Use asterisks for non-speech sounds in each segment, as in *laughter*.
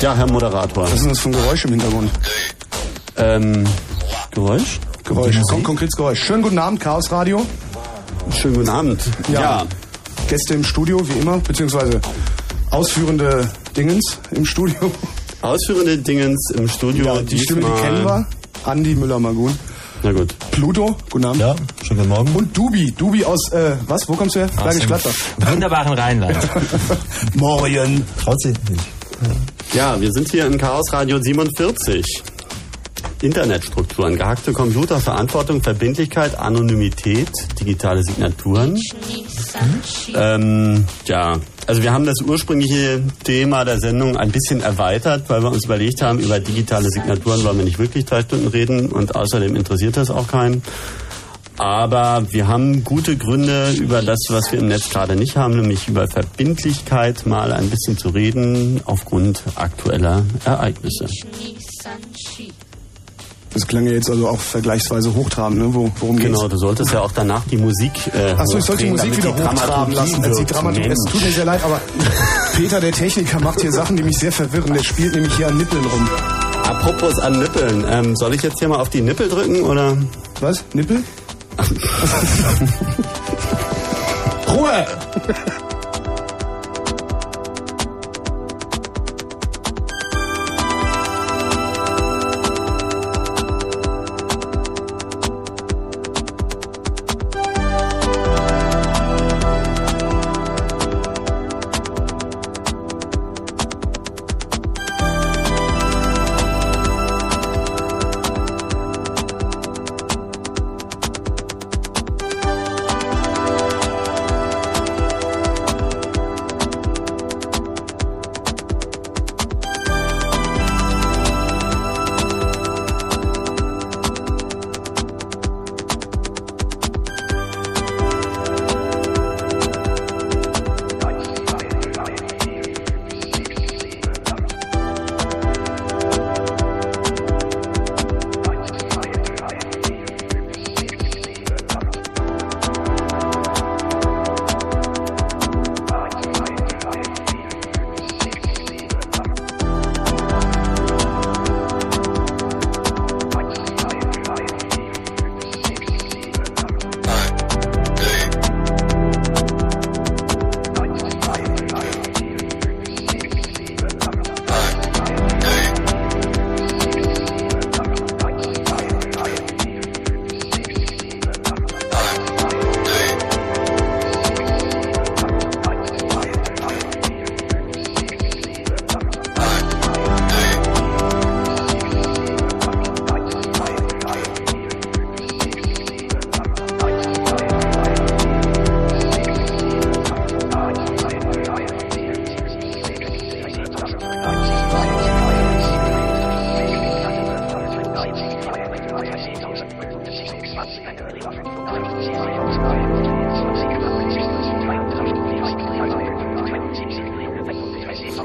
Ja, Herr Moderator. Was ist denn das für ein Geräusch im Hintergrund? Ähm, Geräusch? Geräusch. Kon konkretes Geräusch. Schönen guten Abend, Chaos Radio. Schönen guten Abend. Ja. ja. Gäste im Studio, wie immer, beziehungsweise ausführende Dingens im Studio. Ausführende Dingens im Studio. Ja, die Stimme, die kennen wir. Andi Müller-Magun. Na gut. Pluto, guten Abend. Ja, schönen guten Morgen. Und Dubi, Dubi aus, äh, was, wo kommst du her? Bergisch Gladbach. Wunderbaren Rheinland. *laughs* Morgen. Traut sich nicht. Ja, wir sind hier im Chaos Radio 47. Internetstrukturen, gehackte Computer, Verantwortung, Verbindlichkeit, Anonymität, digitale Signaturen. Ähm, ja, also wir haben das ursprüngliche Thema der Sendung ein bisschen erweitert, weil wir uns überlegt haben, über digitale Signaturen wollen wir nicht wirklich drei Stunden reden und außerdem interessiert das auch keinen. Aber wir haben gute Gründe, über das, was wir im Netz gerade nicht haben, nämlich über Verbindlichkeit mal ein bisschen zu reden, aufgrund aktueller Ereignisse. Das klang ja jetzt also auch vergleichsweise hochtrabend, ne? Wo, worum geht's? Genau, du solltest ja auch danach die Musik. Äh, Achso, ich sollte die Musik wieder hochtraben lassen. Als die Dramaturgie. Es tut mir sehr leid, aber Peter, der Techniker, macht hier Sachen, die mich sehr verwirren. Der spielt nämlich hier an Nippeln rum. Apropos an Nippeln, ähm, soll ich jetzt hier mal auf die Nippel drücken oder? Was? Nippel? *laughs* Ruhe!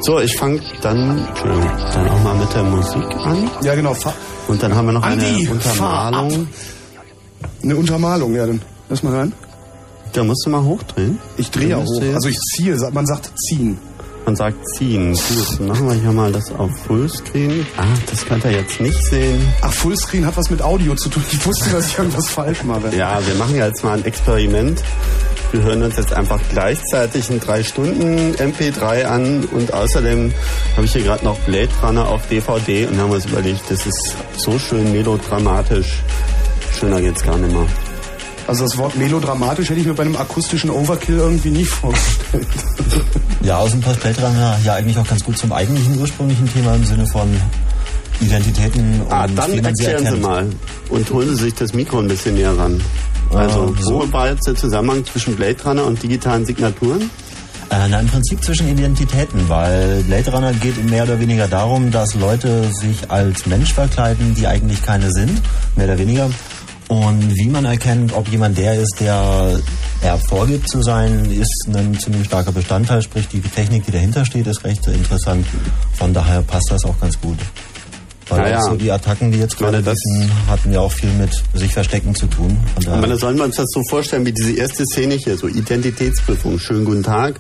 So, ich fange dann, dann auch mal mit der Musik an. Ja, genau. Und dann haben wir noch Andi, eine Untermalung. Eine Untermalung, ja, dann lass mal rein. Da musst du mal hochdrehen. Ich drehe ja hoch. Also ich ziehe, man sagt ziehen. Man sagt ziehen. Gut, dann machen wir hier mal das auf Fullscreen. Ah, das könnt ihr jetzt nicht sehen. Ach, Fullscreen hat was mit Audio zu tun. Ich wusste, dass ich irgendwas falsch mache. Ja, wir machen jetzt mal ein Experiment. Wir hören uns jetzt einfach gleichzeitig in drei Stunden MP3 an und außerdem habe ich hier gerade noch Blade Runner auf DVD und haben uns überlegt, das ist so schön melodramatisch. Schöner geht's gar nicht mehr. Also das Wort melodramatisch hätte ich mir bei einem akustischen Overkill irgendwie nie vorgestellt. Ja, passt Blade Runner ja eigentlich auch ganz gut zum eigentlichen ursprünglichen Thema im Sinne von Identitäten und ah, dann wie man erklären sie, sie mal und holen Sie sich das Mikro ein bisschen näher ran. Also, äh, wo war jetzt der Zusammenhang zwischen Blade Runner und digitalen Signaturen? Äh, na, im Prinzip zwischen Identitäten, weil Blade Runner geht mehr oder weniger darum, dass Leute sich als Mensch verkleiden, die eigentlich keine sind, mehr oder weniger. Und wie man erkennt, ob jemand der ist, der er vorgibt zu sein, ist ein ziemlich starker Bestandteil. Sprich, die Technik, die dahinter steht, ist recht interessant. Von daher passt das auch ganz gut. Weil naja. so die Attacken, die jetzt gerade wissen, hatten ja auch viel mit sich verstecken zu tun. Und meine, sollen wir uns das so vorstellen wie diese erste Szene hier, so Identitätsprüfung. Schönen guten Tag.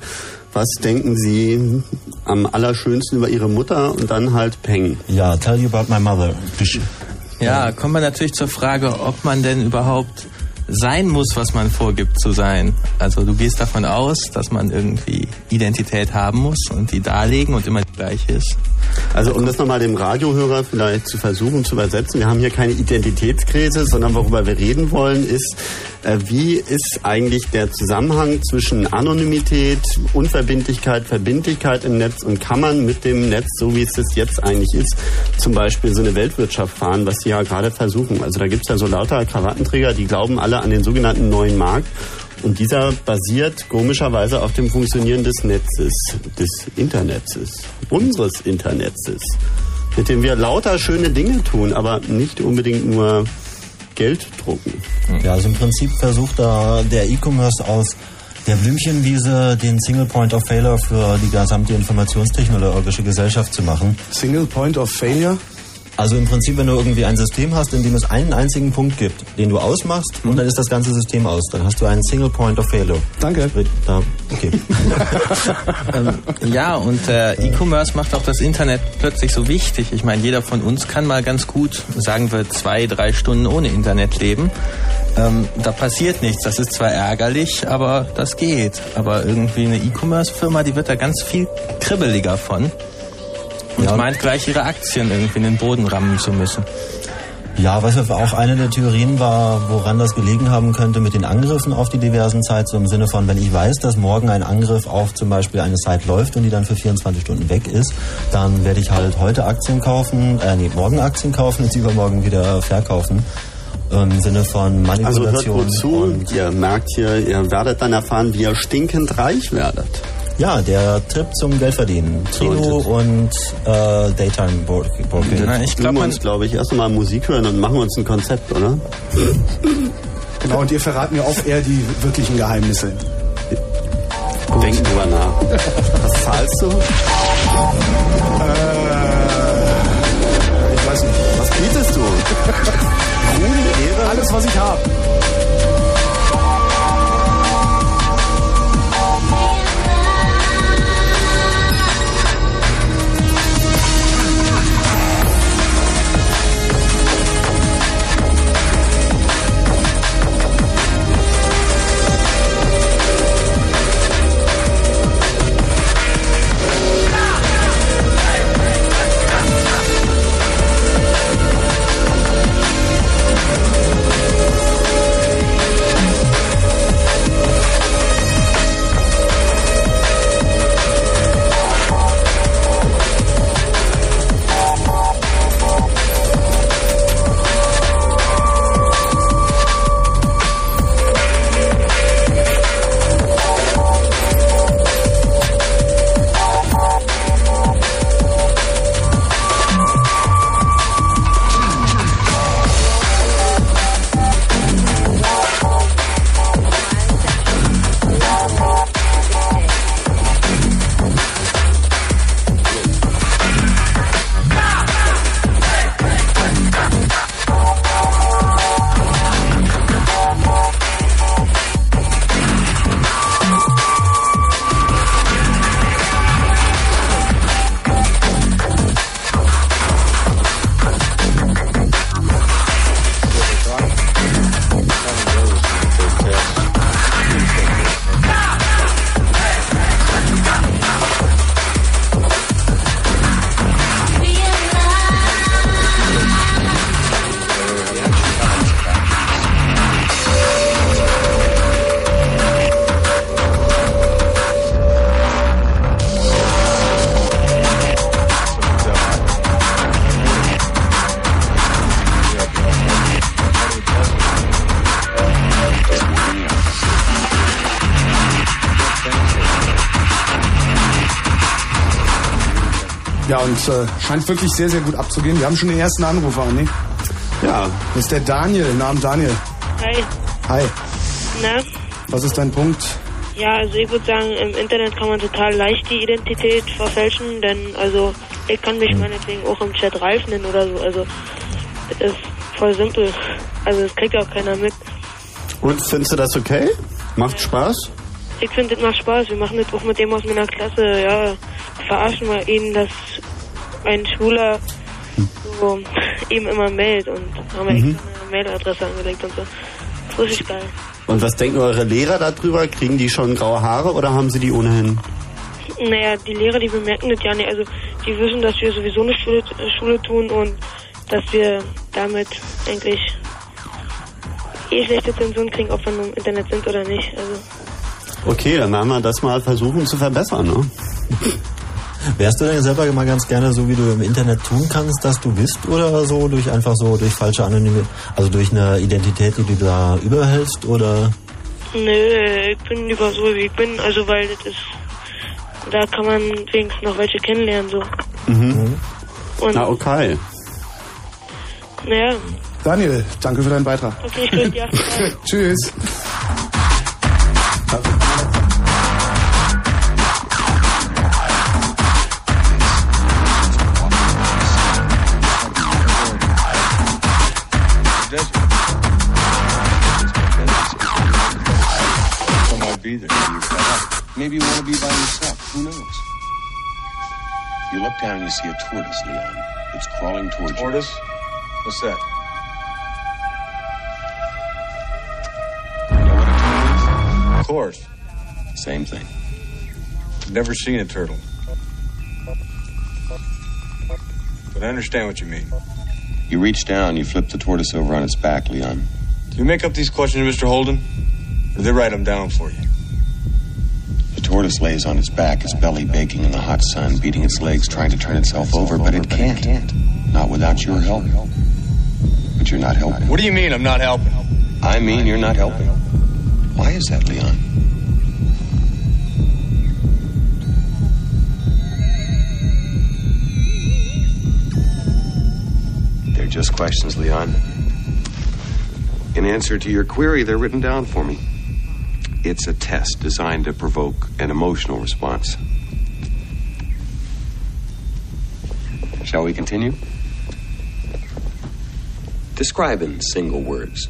Was denken Sie am allerschönsten über Ihre Mutter und dann halt Peng? Ja, tell you about my mother. Ja, kommt man natürlich zur Frage, ob man denn überhaupt sein muss, was man vorgibt zu sein. Also du gehst davon aus, dass man irgendwie Identität haben muss und die darlegen und immer die gleiche ist. Also um das nochmal dem Radiohörer vielleicht zu versuchen zu übersetzen, wir haben hier keine Identitätskrise, sondern worüber wir reden wollen ist, wie ist eigentlich der Zusammenhang zwischen Anonymität, Unverbindlichkeit, Verbindlichkeit im Netz und kann man mit dem Netz, so wie es das jetzt eigentlich ist, zum Beispiel so eine Weltwirtschaft fahren, was sie ja gerade versuchen. Also da gibt es ja so lauter Krawattenträger, die glauben alle an den sogenannten neuen Markt und dieser basiert komischerweise auf dem Funktionieren des Netzes, des Internets, unseres Internets, mit dem wir lauter schöne Dinge tun, aber nicht unbedingt nur Geld drucken. Ja, also im Prinzip versucht da der E-Commerce aus der Blümchenwiese den Single Point of Failure für die gesamte informationstechnologische Gesellschaft zu machen. Single Point of Failure? Also im Prinzip, wenn du irgendwie ein System hast, in dem es einen einzigen Punkt gibt, den du ausmachst mhm. und dann ist das ganze System aus. Dann hast du einen Single Point of Failure. Danke. Da, okay. *laughs* ähm, ja, und äh, E-Commerce macht auch das Internet plötzlich so wichtig. Ich meine, jeder von uns kann mal ganz gut, sagen wir, zwei, drei Stunden ohne Internet leben. Ähm, da passiert nichts. Das ist zwar ärgerlich, aber das geht. Aber irgendwie eine E-Commerce-Firma, die wird da ganz viel kribbeliger von. Und ja. meint gleich ihre Aktien irgendwie in den Boden rammen zu müssen. Ja, was auch eine der Theorien war, woran das gelegen haben könnte mit den Angriffen auf die diversen Sites, so im Sinne von, wenn ich weiß, dass morgen ein Angriff auf zum Beispiel eine Site läuft und die dann für 24 Stunden weg ist, dann werde ich halt heute Aktien kaufen, äh, nee, morgen Aktien kaufen und sie übermorgen wieder verkaufen im Sinne von Manipulation. Also hört gut zu, ihr merkt hier, ihr werdet dann erfahren, wie ihr stinkend reich werdet. Ja, der Trip zum Geldverdienen. So, und äh, Daytime Broadcast. Ja, ich glaube, uns, glaube ich, erst mal Musik hören und machen uns ein Konzept, oder? Genau, und ihr verraten mir auch eher die wirklichen Geheimnisse. Denken drüber nach. Was zahlst du? Äh, ich weiß nicht. Was bietest du? *laughs* Ruhm, Ehre? Alles, was ich habe. Und äh, scheint wirklich sehr, sehr gut abzugehen. Wir haben schon den ersten Anrufer, Anni. Ja. Das ist der Daniel. Namen Daniel. Hi. Hi. Na? Was ist dein Punkt? Ja, also ich würde sagen, im Internet kann man total leicht die Identität verfälschen, denn also ich kann mich meinetwegen auch im Chat Ralf nennen oder so. Also das ist voll simpel. Also das kriegt auch keiner mit. Und findest du das okay? Macht Spaß? Ich finde, das macht Spaß. Wir machen das auch mit dem aus meiner Klasse. Ja, verarschen wir ihn, dass ein Schwuler so ihm immer mailt und haben Mhm. extra eine Mailadresse angelegt und so. Das ist richtig geil. Und was denken eure Lehrer darüber? Kriegen die schon graue Haare oder haben sie die ohnehin? Naja, die Lehrer, die bemerken das ja nicht. Also die wissen, dass wir sowieso eine Schule, äh, Schule tun und dass wir damit eigentlich eh schlechte Zensuren kriegen, ob wir nur im Internet sind oder nicht. Also Okay, dann werden wir das mal versuchen zu verbessern, ne? Wärst du denn selber mal ganz gerne so, wie du im Internet tun kannst, dass du bist oder so durch einfach so durch falsche Anonyme, also durch eine Identität, die du da überhältst oder? nö, ich bin lieber so wie ich bin. Also weil das ist, da kann man wenigstens noch welche kennenlernen so. Mhm. Und Na, okay. naja, Daniel, danke für deinen Beitrag. okay, ich dir. Tschüss. Maybe you want to be by yourself. Who knows? You look down and you see a tortoise, Leon. It's crawling towards you. Tortoise? What's that? You know what a turtle Of course. Same thing. Never seen a turtle. But I understand what you mean. You reach down, you flip the tortoise over on its back, Leon. Do you make up these questions, Mr. Holden? Or do they write them down for you? The tortoise lays on its back, its belly baking in the hot sun, beating its legs, trying to turn itself over, but it can't. Not without your help. But you're not helping. What do you mean I'm not helping? I mean, you're not helping. Why is that, Leon? They're just questions, Leon. In answer to your query, they're written down for me. It's a test designed to provoke an emotional response. Shall we continue? Describe in single words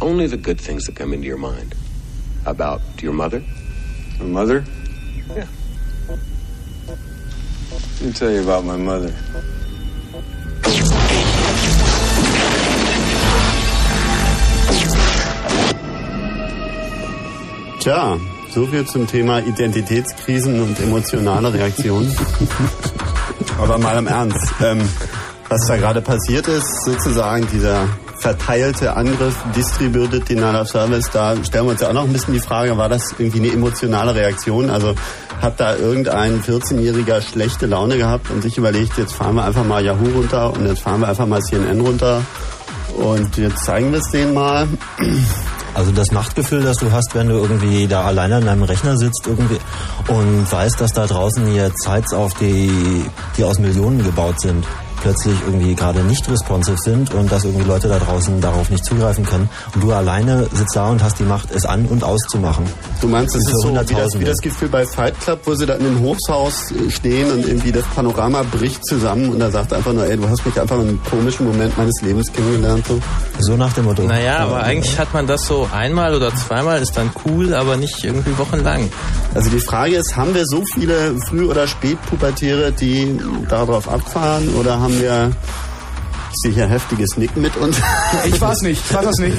only the good things that come into your mind. About your mother? My mother? Yeah. Let me tell you about my mother. Tja, so viel zum Thema Identitätskrisen und emotionale Reaktionen. Aber mal im Ernst. Ähm, was da gerade passiert ist, sozusagen dieser verteilte Angriff, Distributed Denial of Service, da stellen wir uns ja auch noch ein bisschen die Frage, war das irgendwie eine emotionale Reaktion? Also hat da irgendein 14-Jähriger schlechte Laune gehabt und sich überlegt, jetzt fahren wir einfach mal Yahoo runter und jetzt fahren wir einfach mal CNN runter und jetzt zeigen wir es denen mal. Also das Machtgefühl, das du hast, wenn du irgendwie da alleine an deinem Rechner sitzt irgendwie und weißt, dass da draußen jetzt Sites auf die, die aus Millionen gebaut sind, plötzlich irgendwie gerade nicht responsive sind und dass irgendwie Leute da draußen darauf nicht zugreifen können und du alleine sitzt da und hast die Macht, es an- und auszumachen. Du meinst, Und ist so wie das, wie das Gefühl bei Fight Club, wo sie da in dem Hofshaus äh, stehen und irgendwie das Panorama bricht zusammen und er sagt einfach nur, ey, du hast mich einfach in einem komischen Moment meines Lebens kennengelernt. So. So nach dem Motto. Naja, aber eigentlich hat man das so einmal oder zweimal, ist dann cool, aber nicht irgendwie wochenlang. Also die Frage ist, haben wir so viele Früh- oder Spätpubertäre, die darauf abfahren oder haben wir, ich sehe hier heftiges Nicken mit uns. *laughs* Ich war's nicht, ich war das nicht.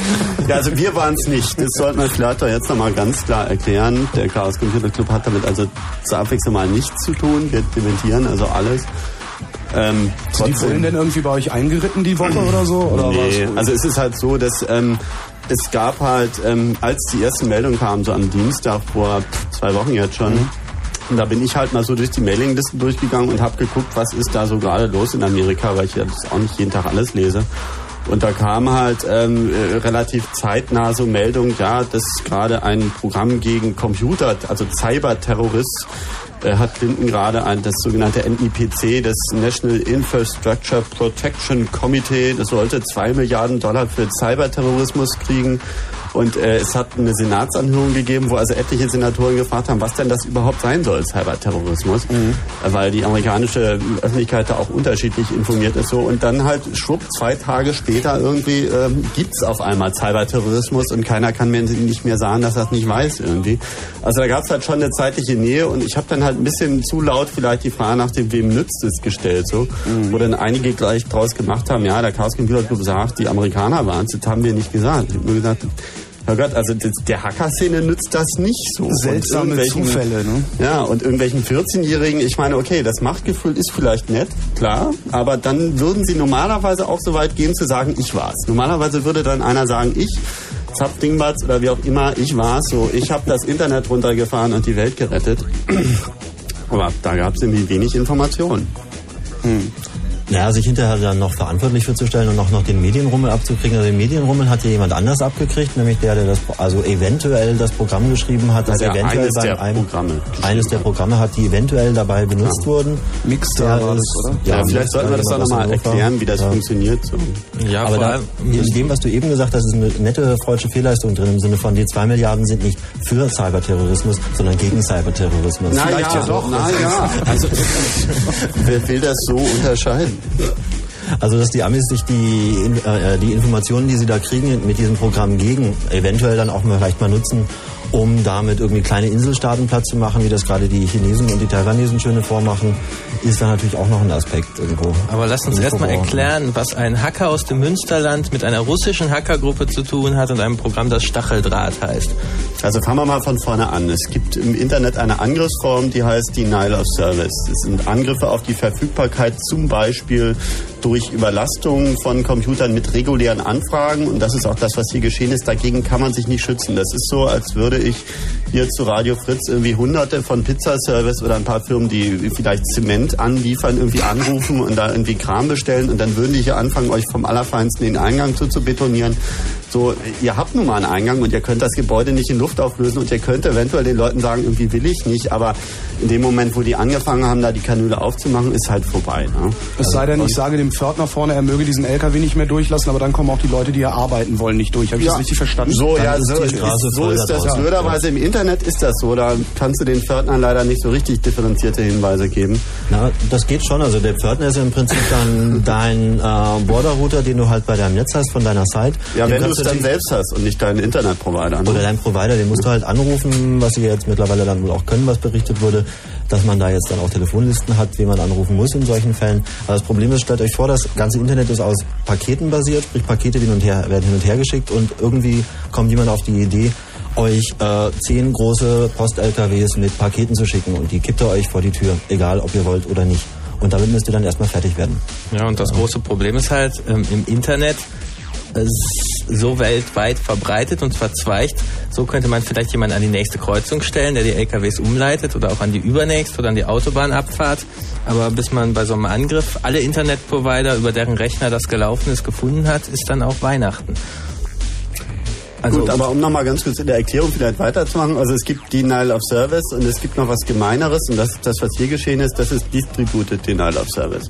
Ja, also wir waren es nicht. Das sollten wir vielleicht doch jetzt nochmal ganz klar erklären. Der Chaos Computer Club hat damit also zur Abwechslung mal nichts zu tun. Wir dementieren also alles. Ähm, Die wurden denn irgendwie bei euch eingeritten die Woche oder so? Oder nee, was? also es ist halt so, dass ähm, es gab halt, ähm, als die ersten Meldungen kamen, so am Dienstag vor zwei Wochen jetzt schon, und da bin ich halt mal so durch die Mailingliste durchgegangen und habe geguckt, was ist da so gerade los in Amerika, weil ich ja das auch nicht jeden Tag alles lese. Und da kam halt ähm, äh, relativ zeitnah so Meldung, ja, dass gerade ein Programm gegen Computer, also Cyberterrorist, äh, hat Clinton gerade ein, das sogenannte NIPC, das National Infrastructure Protection Committee, das sollte zwei Milliarden Dollar für Cyberterrorismus kriegen. Und äh, es hat eine Senatsanhörung gegeben, wo also etliche Senatoren gefragt haben, was denn das überhaupt sein soll, Cyberterrorismus. Mhm. Weil die amerikanische Öffentlichkeit da auch unterschiedlich informiert ist so. Und dann halt schwupp, zwei Tage später irgendwie ähm, gibt es auf einmal Cyberterrorismus und keiner kann mir nicht mehr sagen, dass er es nicht weiß irgendwie. Also da gab es halt schon eine zeitliche Nähe und ich habe dann halt ein bisschen zu laut vielleicht die Frage nach dem, wem nützt es gestellt so. Mhm. Wo dann einige gleich draus gemacht haben, ja, der Chaos Computer Club sagt, die Amerikaner waren es, das haben wir nicht gesagt. Ich habe nur gesagt, Herr Gott, also der Hacker-Szene nützt das nicht so. Seltsame Zufälle, ne? Ja, und irgendwelchen 14-Jährigen, ich meine, okay, das Machtgefühl ist vielleicht nett, klar, aber dann würden sie normalerweise auch so weit gehen zu sagen, ich war's. Normalerweise würde dann einer sagen, ich, Zap Dingbatz oder wie auch immer, ich war's, so, ich habe das Internet runtergefahren und die Welt gerettet. *clears throat* aber da gab es irgendwie wenig Informationen. Hm. Ja, sich hinterher dann noch verantwortlich für zu stellen und auch noch den Medienrummel abzukriegen. Also den Medienrummel hat ja jemand anders abgekriegt, nämlich der, der das, also eventuell das Programm geschrieben hat, das ja, eventuell bei einem, Programme eines der Programme hat, die eventuell dabei benutzt ja. wurden. Mixstar war das, oder? Ja, ja vielleicht sollten wir das auch nochmal erklären, wie das ja. funktioniert. So. Ja, aber da, in dem, was du eben gesagt hast, ist eine nette freudsche Fehlleistung drin, im Sinne von, die zwei Milliarden sind nicht für Cyberterrorismus, sondern gegen Cyberterrorismus. Na vielleicht ja, ja doch. Na ja. *laughs* Also, *laughs* wer will das so unterscheiden? Also dass die Amis sich die, äh, die Informationen, die sie da kriegen, mit diesem Programm gegen, eventuell dann auch mal vielleicht mal nutzen, um damit irgendwie kleine Inselstaaten platt zu machen, wie das gerade die Chinesen und die Taiwanesen schöne vormachen, ist da natürlich auch noch ein Aspekt irgendwo. Aber lass uns erstmal erklären, was ein Hacker aus dem Münsterland mit einer russischen Hackergruppe zu tun hat und einem Programm, das Stacheldraht heißt. Also fangen wir mal von vorne an. Es gibt im Internet eine Angriffsform, die heißt Denial of Service. Es sind Angriffe auf die Verfügbarkeit zum Beispiel durch Überlastung von Computern mit regulären Anfragen. Und das ist auch das, was hier geschehen ist. Dagegen kann man sich nicht schützen. Das ist so, als würde ich hier zu Radio Fritz irgendwie hunderte von Pizzaservice oder ein paar Firmen, die vielleicht Zement anliefern, irgendwie anrufen und da irgendwie Kram bestellen. Und dann würden die hier anfangen, euch vom Allerfeinsten den Eingang zu, zu betonieren. So, ihr habt nun mal einen Eingang und ihr könnt das Gebäude nicht in Luft auflösen und ihr könnt eventuell den Leuten sagen, irgendwie will ich nicht, aber in dem Moment, wo die angefangen haben, da die Kanüle aufzumachen, ist halt vorbei. Ne? Es sei denn, ich sage dem Pförtner vorne, er möge diesen LKW nicht mehr durchlassen, aber dann kommen auch die Leute, die hier arbeiten wollen, nicht durch. Habe ich ja. das richtig verstanden? So, ja, so, ist, so ist das. Ja. Blöderweise im Internet ist das so. Da kannst du den Pförtnern leider nicht so richtig differenzierte Hinweise geben. Na, das geht schon. Also der Pförtner ist im Prinzip dann dein äh, Border-Router, den du halt bei deinem Netz hast von deiner Site. Ja, wenn du es dann selbst hast und nicht deinen Internetprovider. Ne? Oder deinen Provider, den musst du halt anrufen, was sie jetzt mittlerweile dann wohl auch können, was berichtet wurde, dass man da jetzt dann auch Telefonlisten hat, wie man anrufen muss in solchen Fällen. Aber das Problem ist, stellt euch vor, das ganze Internet ist aus Paketen basiert, sprich Pakete hin und her, werden hin und her geschickt und irgendwie kommt jemand auf die Idee, euch äh, zehn große Post-LKWs mit Paketen zu schicken und die kippt ihr euch vor die Tür, egal ob ihr wollt oder nicht. Und damit müsst ihr dann erstmal fertig werden. Ja, und das große Problem ist halt, ähm, im Internet so weltweit verbreitet und verzweigt. So könnte man vielleicht jemanden an die nächste Kreuzung stellen, der die LKWs umleitet oder auch an die übernächste oder an die Autobahnabfahrt. Aber bis man bei so einem Angriff alle Internetprovider, über deren Rechner das gelaufen ist, gefunden hat, ist dann auch Weihnachten. Also Gut, aber um nochmal ganz kurz in der Erklärung vielleicht weiterzumachen, also es gibt Denial of Service und es gibt noch was Gemeineres und das ist das, was hier geschehen ist, das ist Distributed Denial of Service.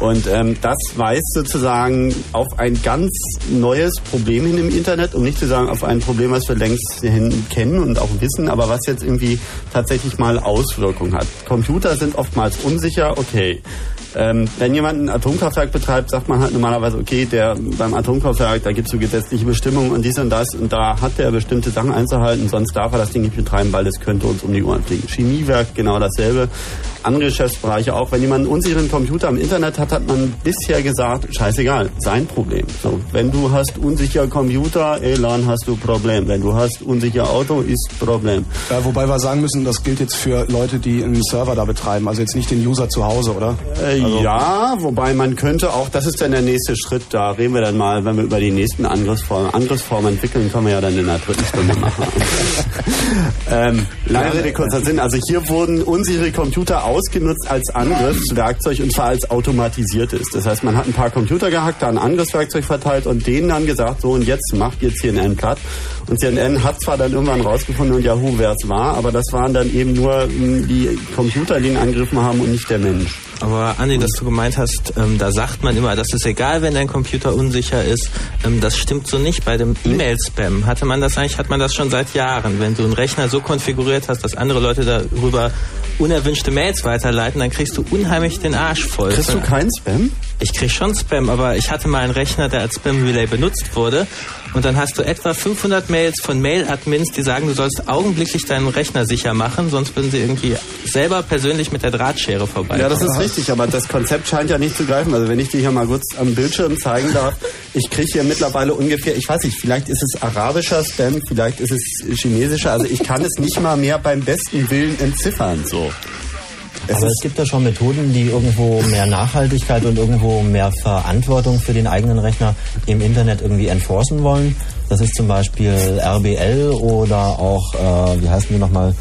Und ähm, das weist sozusagen auf ein ganz neues Problem hin im Internet, um nicht zu sagen auf ein Problem, was wir längst kennen und auch wissen, aber was jetzt irgendwie tatsächlich mal Auswirkungen hat. Computer sind oftmals unsicher, okay. Ähm, wenn jemand ein Atomkraftwerk betreibt, sagt man halt normalerweise, okay, der beim Atomkraftwerk, da gibt es so gesetzliche Bestimmungen und dies und das und da hat der bestimmte Sachen einzuhalten, sonst darf er das Ding nicht betreiben, weil es könnte uns um die Ohren fliegen. Chemiewerk genau dasselbe andere Geschäftsbereiche auch. Wenn jemand einen unsicheren Computer im Internet hat, hat man bisher gesagt, scheißegal, sein Problem. So, wenn du hast unsicher Computer, Elan, hast du Problem. Wenn du hast unsicher Auto, ist Problem. Ja, wobei wir sagen müssen, das gilt jetzt für Leute, die einen Server da betreiben, also jetzt nicht den User zu Hause, oder? Äh, also ja, wobei man könnte auch, das ist dann der nächste Schritt, da reden wir dann mal, wenn wir über die nächsten Angriffsformen, Angriffsformen entwickeln, können wir ja dann in der dritten Stunde machen. *laughs* ähm, lange Rede, kurzer Sinn. Also hier wurden unsichere Computer ausgenutzt als Angriffswerkzeug und zwar als automatisiertes. Das heißt, man hat ein paar Computer gehackt, da ein Angriffswerkzeug verteilt und denen dann gesagt, so und jetzt macht ihr CNN platt. Und CNN hat zwar dann irgendwann rausgefunden und Yahoo, wer es war, aber das waren dann eben nur hm, die Computer, die ihn angegriffen haben und nicht der Mensch. Aber Andi, dass du gemeint hast, ähm, da sagt man immer, das ist egal, wenn dein Computer unsicher ist. Ähm, das stimmt so nicht. Bei dem E-Mail-Spam hatte man das eigentlich, hat man das schon seit Jahren. Wenn du einen Rechner so konfiguriert hast, dass andere Leute darüber unerwünschte Mails weiterleiten, dann kriegst du unheimlich den Arsch voll. Kriegst du keinen Spam? Ich krieg schon Spam, aber ich hatte mal einen Rechner, der als Spam Relay benutzt wurde. Und dann hast du etwa 500 Mails von Mail-Admins, die sagen, du sollst augenblicklich deinen Rechner sicher machen, sonst würden sie irgendwie selber persönlich mit der Drahtschere vorbei. Ja, das ist richtig, aber das Konzept scheint ja nicht zu greifen. Also wenn ich dir hier mal kurz am Bildschirm zeigen darf, ich kriege hier mittlerweile ungefähr, ich weiß nicht, vielleicht ist es arabischer Spam, vielleicht ist es chinesischer, also ich kann es nicht mal mehr beim besten Willen entziffern, so. Es Aber es gibt ja schon Methoden, die irgendwo mehr Nachhaltigkeit und irgendwo mehr Verantwortung für den eigenen Rechner im Internet irgendwie enforcen wollen. Das ist zum Beispiel RBL oder auch, äh, wie heißen die nochmal,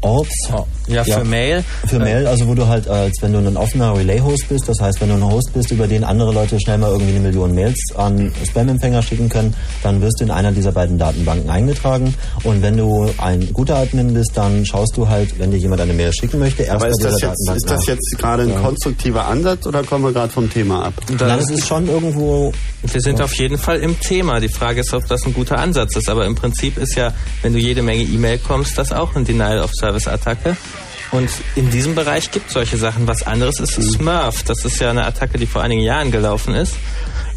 Orbs. Ja, für ja, Mail. Für Mail, also wo du halt, als wenn du ein offener Relay-Host bist, das heißt, wenn du ein Host bist, über den andere Leute schnell mal irgendwie eine Million Mails an Spam-Empfänger schicken können, dann wirst du in einer dieser beiden Datenbanken eingetragen. Und wenn du ein guter Admin bist, dann schaust du halt, wenn dir jemand eine Mail schicken möchte, erst Aber ist das, jetzt, ist das jetzt gerade ein ja. konstruktiver Ansatz oder kommen wir gerade vom Thema ab? Nein, es ist schon irgendwo... Wir sind auf jeden Fall im Thema. Die Frage ist, ob das ein guter Ansatz ist. Aber im Prinzip ist ja, wenn du jede Menge E-Mail kommst, das auch ein Denial-of-Service-Attacke. Und in diesem Bereich gibt es solche Sachen. Was anderes ist Smurf. Das ist ja eine Attacke, die vor einigen Jahren gelaufen ist.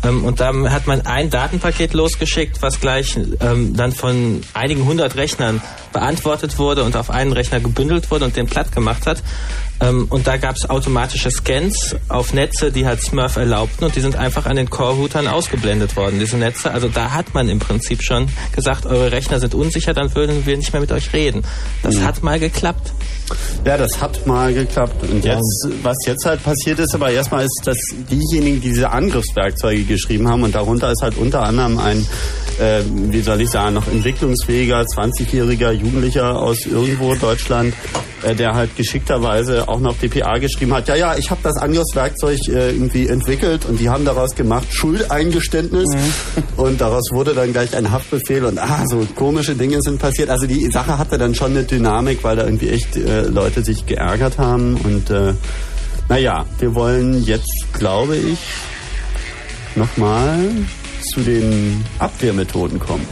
Ähm, und da hat man ein Datenpaket losgeschickt, was gleich ähm, dann von einigen hundert Rechnern beantwortet wurde und auf einen Rechner gebündelt wurde und den platt gemacht hat. Ähm, und da gab es automatische Scans auf Netze, die halt Smurf erlaubten und die sind einfach an den Core-Routern ausgeblendet worden, diese Netze. Also da hat man im Prinzip schon gesagt, eure Rechner sind unsicher, dann würden wir nicht mehr mit euch reden. Das mhm. hat mal geklappt. Ja, das hat mal geklappt. Und jetzt, was jetzt halt passiert ist, aber erstmal ist, dass diejenigen, die diese Angriffswerkzeuge geschrieben haben, und darunter ist halt unter anderem ein, äh, wie soll ich sagen, noch entwicklungsfähiger, 20-jähriger Jugendlicher aus irgendwo Deutschland, äh, der halt geschickterweise auch noch DPA geschrieben hat, ja, ja, ich habe das Angriffswerkzeug äh, irgendwie entwickelt und die haben daraus gemacht Schuldeingeständnis mhm. und daraus wurde dann gleich ein Haftbefehl und ah, so komische Dinge sind passiert. Also die Sache hatte dann schon eine Dynamik, weil da irgendwie echt äh, Leute sich geärgert haben und äh, naja, wir wollen jetzt, glaube ich, nochmal zu den Abwehrmethoden kommen.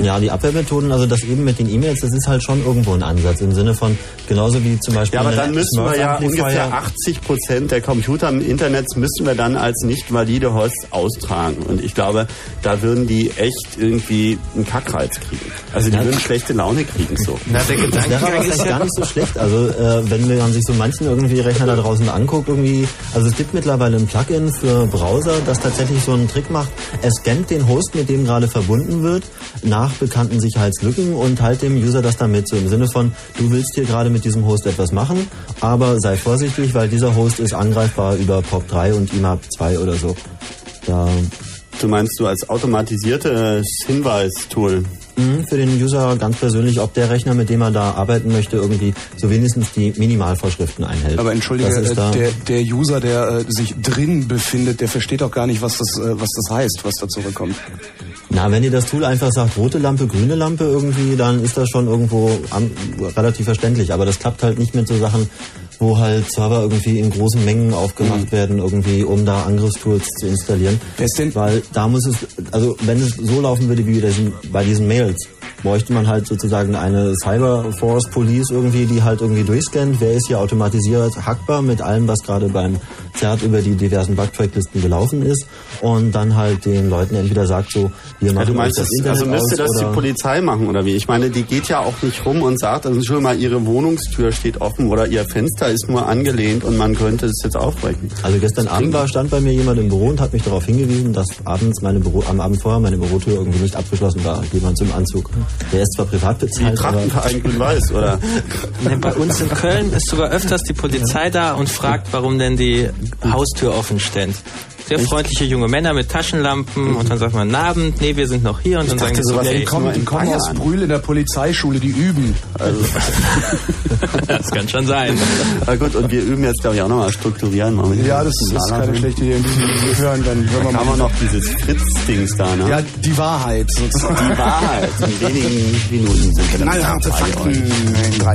Ja, die Abwehrmethoden, also das eben mit den E-Mails, das ist halt schon irgendwo ein Ansatz im Sinne von genauso wie zum Beispiel. Ja, aber dann müssen wir ja ungefähr 80 Prozent der Computer im Internet müssen wir dann als nicht valide Hosts austragen. Und ich glaube, da würden die echt irgendwie einen Kackreiz kriegen. Also die ja. würden schlechte Laune kriegen so. Na, der Gedankengang ist ja gar nicht so schlecht. Also äh, wenn man sich so manchen irgendwie Rechner da draußen anguckt, irgendwie, also es gibt mittlerweile ein Plugin für Browser, das tatsächlich so einen Trick macht. Es scannt den Host, mit dem gerade verbunden wird, nach nach bekannten Sicherheitslücken und halt dem User das damit so im Sinne von, du willst hier gerade mit diesem Host etwas machen, aber sei vorsichtig, weil dieser Host ist angreifbar über POP3 und IMAP 2 oder so. Da du meinst du als automatisiertes Hinweistool? Mhm, für den User ganz persönlich, ob der Rechner, mit dem er da arbeiten möchte, irgendwie so wenigstens die Minimalvorschriften einhält. Aber entschuldige, äh, der, der User, der äh, sich drin befindet, der versteht auch gar nicht, was das, äh, was das heißt, was da zurückkommt. Na, wenn ihr das Tool einfach sagt, rote Lampe, grüne Lampe irgendwie, dann ist das schon irgendwo am, relativ verständlich. Aber das klappt halt nicht mit so Sachen, wo halt Server irgendwie in großen Mengen aufgemacht mhm. werden, irgendwie, um da Angriffstools zu installieren. Ist denn? Weil da muss es, also wenn es so laufen würde wie bei diesen Mails, bräuchte man halt sozusagen eine Cyberforce Police irgendwie, die halt irgendwie durchscannt, wer ist hier automatisiert hackbar mit allem, was gerade beim Zert über die diversen Bugtracklisten gelaufen ist und dann halt den Leuten entweder sagt so, wir machen ja, du meinst das, das also müsste das die Polizei machen oder wie? Ich meine, die geht ja auch nicht rum und sagt, also schon mal ihre Wohnungstür steht offen oder ihr Fenster ist nur angelehnt und man könnte es jetzt aufbrechen. Also gestern Abend war, stand bei mir jemand im Büro und hat mich darauf hingewiesen, dass abends meine Büro, am Abend vorher meine Bürotür irgendwie nicht abgeschlossen war. Jemand zum Anzug. Der ist zwar privat bezahlt. Wie Trachtenverein Grün-Weiß, oder? *laughs* bei uns in Köln ist sogar öfters die Polizei da und fragt, warum denn die Haustür offen stellt. Sehr Echt? freundliche junge Männer mit Taschenlampen mhm. und dann sagt man, guten Abend, nee, wir sind noch hier und dann sagen sie, okay, die kommen, die kommen aus Brühl in der Polizeischule, die üben. Also. *laughs* das kann schon sein. Na gut, und wir üben jetzt, glaube ich, auch nochmal strukturieren. ja, das ist keine schlechte Idee. Wir hören dann, hören wir mal noch dieses Fritz-Dings da, ne? Ja, die Wahrheit sozusagen. Die Wahrheit. In wenigen Minuten sind wir dann Knallharte Fakten in drei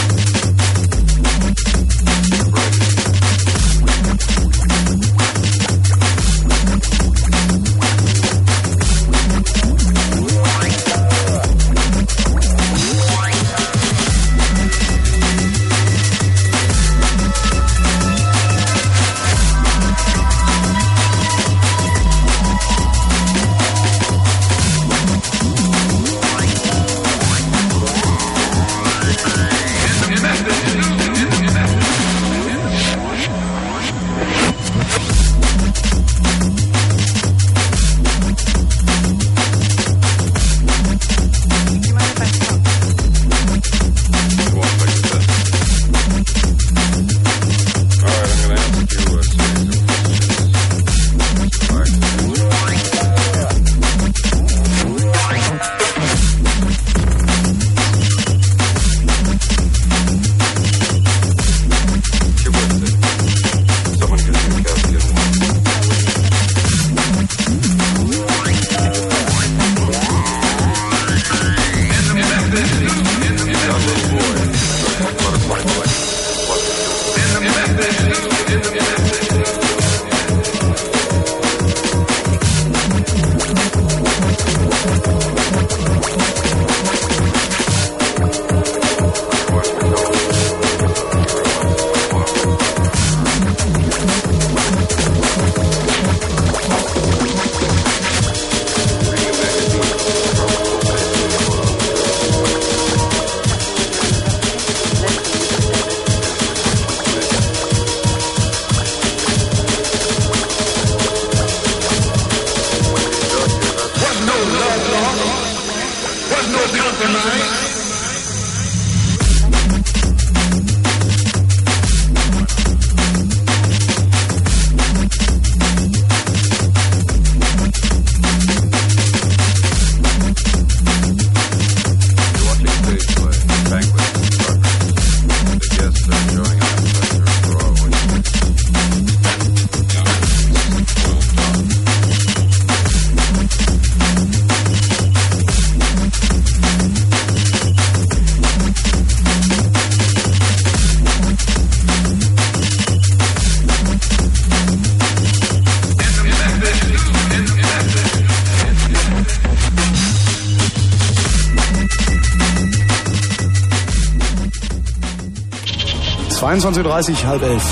Minuten.22.30 halb elf.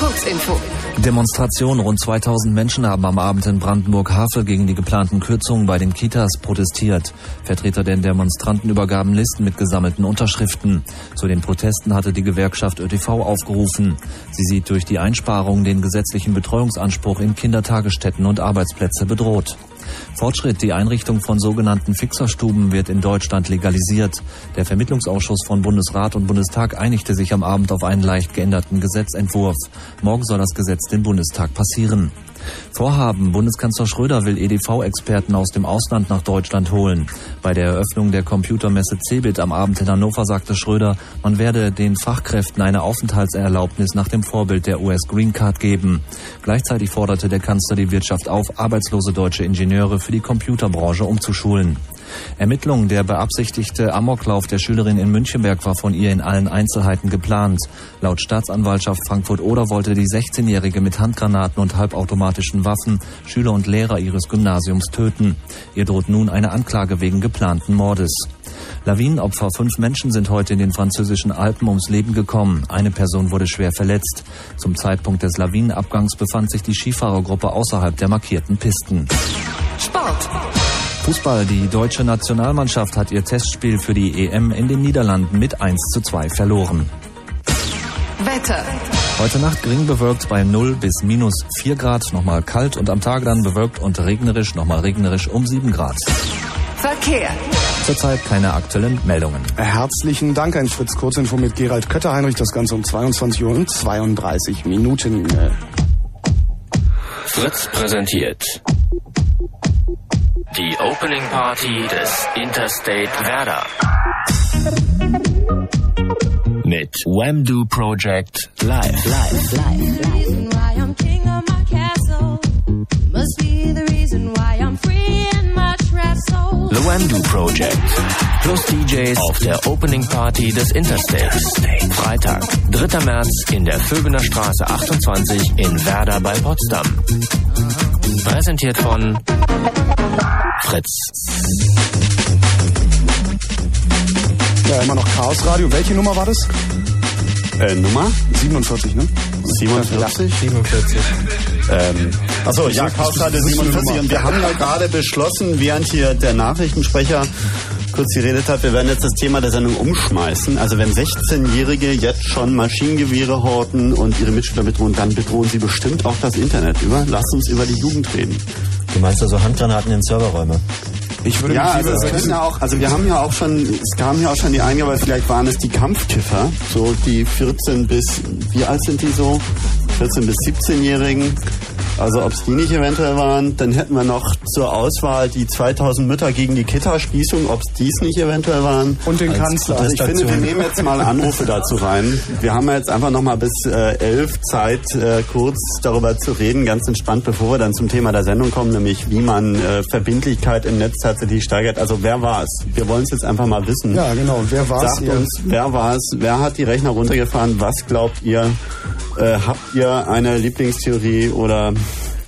Kurzinfo. Demonstration. Rund 2000 Menschen haben am Abend in Brandenburg-Havel gegen die geplanten Kürzungen bei den Kitas protestiert. Vertreter der Demonstranten übergaben Listen mit gesammelten Unterschriften. Zu den Protesten hatte die Gewerkschaft ÖTV aufgerufen. Sie sieht durch die Einsparungen den gesetzlichen Betreuungsanspruch in Kindertagesstätten und Arbeitsplätze bedroht. Fortschritt. Die Einrichtung von sogenannten Fixerstuben wird in Deutschland legalisiert. Der Vermittlungsausschuss von Bundesrat und Bundestag einigte sich am Abend auf einen leicht geänderten Gesetzentwurf. Morgen soll das Gesetz den Bundestag passieren. Vorhaben. Bundeskanzler Schröder will EDV-Experten aus dem Ausland nach Deutschland holen. Bei der Eröffnung der Computermesse CeBIT am Abend in Hannover sagte Schröder, man werde den Fachkräften eine Aufenthaltserlaubnis nach dem Vorbild der US Green Card geben. Gleichzeitig forderte der Kanzler die Wirtschaft auf, arbeitslose deutsche Ingenieure für die Computerbranche umzuschulen. Ermittlungen der beabsichtigte Amoklauf der Schülerin in Münchenberg war von ihr in allen Einzelheiten geplant. Laut Staatsanwaltschaft Frankfurt-Oder wollte die 16-Jährige mit Handgranaten und halbautomatischen Waffen Schüler und Lehrer ihres Gymnasiums töten. Ihr droht nun eine Anklage wegen geplanten Mordes. Lawinenopfer. Fünf Menschen sind heute in den französischen Alpen ums Leben gekommen. Eine Person wurde schwer verletzt. Zum Zeitpunkt des Lawinenabgangs befand sich die Skifahrergruppe außerhalb der markierten Pisten. Fußball. Die deutsche Nationalmannschaft hat ihr Testspiel für die EM in den Niederlanden mit 1 zu 2 verloren. Wetter. Heute Nacht gering bewölkt bei 0 bis minus 4 Grad, nochmal kalt und am Tage dann bewölkt und regnerisch, nochmal regnerisch um 7 Grad. Verkehr. Zurzeit keine aktuellen Meldungen. Herzlichen Dank, ein Fritz Kurzinfo mit Gerald Kötter-Heinrich. Das Ganze um 22 Uhr und 32 Minuten. Fritz präsentiert Opening Party des Interstate Werder. Mit Wamdo Project live. live. live. The Wamdo Project. Plus DJs auf der Opening Party des Interstates. Freitag, 3. März in der Vögener Straße 28 in Werder bei Potsdam. Präsentiert von Fritz. Ja, immer noch Chaos Radio. Welche Nummer war das? Äh, Nummer? 47, ne? 47? 47. Ähm, achso, ja, Chaos Radio 47. Und wir haben ja gerade beschlossen, während hier der Nachrichtensprecher kurz geredet hat, wir werden jetzt das Thema der Sendung umschmeißen. Also wenn 16-Jährige jetzt schon Maschinengewehre horten und ihre Mitschüler bedrohen, dann bedrohen sie bestimmt auch das Internet über. Lasst uns über die Jugend reden. Du meinst also Handgranaten in Serverräume? Ich würde ja, also es können ja auch, also wir haben ja auch schon, es kamen ja auch schon die Einige, aber vielleicht waren es die Kampfkiffer, so die 14 bis, wie alt sind die so? 14 bis 17-Jährigen. Also ob es die nicht eventuell waren, dann hätten wir noch zur Auswahl die 2000 Mütter gegen die Kita-Spießung, ob es dies nicht eventuell waren. Und den Kanzler. Also ich finde, wir nehmen jetzt mal Anrufe dazu rein. Wir haben jetzt einfach noch mal bis äh, elf Zeit, äh, kurz darüber zu reden, ganz entspannt, bevor wir dann zum Thema der Sendung kommen, nämlich wie man äh, Verbindlichkeit im Netz tatsächlich steigert. Also wer war es? Wir wollen es jetzt einfach mal wissen. Ja, genau. Wer war es? Sagt uns, wer war es? Wer hat die Rechner runtergefahren? Was glaubt ihr? Äh, habt ihr eine Lieblingstheorie oder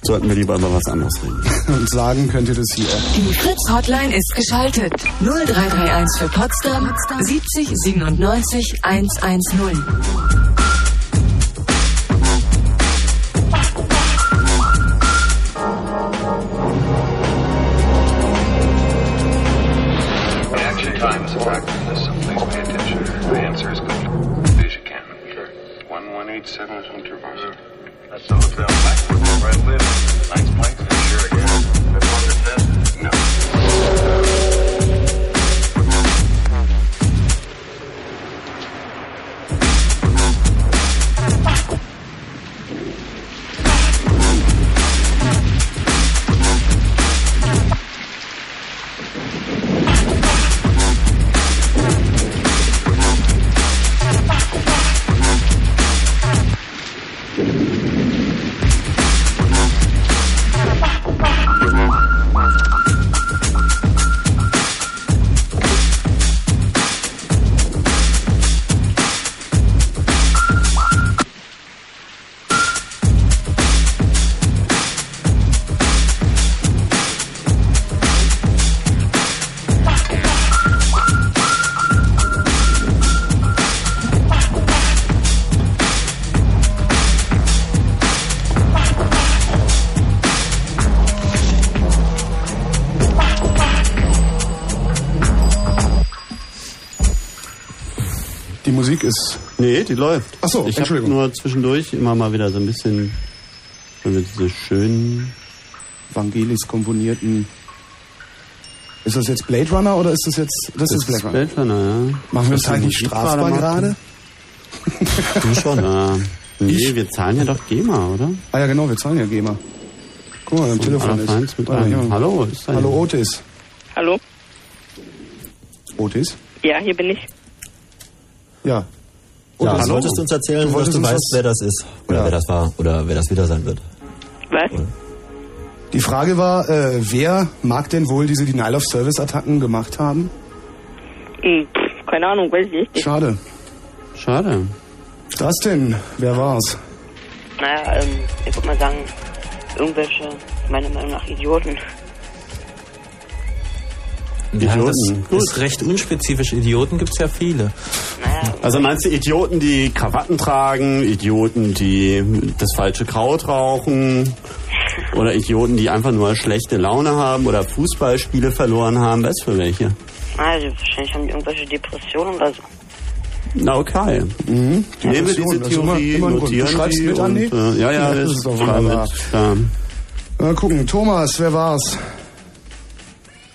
sollten wir lieber über was anderes reden? *laughs* Und sagen könnt ihr das hier. Die Fritz-Hotline ist geschaltet. 0331 für Potsdam 70 97 110. Nee, die läuft. Ach so, ich habe Entschuldigung. nur zwischendurch immer mal wieder so ein bisschen, wenn wir diese schönen Vangelis komponierten. Ist das jetzt Blade Runner oder ist das jetzt. Das, ist Blade Runner. Blade Runner, ja. Machen wir das eigentlich strafbar gerade? Du schon. Ja. *laughs* Nee, wir zahlen ja doch GEMA, oder? Ah ja, genau, wir zahlen ja GEMA. Guck mal, am Telefon ist. Mit Ah, ja. Hallo, ist da Hallo? Otis. Hallo? Otis? Ja, hier bin ich. Ja. Ja, Otis, solltest du uns erzählen, Du dass wolltest du uns weißt, was- wer das ist. Oder Ja. wer das war. Oder wer das wieder sein wird. Was? Die Frage war, äh, wer mag denn wohl diese Denial of Service Attacken gemacht haben? Hm, keine Ahnung, weiß ich nicht. Schade. Schade. Das denn? Wer war's? Naja, ähm, ich würde mal sagen, irgendwelche, meiner Meinung nach, Idioten. Ja, das Idioten. Gut. ist recht unspezifisch. Idioten gibt's ja viele. Also meinst du Idioten, die Krawatten tragen, Idioten, die das falsche Kraut rauchen oder Idioten, die einfach nur schlechte Laune haben oder Fußballspiele verloren haben? Was für welche? also wahrscheinlich haben die irgendwelche Depressionen oder so. Na okay. Nehmen wir diese immer- Theorie, immer. Du notieren schreibst die mit, Andi? und, äh, ja, ja, Ja, das das ist doch wunderbar. mit. Mal gucken. Thomas, wer war's?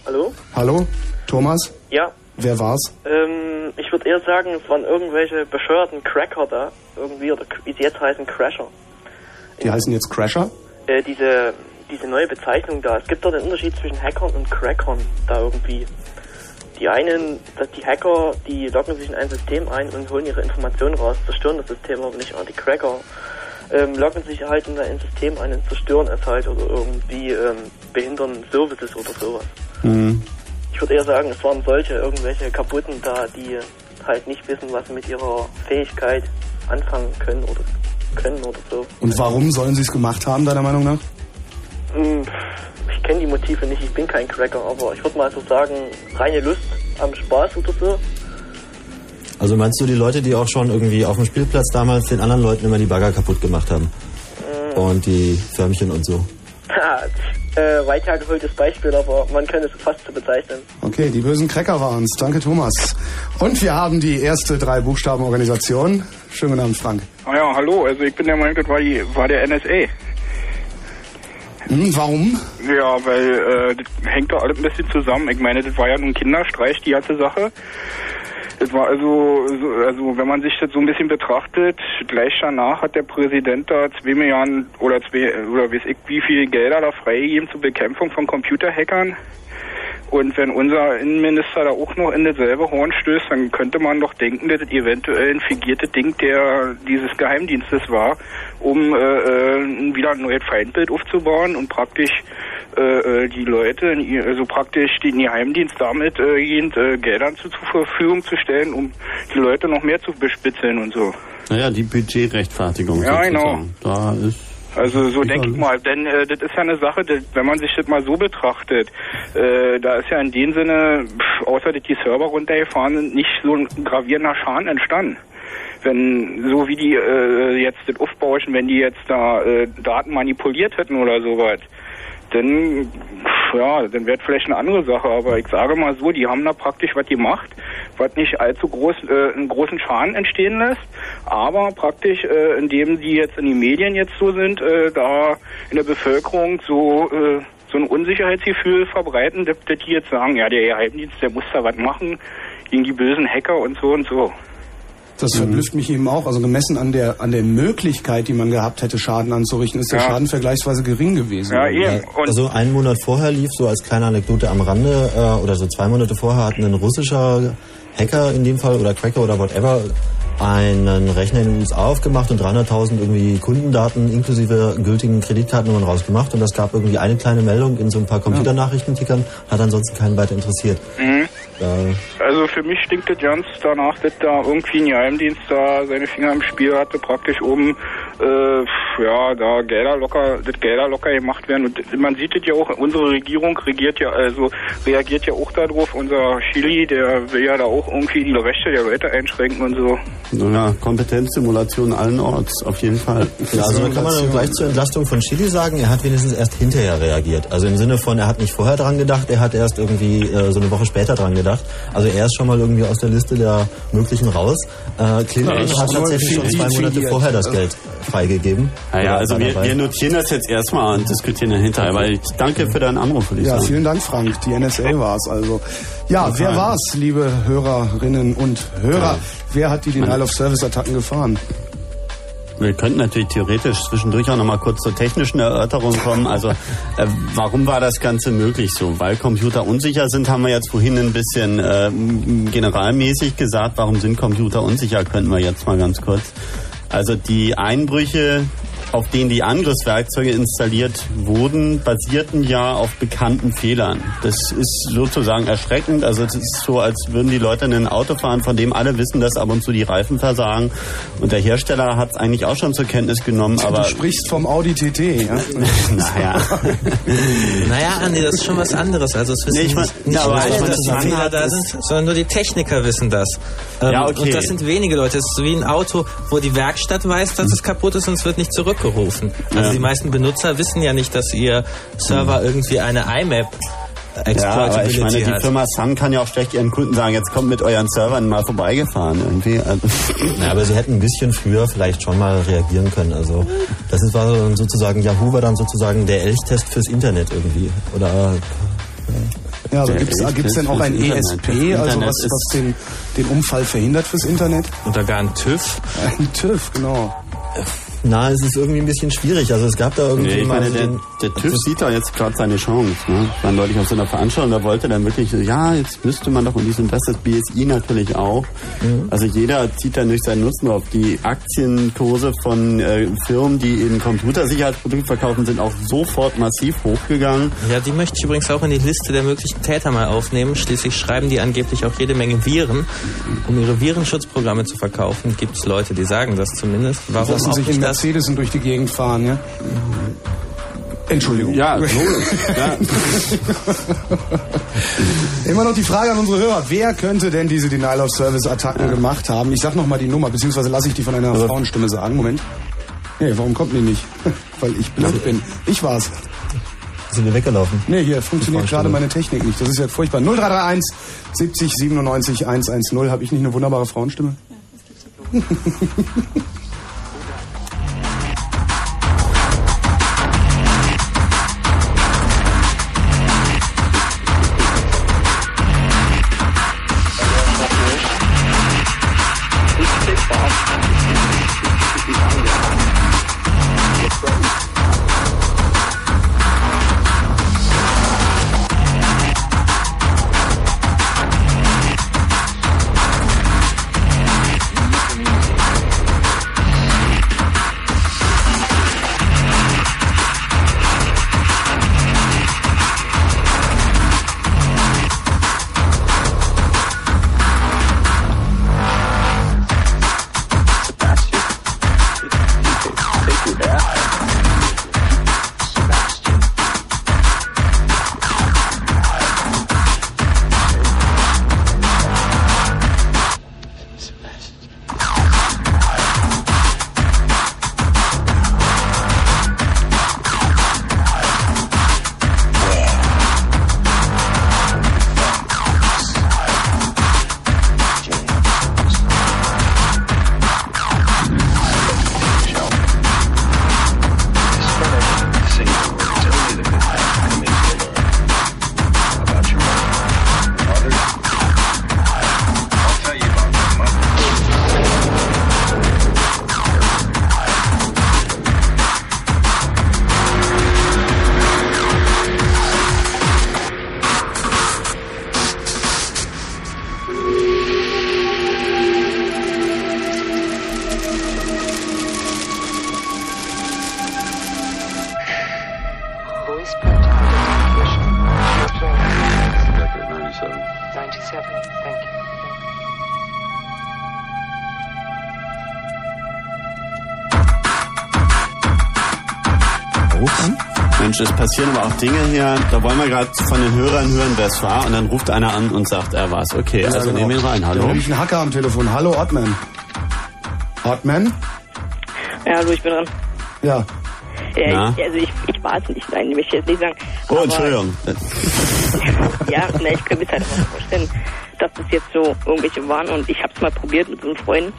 Hallo? Hallo? Thomas? Ja. Wer war's? Ähm, ich eher sagen, es waren irgendwelche bescheuerten Cracker da. Irgendwie, oder wie sie jetzt heißen, Crasher. Die heißen jetzt Crasher? Äh, diese, diese neue Bezeichnung da. Es gibt dort einen Unterschied zwischen Hackern und Crackern da irgendwie. Die einen, dass die Hacker, die loggen sich in ein System ein und holen ihre Informationen raus, zerstören das System aber nicht. Aber die Cracker ähm, loggen sich halt in ein System ein und zerstören es halt oder irgendwie ähm, behindern Services oder sowas. Mhm. Ich würde eher sagen, es waren solche, irgendwelche Kaputten da, die halt nicht wissen, was sie mit ihrer Fähigkeit anfangen können oder können oder so. Und warum sollen sie es gemacht haben, deiner Meinung nach? Hm, Ich kenne die Motive nicht, ich bin kein Cracker, aber ich würde mal so sagen, reine Lust am Spaß oder so. Also meinst du die Leute, die auch schon irgendwie auf dem Spielplatz damals den anderen Leuten immer die Bagger kaputt gemacht haben? Und die Förmchen und so. Äh, weit hergeholtes Beispiel, aber man könnte es fast so bezeichnen. Okay, die bösen Cracker waren's. Danke, Thomas. Und wir haben die erste drei Buchstabenorganisation. Schönen guten Abend, Frank. Ah ja, hallo, also ich bin der Meinung, das war, die, war der NSA. Hm, warum? Ja, weil äh, das hängt doch alles ein bisschen zusammen. Ich meine, das war ja nun Kinderstreich, die ganze Sache. Es war also, so- also wenn man sich das so ein bisschen betrachtet, gleich danach hat der Präsident da zwei Milliarden oder zwei, oder weiß ich wie viel Gelder da freigegeben zur Bekämpfung von Computerhackern. Und wenn unser Innenminister da auch noch in dasselbe Horn stößt, dann könnte man doch denken, dass es eventuell ein fingiertes Ding der dieses Geheimdienstes war, um äh, äh, wieder ein neues Feindbild aufzubauen und praktisch äh, äh, die Leute, also praktisch den Geheimdienst damit äh, gehend, äh, Geldern zu, zur Verfügung zu stellen, um die Leute noch mehr zu bespitzeln und so. Naja, die Budgetrechtfertigung Ja, sozusagen. Da ist Also so denke ich mal, denn äh, das ist ja eine Sache, das, wenn man sich das mal so betrachtet, äh, da ist ja in dem Sinne, pff, außer dass die Server runtergefahren sind, nicht so ein gravierender Schaden entstanden. Wenn, so wie die äh, jetzt das aufbauschen, wenn die jetzt da äh, Daten manipuliert hätten oder sowas, dann, ja, dann wäre vielleicht eine andere Sache. Aber ich sage mal so, die haben da praktisch was gemacht, was nicht allzu groß, äh, einen großen Schaden entstehen lässt, aber praktisch, äh, indem die jetzt in den Medien jetzt so sind, äh, da in der Bevölkerung so, äh, so ein Unsicherheitsgefühl verbreiten, dass, die jetzt sagen, ja, der Geheimdienst, der muss da was machen gegen die bösen Hacker und so und so. Das verblüfft mich eben auch. Also gemessen an der, an der Möglichkeit, die man gehabt hätte, Schaden anzurichten, ist der Ja. Schaden vergleichsweise gering gewesen. also einen Monat vorher lief, so als kleine Anekdote am Rande, äh, oder so zwei Monate vorher hat ein russischer Hacker in dem Fall oder Cracker oder whatever einen Rechner in den USA aufgemacht und 300.000 irgendwie Kundendaten inklusive gültigen Kreditkartennummern rausgemacht und das gab irgendwie eine kleine Meldung in so ein paar Computernachrichtentickern, hat ansonsten keinen weiter interessiert. Mhm. Da Also für mich stinkt das ganz danach, dass da irgendwie ein Geheimdienst da seine Finger im Spiel hatte, praktisch um äh, ja da Gelder locker, das Gelder locker gemacht werden. Und man sieht es ja auch, unsere Regierung regiert ja, also reagiert ja auch darauf. Unser Chili, der will ja da auch irgendwie die Rechte der Leute einschränken und so. Naja, Kompetenzsimulation allen Orts, auf jeden Fall. Ja, also da kann man dann gleich zur Entlastung von Chili sagen, er hat wenigstens erst hinterher reagiert. Also im Sinne von, er hat nicht vorher dran gedacht, er hat erst irgendwie äh, so eine Woche später dran gedacht. Also er ist schon mal irgendwie aus der Liste der möglichen raus. Äh, Clinton Ja, hat tatsächlich schon zwei Monate vorher das Geld freigegeben. Naja, also wir, wir notieren das jetzt erstmal und diskutieren dann hinterher, weil ich danke für deinen Anruf, würde ich Ja, sagen. vielen Dank, Frank. Die NSA war es also. Ja, Total. wer war's, liebe Hörerinnen und Hörer? Wer hat die Denial of Service Attacken gefahren? Wir könnten natürlich theoretisch zwischendurch auch nochmal kurz zur technischen Erörterung kommen. Also, äh, warum war das Ganze möglich so? Weil Computer unsicher sind, haben wir jetzt vorhin ein bisschen äh, generalmäßig gesagt. Warum sind Computer unsicher? Könnten wir jetzt mal ganz kurz. Also die Einbrüche, auf denen die Angriffswerkzeuge installiert wurden, basierten ja auf bekannten Fehlern. Das ist sozusagen erschreckend. Also es ist so, als würden die Leute in ein Auto fahren, von dem alle wissen, dass ab und zu die Reifen versagen. Und der Hersteller hat es eigentlich auch schon zur Kenntnis genommen. Aber du sprichst vom Audi TT, ja? *laughs* naja. *laughs* Naja, Andi, das ist schon was anderes. Also es wissen Nee, ich mein- nicht, nicht ja, aber alle, dass die Fehler da sind, sondern nur die Techniker wissen das. Ähm, Ja, okay. Und das sind wenige Leute. Es ist so wie ein Auto, wo die Werkstatt weiß, dass es kaputt ist und es wird nicht zurückgerufen. Also Ja. die meisten Benutzer wissen ja nicht, dass ihr Server irgendwie eine IMAP Ja, aber ich meine, die hat. Firma Sun kann ja auch schlecht ihren Kunden sagen, jetzt kommt mit euren Servern mal vorbeigefahren irgendwie. Also, *laughs* Ja, aber sie hätten ein bisschen früher vielleicht schon mal reagieren können. Also das ist, war dann sozusagen, Yahoo war dann sozusagen der Elchtest fürs Internet irgendwie. Oder äh, Ja, aber gibt es denn auch ein ESP, also was, was den, den Unfall verhindert fürs Internet? Oder gar ein TÜV? Ein TÜV, genau. Na, es ist irgendwie ein bisschen schwierig. Also es gab da irgendwie Nee, ich meine, der, der TÜV sieht da jetzt gerade seine Chance. Ne? Ich war neulich auf so einer Veranstaltung, da wollte dann wirklich, so, ja, jetzt müsste man doch und dies und das, das BSI natürlich auch. Also jeder zieht dann durch seinen Nutzen auf. Die Aktienkurse von äh, Firmen, die eben Computersicherheitsprodukte verkaufen, sind auch sofort massiv hochgegangen. Ja, die möchte ich übrigens auch in die Liste der möglichen Täter mal aufnehmen. Schließlich schreiben die angeblich auch jede Menge Viren. Um ihre Virenschutzprogramme zu verkaufen, gibt es Leute, die sagen das zumindest. Warum auch nicht das? Mercedes durch die Gegend fahren, ja? Entschuldigung. Ja, logisch. ja. *laughs* Immer noch die Frage an unsere Hörer. Wer könnte denn diese Denial-of-Service-Attacken gemacht haben? Ich sag noch mal die Nummer, beziehungsweise lasse ich die von einer Frauenstimme sagen. Moment. Nee, warum kommt die nicht? *laughs* Weil ich blöd bin. Ich war's. Sind wir weggelaufen? Nee, hier funktioniert gerade meine Technik nicht. Das ist ja furchtbar. 0331 70 97 110. Habe ich nicht eine wunderbare Frauenstimme? Voice *laughs* passieren aber auch Dinge hier. Da wollen wir gerade von den Hörern hören, wer es war. Und dann ruft einer an und sagt, er war's. Okay, Ja, also genau. nehmen wir ihn rein. Da Hallo? habe ich einen Hacker am Telefon. Hallo, Ottman. Ottman? Ja, hallo, ich bin dran. Ja. Ja, Na? ich, also ich, ich war es nicht, nein, ich jetzt nicht sagen. Oh, Aber- Entschuldigung. *laughs* Ja, na, ich kann mir halt einfach vorstellen, dass das jetzt so irgendwelche waren und ich habe es mal probiert mit so einem Freund,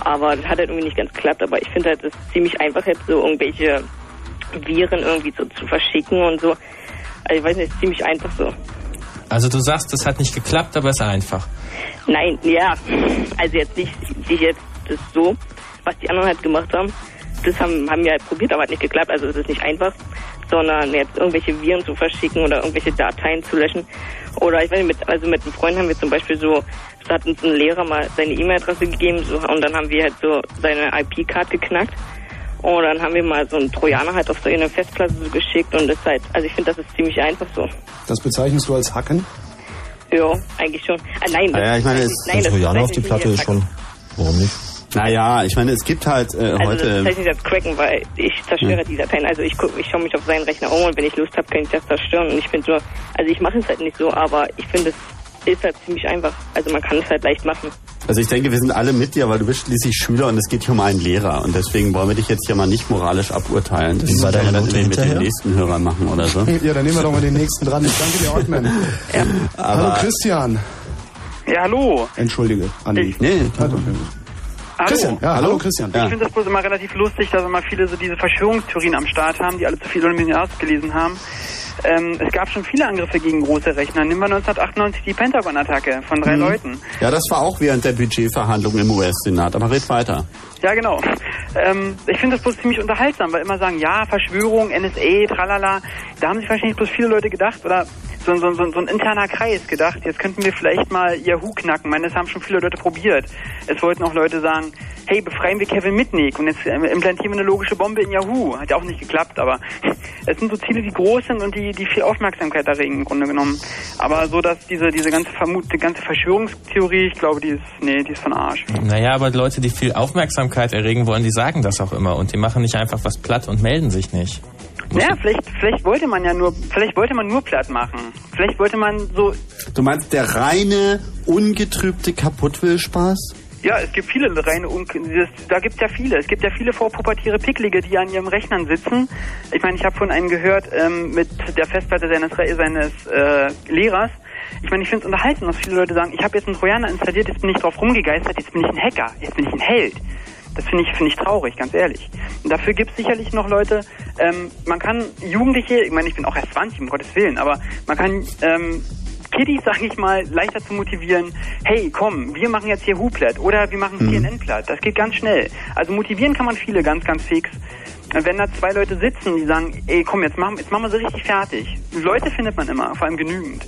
aber das hat halt irgendwie nicht ganz geklappt. Aber ich finde halt, es ist ziemlich einfach jetzt so irgendwelche Viren irgendwie so zu verschicken und so. Also ich weiß nicht, ist ziemlich einfach so. Also du sagst, das hat nicht geklappt, aber es ist einfach. Nein, ja, also jetzt nicht, nicht jetzt das so, was die anderen halt gemacht haben. Das haben, haben wir halt probiert, aber hat nicht geklappt. Also es ist nicht einfach, sondern jetzt irgendwelche Viren zu verschicken oder irgendwelche Dateien zu löschen. Oder ich weiß nicht, mit, also mit einem Freund haben wir zum Beispiel so, da hat uns ein Lehrer mal seine E-Mail-Adresse gegeben so, und dann haben wir halt so seine IP-Card geknackt. Und dann haben wir mal so einen Trojaner halt auf so eine Festplatte so geschickt und das halt, also ich finde, das ist ziemlich einfach so. Das bezeichnest du als Hacken? Ja, eigentlich schon. Ah, nein, Ja, ich meine, es nein, ein das Trojaner auf die Platte nicht ist schon. Warum nicht? Naja, ich meine, es gibt halt äh, Also das heute. bezeichne ich als Cracken, weil ich zerstöre Ja. die Dateien. Also ich guck, ich schaue mich auf seinen Rechner um und wenn ich Lust habe, kann ich das zerstören. Und ich finde so, also ich mache es halt nicht so, aber ich finde es ist halt ziemlich einfach. Also man kann es halt leicht machen. Also ich denke, wir sind alle mit dir, weil du bist schließlich Schüler und es geht hier um einen Lehrer. Und deswegen wollen wir dich jetzt hier mal nicht moralisch aburteilen. Das Wie war können wir deine dann Note mit den nächsten Hörern machen oder so. *laughs* Ja, dann nehmen wir doch mal den nächsten dran. Ich danke dir, Ottman. Hallo, Aber- Christian. Ja, hallo. Entschuldige, Andi. Nee, hallo. Christian, ja, hallo, Christian. Ich finde das bloß immer relativ lustig, dass immer viele so diese Verschwörungstheorien am Start haben, die alle zu viel Illuminati gelesen haben. ähm, es gab schon viele Angriffe gegen große Rechner. Nehmen wir 1998 die Pentagon-Attacke von drei Mhm. Leuten. Ja, das war auch während der Budgetverhandlungen im US-Senat. Aber red weiter. Ja, genau. Ähm, ich finde das bloß ziemlich unterhaltsam, weil immer sagen, ja, Verschwörung, NSA, tralala. Da haben sich wahrscheinlich bloß viele Leute gedacht, oder so, so, so, so ein interner Kreis gedacht, jetzt könnten wir vielleicht mal Yahoo knacken. Ich meine, das haben schon viele Leute probiert. Es wollten auch Leute sagen, hey, befreien wir Kevin Mitnick und jetzt ähm, implantieren wir eine logische Bombe in Yahoo. Hat ja auch nicht geklappt, aber *laughs* es sind so Ziele, die groß sind und die, die viel Aufmerksamkeit erregen im Grunde genommen. Aber so, dass diese, diese ganze Vermut, die ganze Verschwörungstheorie, ich glaube, die ist, nee, die ist von Arsch. Naja, aber Leute, die viel Aufmerksamkeit erregen wollen, die sagen das auch immer und die machen nicht einfach was platt und melden sich nicht. Naja, vielleicht, vielleicht wollte man ja nur, vielleicht wollte man nur platt machen. Vielleicht wollte man so, Du meinst der reine, ungetrübte Kaputtwillspaß? ja, es gibt viele reine, Un da gibt es ja viele. Es gibt ja viele vorpubertiere Picklige, die an ihrem Rechnern sitzen. Ich meine, ich habe von einem gehört ähm, mit der Festplatte seines, seines äh, Lehrers. Ich meine, ich finde es unterhaltsam, dass viele Leute sagen, ich habe jetzt einen Trojaner installiert, jetzt bin ich drauf rumgegeistert, jetzt bin ich ein Hacker, jetzt bin ich ein Held. Das finde ich, finde ich traurig, ganz ehrlich. Und dafür gibt es sicherlich noch Leute, ähm, man kann Jugendliche, ich meine, ich bin auch erst 20, um Gottes Willen, aber man kann ähm, Kiddies, *laughs* sag ich mal, leichter zu motivieren, hey, komm, wir machen jetzt hier Huplet oder wir machen Mhm. CNN platt. Das geht ganz schnell. Also motivieren kann man viele ganz, ganz fix. Wenn da zwei Leute sitzen, die sagen, ey, komm, jetzt machen, jetzt machen wir sie richtig fertig. Leute findet man immer, vor allem genügend.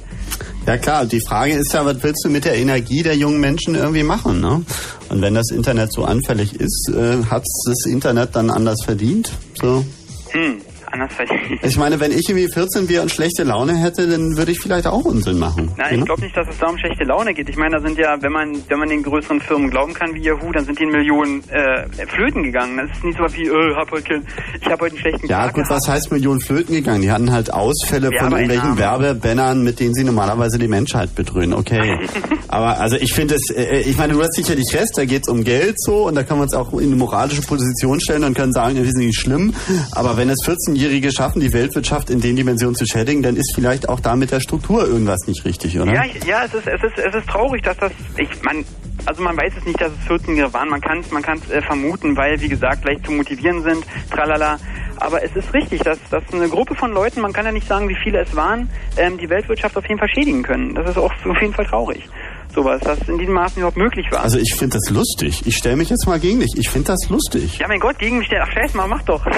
Ja klar, die Frage ist ja, was willst du mit der Energie der jungen Menschen irgendwie machen? Ne? Und wenn das Internet so anfällig ist, äh, hat das Internet dann anders verdient? So. Hm, anders verdient. Ich meine, wenn ich irgendwie 14 wäre und schlechte Laune hätte, dann würde ich vielleicht auch Unsinn machen. Nein, ich glaube nicht, dass es da um schlechte Laune geht. Ich meine, da sind ja, wenn man, wenn man den größeren Firmen glauben kann wie Yahoo, dann sind die in Millionen äh, Flöten gegangen. Das ist nicht so was wie, äh, hab heute, kein- ich habe heute einen schlechten Ja, Tag gut, was heißt Millionen Flöten gegangen? Die hatten halt Ausfälle von irgendwelchen. Werbebannern, mit denen sie normalerweise die Menschheit bedröhnen. Okay. *laughs* Aber also ich finde es, äh, ich meine, du hast sicherlich recht, da geht's um Geld so und da kann man uns auch in eine moralische Position stellen und können sagen, wir sind nicht schlimm. Aber wenn es 14-Jährige schaffen, die Weltwirtschaft in den Dimensionen zu schädigen, dann ist vielleicht auch da mit der Struktur irgendwas nicht richtig, oder? Ja, ja, es ist, es ist, es ist traurig, dass das, ich, man, also man weiß es nicht, dass es 14 waren. Man kann es, man äh, vermuten, weil, wie gesagt, leicht zu motivieren sind, tralala. Aber es ist richtig, dass, dass eine Gruppe von Leuten, man kann ja nicht sagen, wie viele es waren, ähm, die Weltwirtschaft auf jeden Fall schädigen können. Das ist auch auf jeden Fall traurig. Sowas, dass in diesem Maßen überhaupt möglich war. Also ich finde das lustig. Ich stelle mich jetzt mal gegen dich. Ich finde das lustig. ja, mein Gott, gegen mich, der, ach scheiß mal, mach doch. *laughs*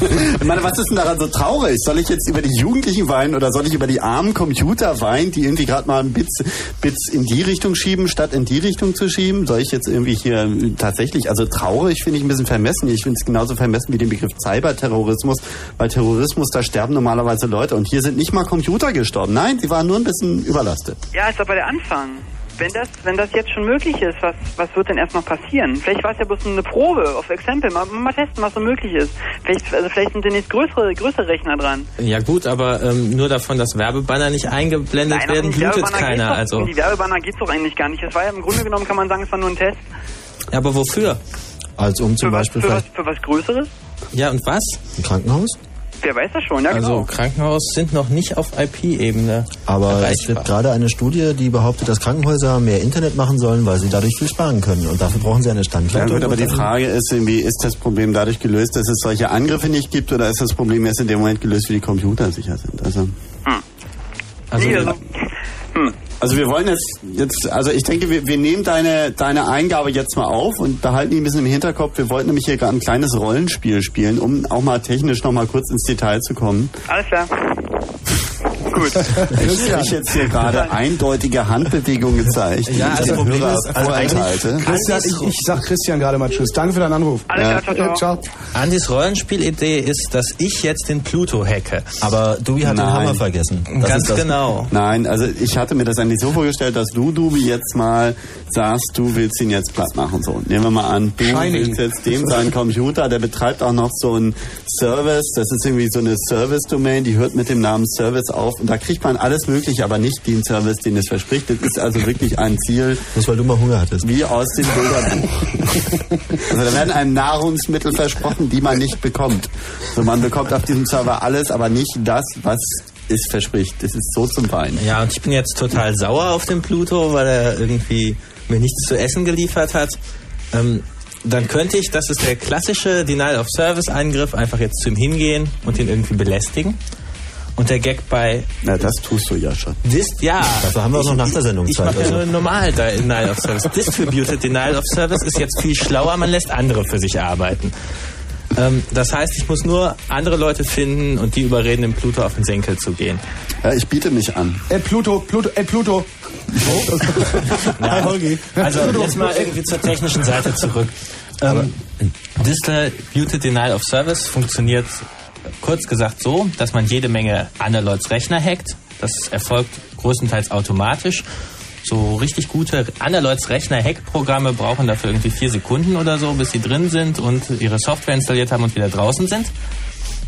*laughs* Ich meine, was ist denn daran so traurig? Soll ich jetzt über die Jugendlichen weinen oder soll ich über die armen Computer weinen, die irgendwie gerade mal ein Bits, Bits in die Richtung schieben, statt in die Richtung zu schieben? Soll ich jetzt irgendwie hier tatsächlich, also traurig finde ich ein bisschen vermessen. Ich finde es genauso vermessen wie den Begriff Cyberterrorismus, weil Terrorismus, da sterben normalerweise Leute und hier sind nicht mal Computer gestorben. Nein, sie waren nur ein bisschen überlastet. Ja, ist aber der Anfang. Wenn das, wenn das jetzt schon möglich ist, was, was wird denn erst noch passieren? Vielleicht war es ja bloß eine Probe auf Exempel. Mal, mal testen, was so möglich ist. Vielleicht, also vielleicht sind demnächst größere, größere Rechner dran. Ja gut, aber ähm, nur davon, dass Werbebanner nicht eingeblendet Nein, werden, blutet keiner. doch, Also, Um die Werbebanner geht's doch eigentlich gar nicht. Es war ja im Grunde genommen, kann man sagen, es war nur ein Test. ja, aber wofür? Als um zum Beispiel Für was, für was Größeres? Ja, und was? ein Krankenhaus. Wer weiß das schon, ja Also genau. Krankenhaus sind noch nicht auf IP-Ebene. Aber es erreichbar. gibt gerade eine Studie, die behauptet, dass Krankenhäuser mehr Internet machen sollen, weil sie dadurch viel sparen können. Und dafür brauchen sie eine Ja, Standleitung. gut, aber die Frage ist irgendwie, ist das Problem dadurch gelöst, dass es solche Angriffe nicht gibt oder ist das Problem erst in dem Moment gelöst, wie die Computer sicher sind? Also, Also, Nee, also, hm. Also wir wollen jetzt, jetzt also ich denke, wir, wir nehmen deine, deine Eingabe jetzt mal auf und behalten die ein bisschen im Hinterkopf. Wir wollten nämlich hier gerade ein kleines Rollenspiel spielen, um auch mal technisch noch mal kurz ins Detail zu kommen. Alles klar. Gut. Ich habe jetzt hier gerade eindeutige Handbewegungen gezeigt. Ja, die also ich Problem Hörer ist, also vorenthalte. Christian, ich, ich sag Christian gerade mal Tschüss. Danke für deinen Anruf. Alles klar, ciao, Äh, ciao. Andys Rollenspielidee ist, dass ich jetzt den Pluto hacke. Aber Dewey hat den Nein. Hammer vergessen. Das Ganz genau. Nein, also ich hatte mir das eigentlich so vorgestellt, dass du, du jetzt mal sagst, du willst ihn jetzt platt machen. So, nehmen wir mal an, du Shining. willst jetzt dem seinen Computer, der betreibt auch noch so einen Service, das ist irgendwie so eine Service-Domain, die hört mit dem Namen Service auf und da kriegt man alles mögliche, aber nicht den Service, den es verspricht. Das ist also wirklich ein Ziel, Bloß weil du mal Hunger hattest. wie aus dem Bilderbuch. *laughs* also da werden einem Nahrungsmittel versprochen, die man nicht bekommt. So man bekommt auf diesem Server alles, aber nicht das, was es verspricht. Das ist so zum Weinen. Ja, und ich bin jetzt total sauer auf den Pluto, weil er irgendwie mir nichts zu essen geliefert hat. Ähm, dann könnte ich, das ist der klassische Denial of Service Eingriff, einfach jetzt zu ihm hingehen und ihn irgendwie belästigen. Und der Gag bei Na, das tust du ja schon. Dist, ja. Dafür haben wir auch noch nach der Sendung Ich Zeit. mache ja Also. nur normal Denial of Service. Distributed Denial of Service ist jetzt viel schlauer, man lässt andere für sich arbeiten. Ähm, das heißt, ich muss nur andere Leute finden und die überreden, dem Pluto auf den Senkel zu gehen. Ja, ich biete mich an. Ed Pluto, Pluto, Ed Pluto. *laughs* Ja, Holgi. Also jetzt mal irgendwie zur technischen Seite zurück. Ähm, Distributed Denial of Service funktioniert kurz gesagt so, dass man jede Menge Underlords Rechner hackt. Das erfolgt größtenteils automatisch. So richtig gute Underlords Rechner Hackprogramme brauchen dafür irgendwie vier Sekunden oder so, bis sie drin sind und ihre Software installiert haben und wieder draußen sind.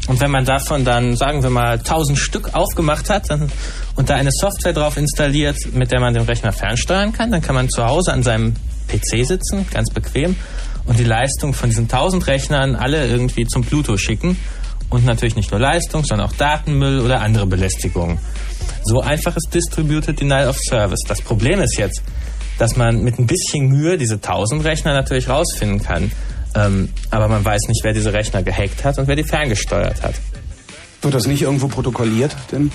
Und wenn man davon dann, sagen wir mal, 1000 Stück aufgemacht hat dann, und da eine Software drauf installiert, mit der man den Rechner fernsteuern kann, dann kann man zu Hause an seinem PC sitzen, ganz bequem, und die Leistung von diesen 1000 Rechnern alle irgendwie zum Pluto schicken. Und natürlich nicht nur Leistung, sondern auch Datenmüll oder andere Belästigungen. So einfach ist Distributed Denial of Service. Das Problem ist jetzt, dass man mit ein bisschen Mühe diese 1000 Rechner natürlich rausfinden kann. Ähm, aber man weiß nicht, wer diese Rechner gehackt hat und wer die ferngesteuert hat. Wird das nicht irgendwo protokolliert? Denn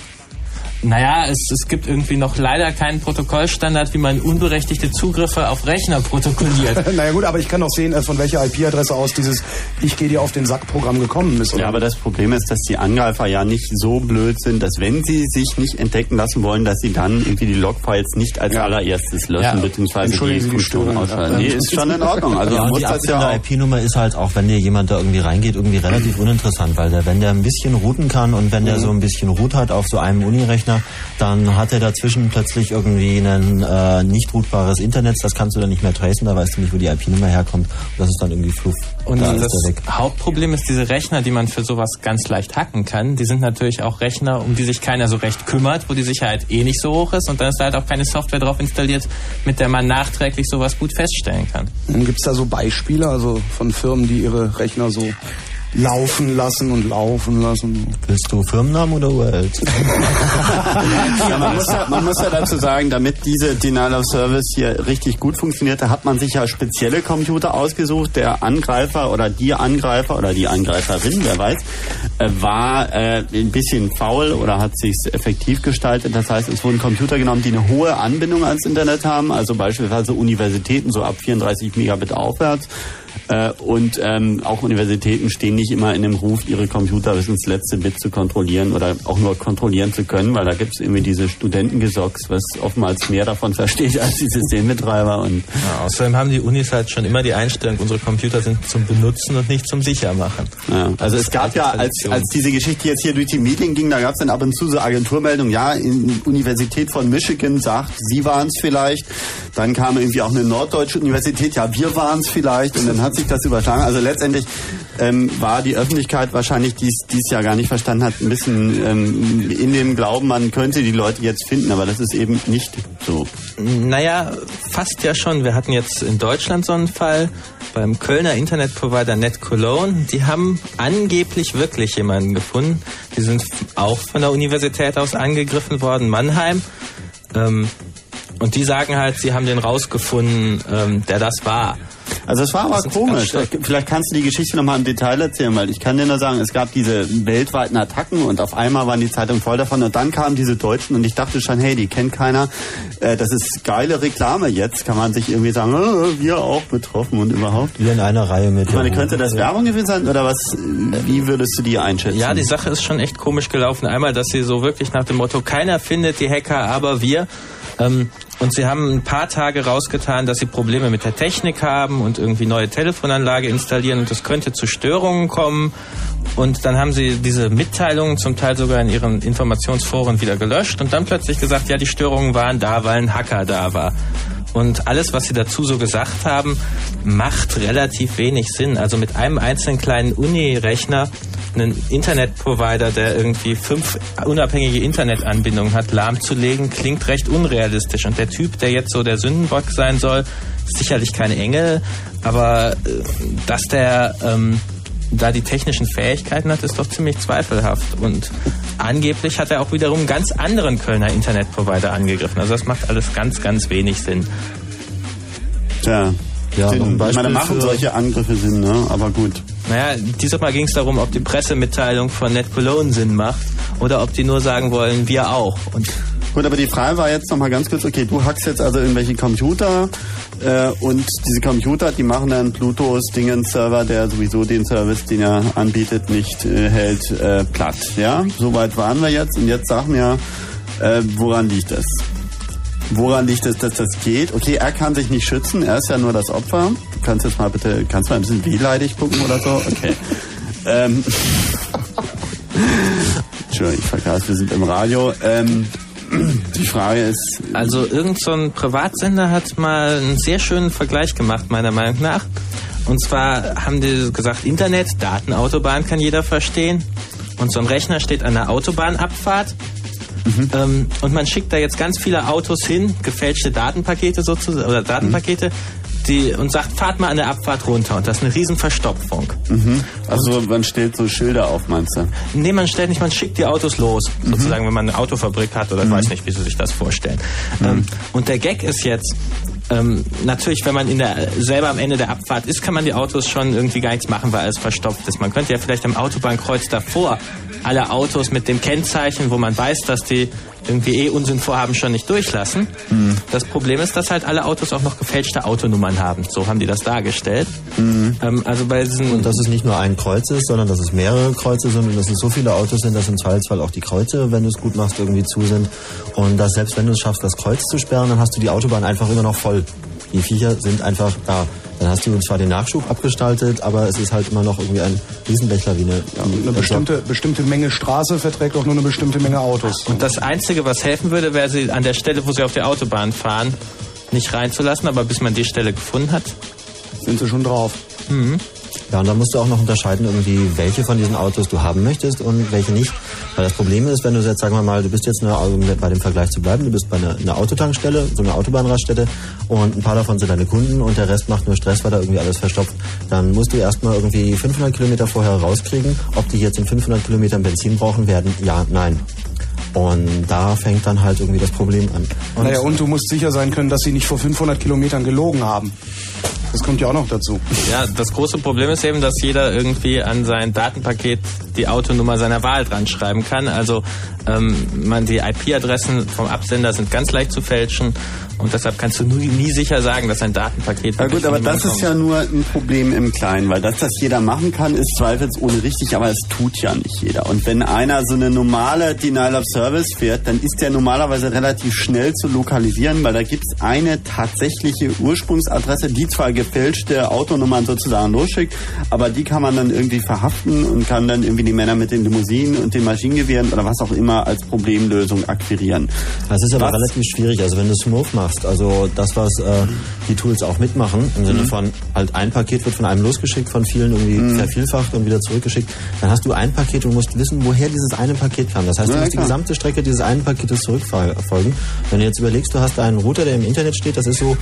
Naja, es, es gibt irgendwie noch leider keinen Protokollstandard, wie man unberechtigte Zugriffe auf Rechner protokolliert. *laughs* naja gut, aber ich kann doch sehen, äh, von welcher IP-Adresse aus dieses Ich gehe dir auf den Sack-Programm gekommen ist. Oder? Ja, aber das Problem ist, dass die Angreifer ja nicht so blöd sind, dass wenn sie sich nicht entdecken lassen wollen, dass sie dann irgendwie die Logfiles nicht als allererstes löschen, Ja. beziehungsweise die Funktion Störung. ausschalten. Nee, ist schon in Ordnung. Also ja, muss die das ja auch IP-Nummer ist halt auch, wenn dir jemand da irgendwie reingeht, irgendwie relativ uninteressant, weil der, wenn der ein bisschen routen kann und wenn der Mhm. so ein bisschen Root hat auf so einem Unirechner, dann hat er dazwischen plötzlich irgendwie ein äh, nicht routbares Internet, das kannst du dann nicht mehr tracen, da weißt du nicht, wo die IP-Nummer herkommt und das ist dann irgendwie fluff. Und da ist das er weg. Hauptproblem ist, diese Rechner, die man für sowas ganz leicht hacken kann, die sind natürlich auch Rechner, um die sich keiner so recht kümmert, wo die Sicherheit eh nicht so hoch ist und dann ist da halt auch keine Software drauf installiert, mit der man nachträglich sowas gut feststellen kann. Gibt es da so Beispiele, also von Firmen, die ihre Rechner so laufen lassen und laufen lassen? Willst du Firmennamen oder URLs? *laughs* ja, man, muss ja, man muss ja dazu sagen, damit diese Denial of Service hier richtig gut funktionierte, hat man sich ja spezielle Computer ausgesucht. Der Angreifer oder die Angreifer oder die Angreiferin, wer weiß, äh, war äh, ein bisschen faul oder hat sich effektiv gestaltet. Das heißt, es wurden Computer genommen, die eine hohe Anbindung ans Internet haben, also beispielsweise Universitäten so ab 34 Megabit aufwärts. Äh, und ähm, auch Universitäten stehen nicht immer in dem Ruf, ihre Computer bis ins letzte Bit zu kontrollieren oder auch nur kontrollieren zu können, weil da gibt es irgendwie diese Studentengesocks, was oftmals mehr davon versteht *laughs* als die Systembetreiber. Und Ja, außerdem haben die Unis halt schon immer die Einstellung, unsere Computer sind zum Benutzen und nicht zum Sichermachen. Ja, also es gab ja, als, als diese Geschichte jetzt hier durch die Medien ging, da gab es dann ab und zu so Agenturmeldungen, ja, in Universität von Michigan sagt, Sie waren es vielleicht. Dann kam irgendwie auch eine norddeutsche Universität, ja, wir waren es vielleicht. Und dann hat sich das überschlagen. Also letztendlich ähm, war die Öffentlichkeit wahrscheinlich, die es ja gar nicht verstanden hat, ein bisschen ähm, in dem Glauben, man könnte die Leute jetzt finden. Aber das ist eben nicht so. Naja, fast ja schon. Wir hatten jetzt in Deutschland so einen Fall beim Kölner Internetprovider Net Cologne. Die haben angeblich wirklich jemanden gefunden. Die sind auch von der Universität aus angegriffen worden, Mannheim. Ähm, und die sagen halt, sie haben den rausgefunden, ähm, der das war. Also es war aber komisch. Vielleicht kannst du die Geschichte nochmal im Detail erzählen, weil ich kann dir nur sagen, es gab diese weltweiten Attacken und auf einmal waren die Zeitungen voll davon und dann kamen diese Deutschen und ich dachte schon, hey, die kennt keiner. Äh, das ist geile Reklame jetzt, kann man sich irgendwie sagen, äh, wir auch betroffen und überhaupt. Wir in einer Reihe mit. Ich meine, könnte das Werbung gewesen sein oder was? Wie würdest du die einschätzen? Ja, die Sache ist schon echt komisch gelaufen. Einmal, dass sie so wirklich nach dem Motto, keiner findet die Hacker, aber wir. Ähm, und sie haben ein paar Tage rausgetan, dass sie Probleme mit der Technik haben und irgendwie neue Telefonanlage installieren und es könnte zu Störungen kommen. Und dann haben sie diese Mitteilungen zum Teil sogar in ihren Informationsforen wieder gelöscht und dann plötzlich gesagt, ja, die Störungen waren da, weil ein Hacker da war. Und alles, was sie dazu so gesagt haben, macht relativ wenig Sinn. Also mit einem einzelnen kleinen Uni-Rechner einen Internetprovider, der irgendwie fünf unabhängige Internetanbindungen hat, lahmzulegen, klingt recht unrealistisch. Und der Typ, der jetzt so der Sündenbock sein soll, ist sicherlich kein Engel, aber äh, dass der ähm, da die technischen Fähigkeiten hat, ist doch ziemlich zweifelhaft. Und angeblich hat er auch wiederum einen ganz anderen Kölner Internetprovider angegriffen. Also das macht alles ganz, ganz wenig Sinn. Tja. Ja, Sinn. ich meine, machen solche Angriffe Sinn, ne? Aber gut. Naja, dieses Mal ging es darum, ob die Pressemitteilung von Ned Cologne Sinn macht oder ob die nur sagen wollen, wir auch. Und Gut, aber die Frage war jetzt nochmal ganz kurz, okay, du hackst jetzt also irgendwelche Computer äh, und diese Computer, die machen dann Plutos Dingens-Server, der sowieso den Service, den er anbietet, nicht äh, hält, äh, platt. Ja, soweit waren wir jetzt und jetzt sag mir, äh, woran liegt das? Woran liegt es, dass das geht? Okay, er kann sich nicht schützen, er ist ja nur das Opfer. Du kannst jetzt mal bitte, kannst mal ein bisschen wehleidig gucken oder so? Okay. *laughs* ähm. Entschuldigung, ich vergaß, wir sind im Radio. Ähm, die Frage ist. Also irgend so ein Privatsender hat mal einen sehr schönen Vergleich gemacht, meiner Meinung nach. Und zwar haben die gesagt, Internet, Datenautobahn kann jeder verstehen. Und so ein Rechner steht an der Autobahnabfahrt. Mhm. Ähm, und man schickt da jetzt ganz viele Autos hin, gefälschte Datenpakete sozusagen, oder Datenpakete, die, und sagt, fahrt mal an der Abfahrt runter. Und das ist eine riesen Verstopfung. Mhm. Also man stellt so Schilder auf, meinst du? Nee, man stellt nicht, man schickt die Autos los. Mhm. Sozusagen, wenn man eine Autofabrik hat oder ich weiß nicht, wie Sie sich das vorstellen. Mhm. Ähm, und der Gag ist jetzt, ähm, natürlich, wenn man in der, selber am Ende der Abfahrt ist, kann man die Autos schon irgendwie gar nichts machen, weil alles verstopft ist. Man könnte ja vielleicht am Autobahnkreuz davor alle Autos mit dem Kennzeichen, wo man weiß, dass die irgendwie eh Unsinn vorhaben, schon nicht durchlassen. Mhm. Das Problem ist, dass halt alle Autos auch noch gefälschte Autonummern haben. So haben die das dargestellt. Mhm. Ähm, also bei diesen Und dass es nicht nur ein Kreuz ist, sondern dass es mehrere Kreuze sind und dass es so viele Autos sind, dass im Zweifelsfall auch die Kreuze, wenn du es gut machst, irgendwie zu sind. Und dass selbst wenn du es schaffst, das Kreuz zu sperren, dann hast du die Autobahn einfach immer noch voll. Die Viecher sind einfach da. Dann hast du zwar den Nachschub abgestaltet, aber es ist halt immer noch irgendwie ein Riesenblechlawine. Eine bestimmte, bestimmte Menge Straße verträgt auch nur eine bestimmte Menge Autos. Und das Einzige, was helfen würde, wäre sie an der Stelle, wo sie auf der Autobahn fahren, nicht reinzulassen. Aber bis man die Stelle gefunden hat, sind sie schon drauf. Mhm. Ja, und da musst du auch noch unterscheiden, irgendwie, welche von diesen Autos du haben möchtest und welche nicht. Weil das Problem ist, wenn du jetzt, sagen wir mal, du bist jetzt eine, um bei dem Vergleich zu bleiben, du bist bei einer, einer Autotankstelle, so einer Autobahnraststätte und ein paar davon sind deine Kunden und der Rest macht nur Stress, weil da irgendwie alles verstopft. Dann musst du erstmal irgendwie 500 Kilometer vorher rauskriegen, ob die jetzt in 500 Kilometern Benzin brauchen werden, ja, nein. Und da fängt dann halt irgendwie das Problem an. Und naja, und du musst sicher sein können, dass sie nicht vor 500 Kilometern gelogen haben. Das kommt ja auch noch dazu. Ja, das große Problem ist eben, dass jeder irgendwie an sein Datenpaket die Autonummer seiner Wahl dran schreiben kann. Also ähm, man die IP-Adressen vom Absender sind ganz leicht zu fälschen und deshalb kannst du nie, nie sicher sagen, dass ein Datenpaket. Ja gut, aber das ist ja nur ein Problem im Kleinen, weil dass das jeder machen kann, ist zweifelsohne richtig, aber es tut ja nicht jeder. Und wenn einer so eine normale Denial of Service fährt, dann ist der normalerweise relativ schnell zu lokalisieren, weil da gibt es eine tatsächliche Ursprungsadresse, die zwar gefälschte Autonummern sozusagen losschickt, aber die kann man dann irgendwie verhaften und kann dann irgendwie die Männer mit den Limousinen und den Maschinengewehren oder was auch immer als Problemlösung akquirieren. Das ist aber Was- relativ schwierig. Also wenn du Smooth machst, also das, was äh, die Tools auch mitmachen, im Sinne Mhm. von halt ein Paket wird von einem losgeschickt, von vielen irgendwie Mhm. vervielfacht und wieder zurückgeschickt, dann hast du ein Paket und musst wissen, woher dieses eine Paket kam. Das heißt, du Ja, musst die klar. gesamte Strecke dieses einen Paketes zurückfolgen. Wenn du jetzt überlegst, du hast einen Router, der im Internet steht, das ist so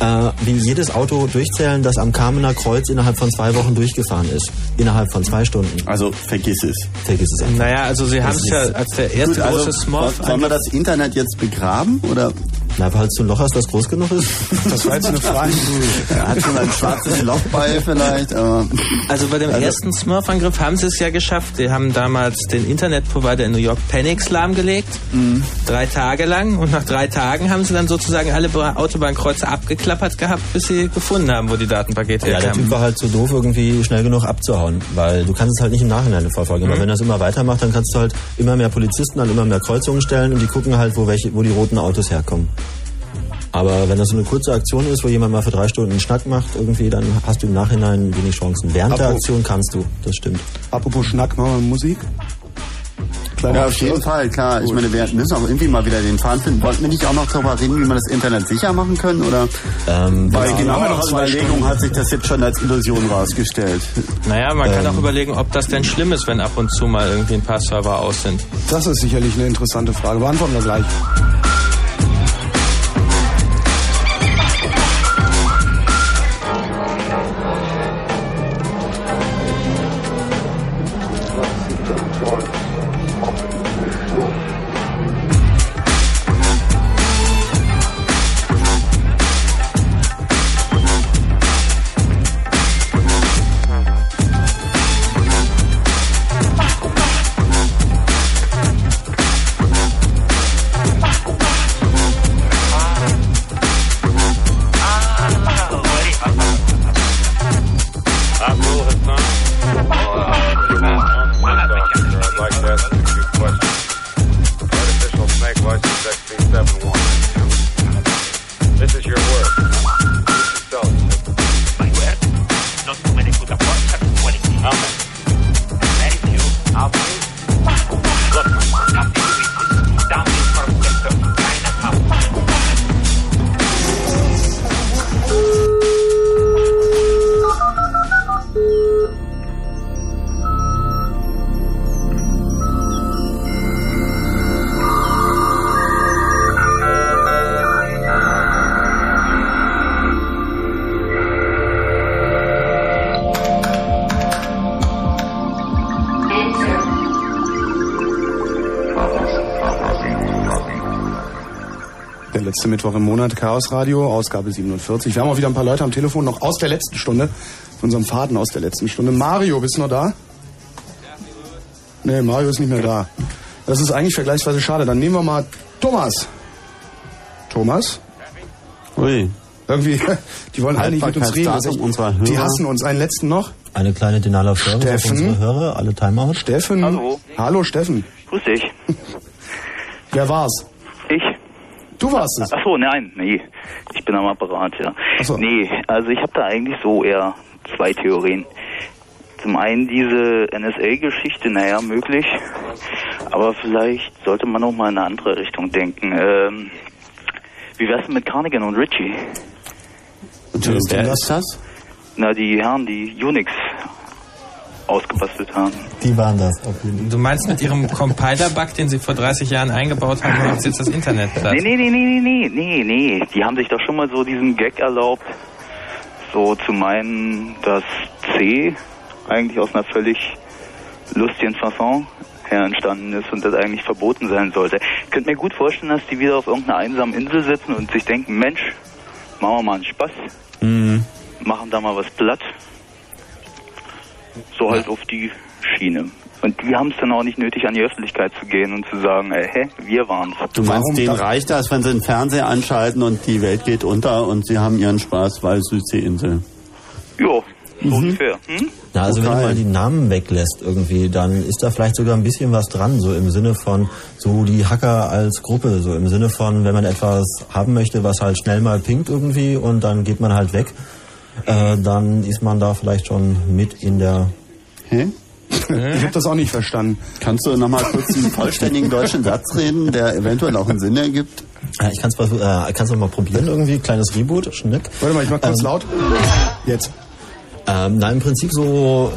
äh, wie jedes Auto durchzählen, das am Kamener Kreuz innerhalb von zwei Wochen durchgefahren ist. Innerhalb von zwei Stunden. Also vergiss es. Vergiss es einfach. Naja, also sie haben es ja als der erste Gut, also, große Smurf. Sollen wir das Internet jetzt begraben oder? Na, falls du ein Loch hast, das groß genug ist. Das war jetzt eine Frage. Er hat schon ein schwarzes Loch bei vielleicht, aber. Also bei dem Also- ersten Smurf-Angriff haben sie es ja geschafft. Die haben damals den Internetprovider in New York Panics lahmgelegt. Mhm. Drei Tage lang. Und nach drei Tagen haben sie dann sozusagen alle Ba- Autobahnkreuze abgeklappert gehabt, bis sie gefunden haben, wo die Datenpakete Ja, der herkamen. Typ war halt zu doof, irgendwie schnell genug abzuhauen, weil du kannst es halt nicht im Nachhinein verfolgen. Aber Mhm. wenn das immer weitermacht, dann kannst du halt immer mehr Polizisten an immer mehr Kreuzungen stellen und die gucken halt, wo welche, wo die roten Autos herkommen. Aber wenn das so eine kurze Aktion ist, wo jemand mal für drei Stunden einen Schnack macht, irgendwie, dann hast du im Nachhinein wenig Chancen. Während der Apro- Aktion kannst du, das stimmt. Apropos Schnack, machen wir Musik. Kleiner Ja, auf jeden. Fall, klar. Ich meine, wir müssen auch irgendwie mal wieder den Faden finden. Wollten wir nicht auch noch darüber reden, wie man das Internet sicher machen können? Oder? Ähm, Weil ja, genau nach Überlegung hat sich das jetzt schon als Illusion rausgestellt. Naja, man kann Ähm. auch überlegen, ob das denn schlimm ist, wenn ab und zu mal irgendwie ein paar Server aus sind. Das ist sicherlich eine interessante Frage. Beantworten wir gleich. Mittwoch im Monat, Chaos Radio, Ausgabe 47. Wir haben auch wieder ein paar Leute am Telefon, noch aus der letzten Stunde, von unserem Faden aus der letzten Stunde. Mario, bist du noch da? Nee, Mario ist nicht mehr da. Das ist eigentlich vergleichsweise schade. Dann nehmen wir mal Thomas. Thomas? Ui. Irgendwie, *laughs* die wollen alle nicht mit uns reden. Echt- unserer Hörer. Die hassen uns. Einen letzten noch. Eine kleine Denial of Service auf Steffen? unsere Hörer, alle Timeout. Steffen. Hallo. Hallo, Steffen. Grüß dich. *laughs* Wer war's? Du warst es. Ach so, nein, nee. Ich bin am Apparat, ja. Nee, also ich habe da eigentlich so eher zwei Theorien. Zum einen diese NSA-Geschichte, naja, möglich. Aber vielleicht sollte man auch mal in eine andere Richtung denken. Ähm, wie wär's denn mit Carnigan und Ritchie? Wer ist das? Na, die Herren, die Unix haben. Die waren das. Du meinst mit ihrem Compiler-Bug, den sie vor 30 Jahren eingebaut haben, macht jetzt das Internet platt? Nee, nee, nee, nee, nee, nee, nee, nee. Die haben sich doch schon mal so diesen Gag erlaubt, so zu meinen, dass C eigentlich aus einer völlig lustigen Fasson her entstanden ist und das eigentlich verboten sein sollte. Ich könnte mir gut vorstellen, dass die wieder auf irgendeiner einsamen Insel sitzen und sich denken, Mensch, machen wir mal einen Spaß, Mhm. machen da mal was platt. So halt auf die Schiene. Und die haben es dann auch nicht nötig, an die Öffentlichkeit zu gehen und zu sagen, ey, hä, wir waren's. Du meinst, denen reicht das, wenn sie den Fernseher anschalten und die Welt geht unter und sie haben ihren Spaß, weil Südseeinsel. Ja, so Mhm. ungefähr. Hm? Na, also wenn du mal die Namen weglässt irgendwie, dann ist da vielleicht sogar ein bisschen was dran, so im Sinne von so die Hacker als Gruppe, so im Sinne von, wenn man etwas haben möchte, was halt schnell mal pinkt irgendwie und dann geht man halt weg, äh, dann ist man da vielleicht schon mit in der... Hä? Ich habe das auch nicht verstanden. Kannst du nochmal kurz einen vollständigen deutschen Satz reden, der eventuell auch einen Sinn ergibt? Äh, Ich kann es äh, kann's mal probieren irgendwie, kleines Reboot, Schnick. Warte mal, ich mach kurz Ähm, laut. Jetzt. Ähm, na, im Prinzip so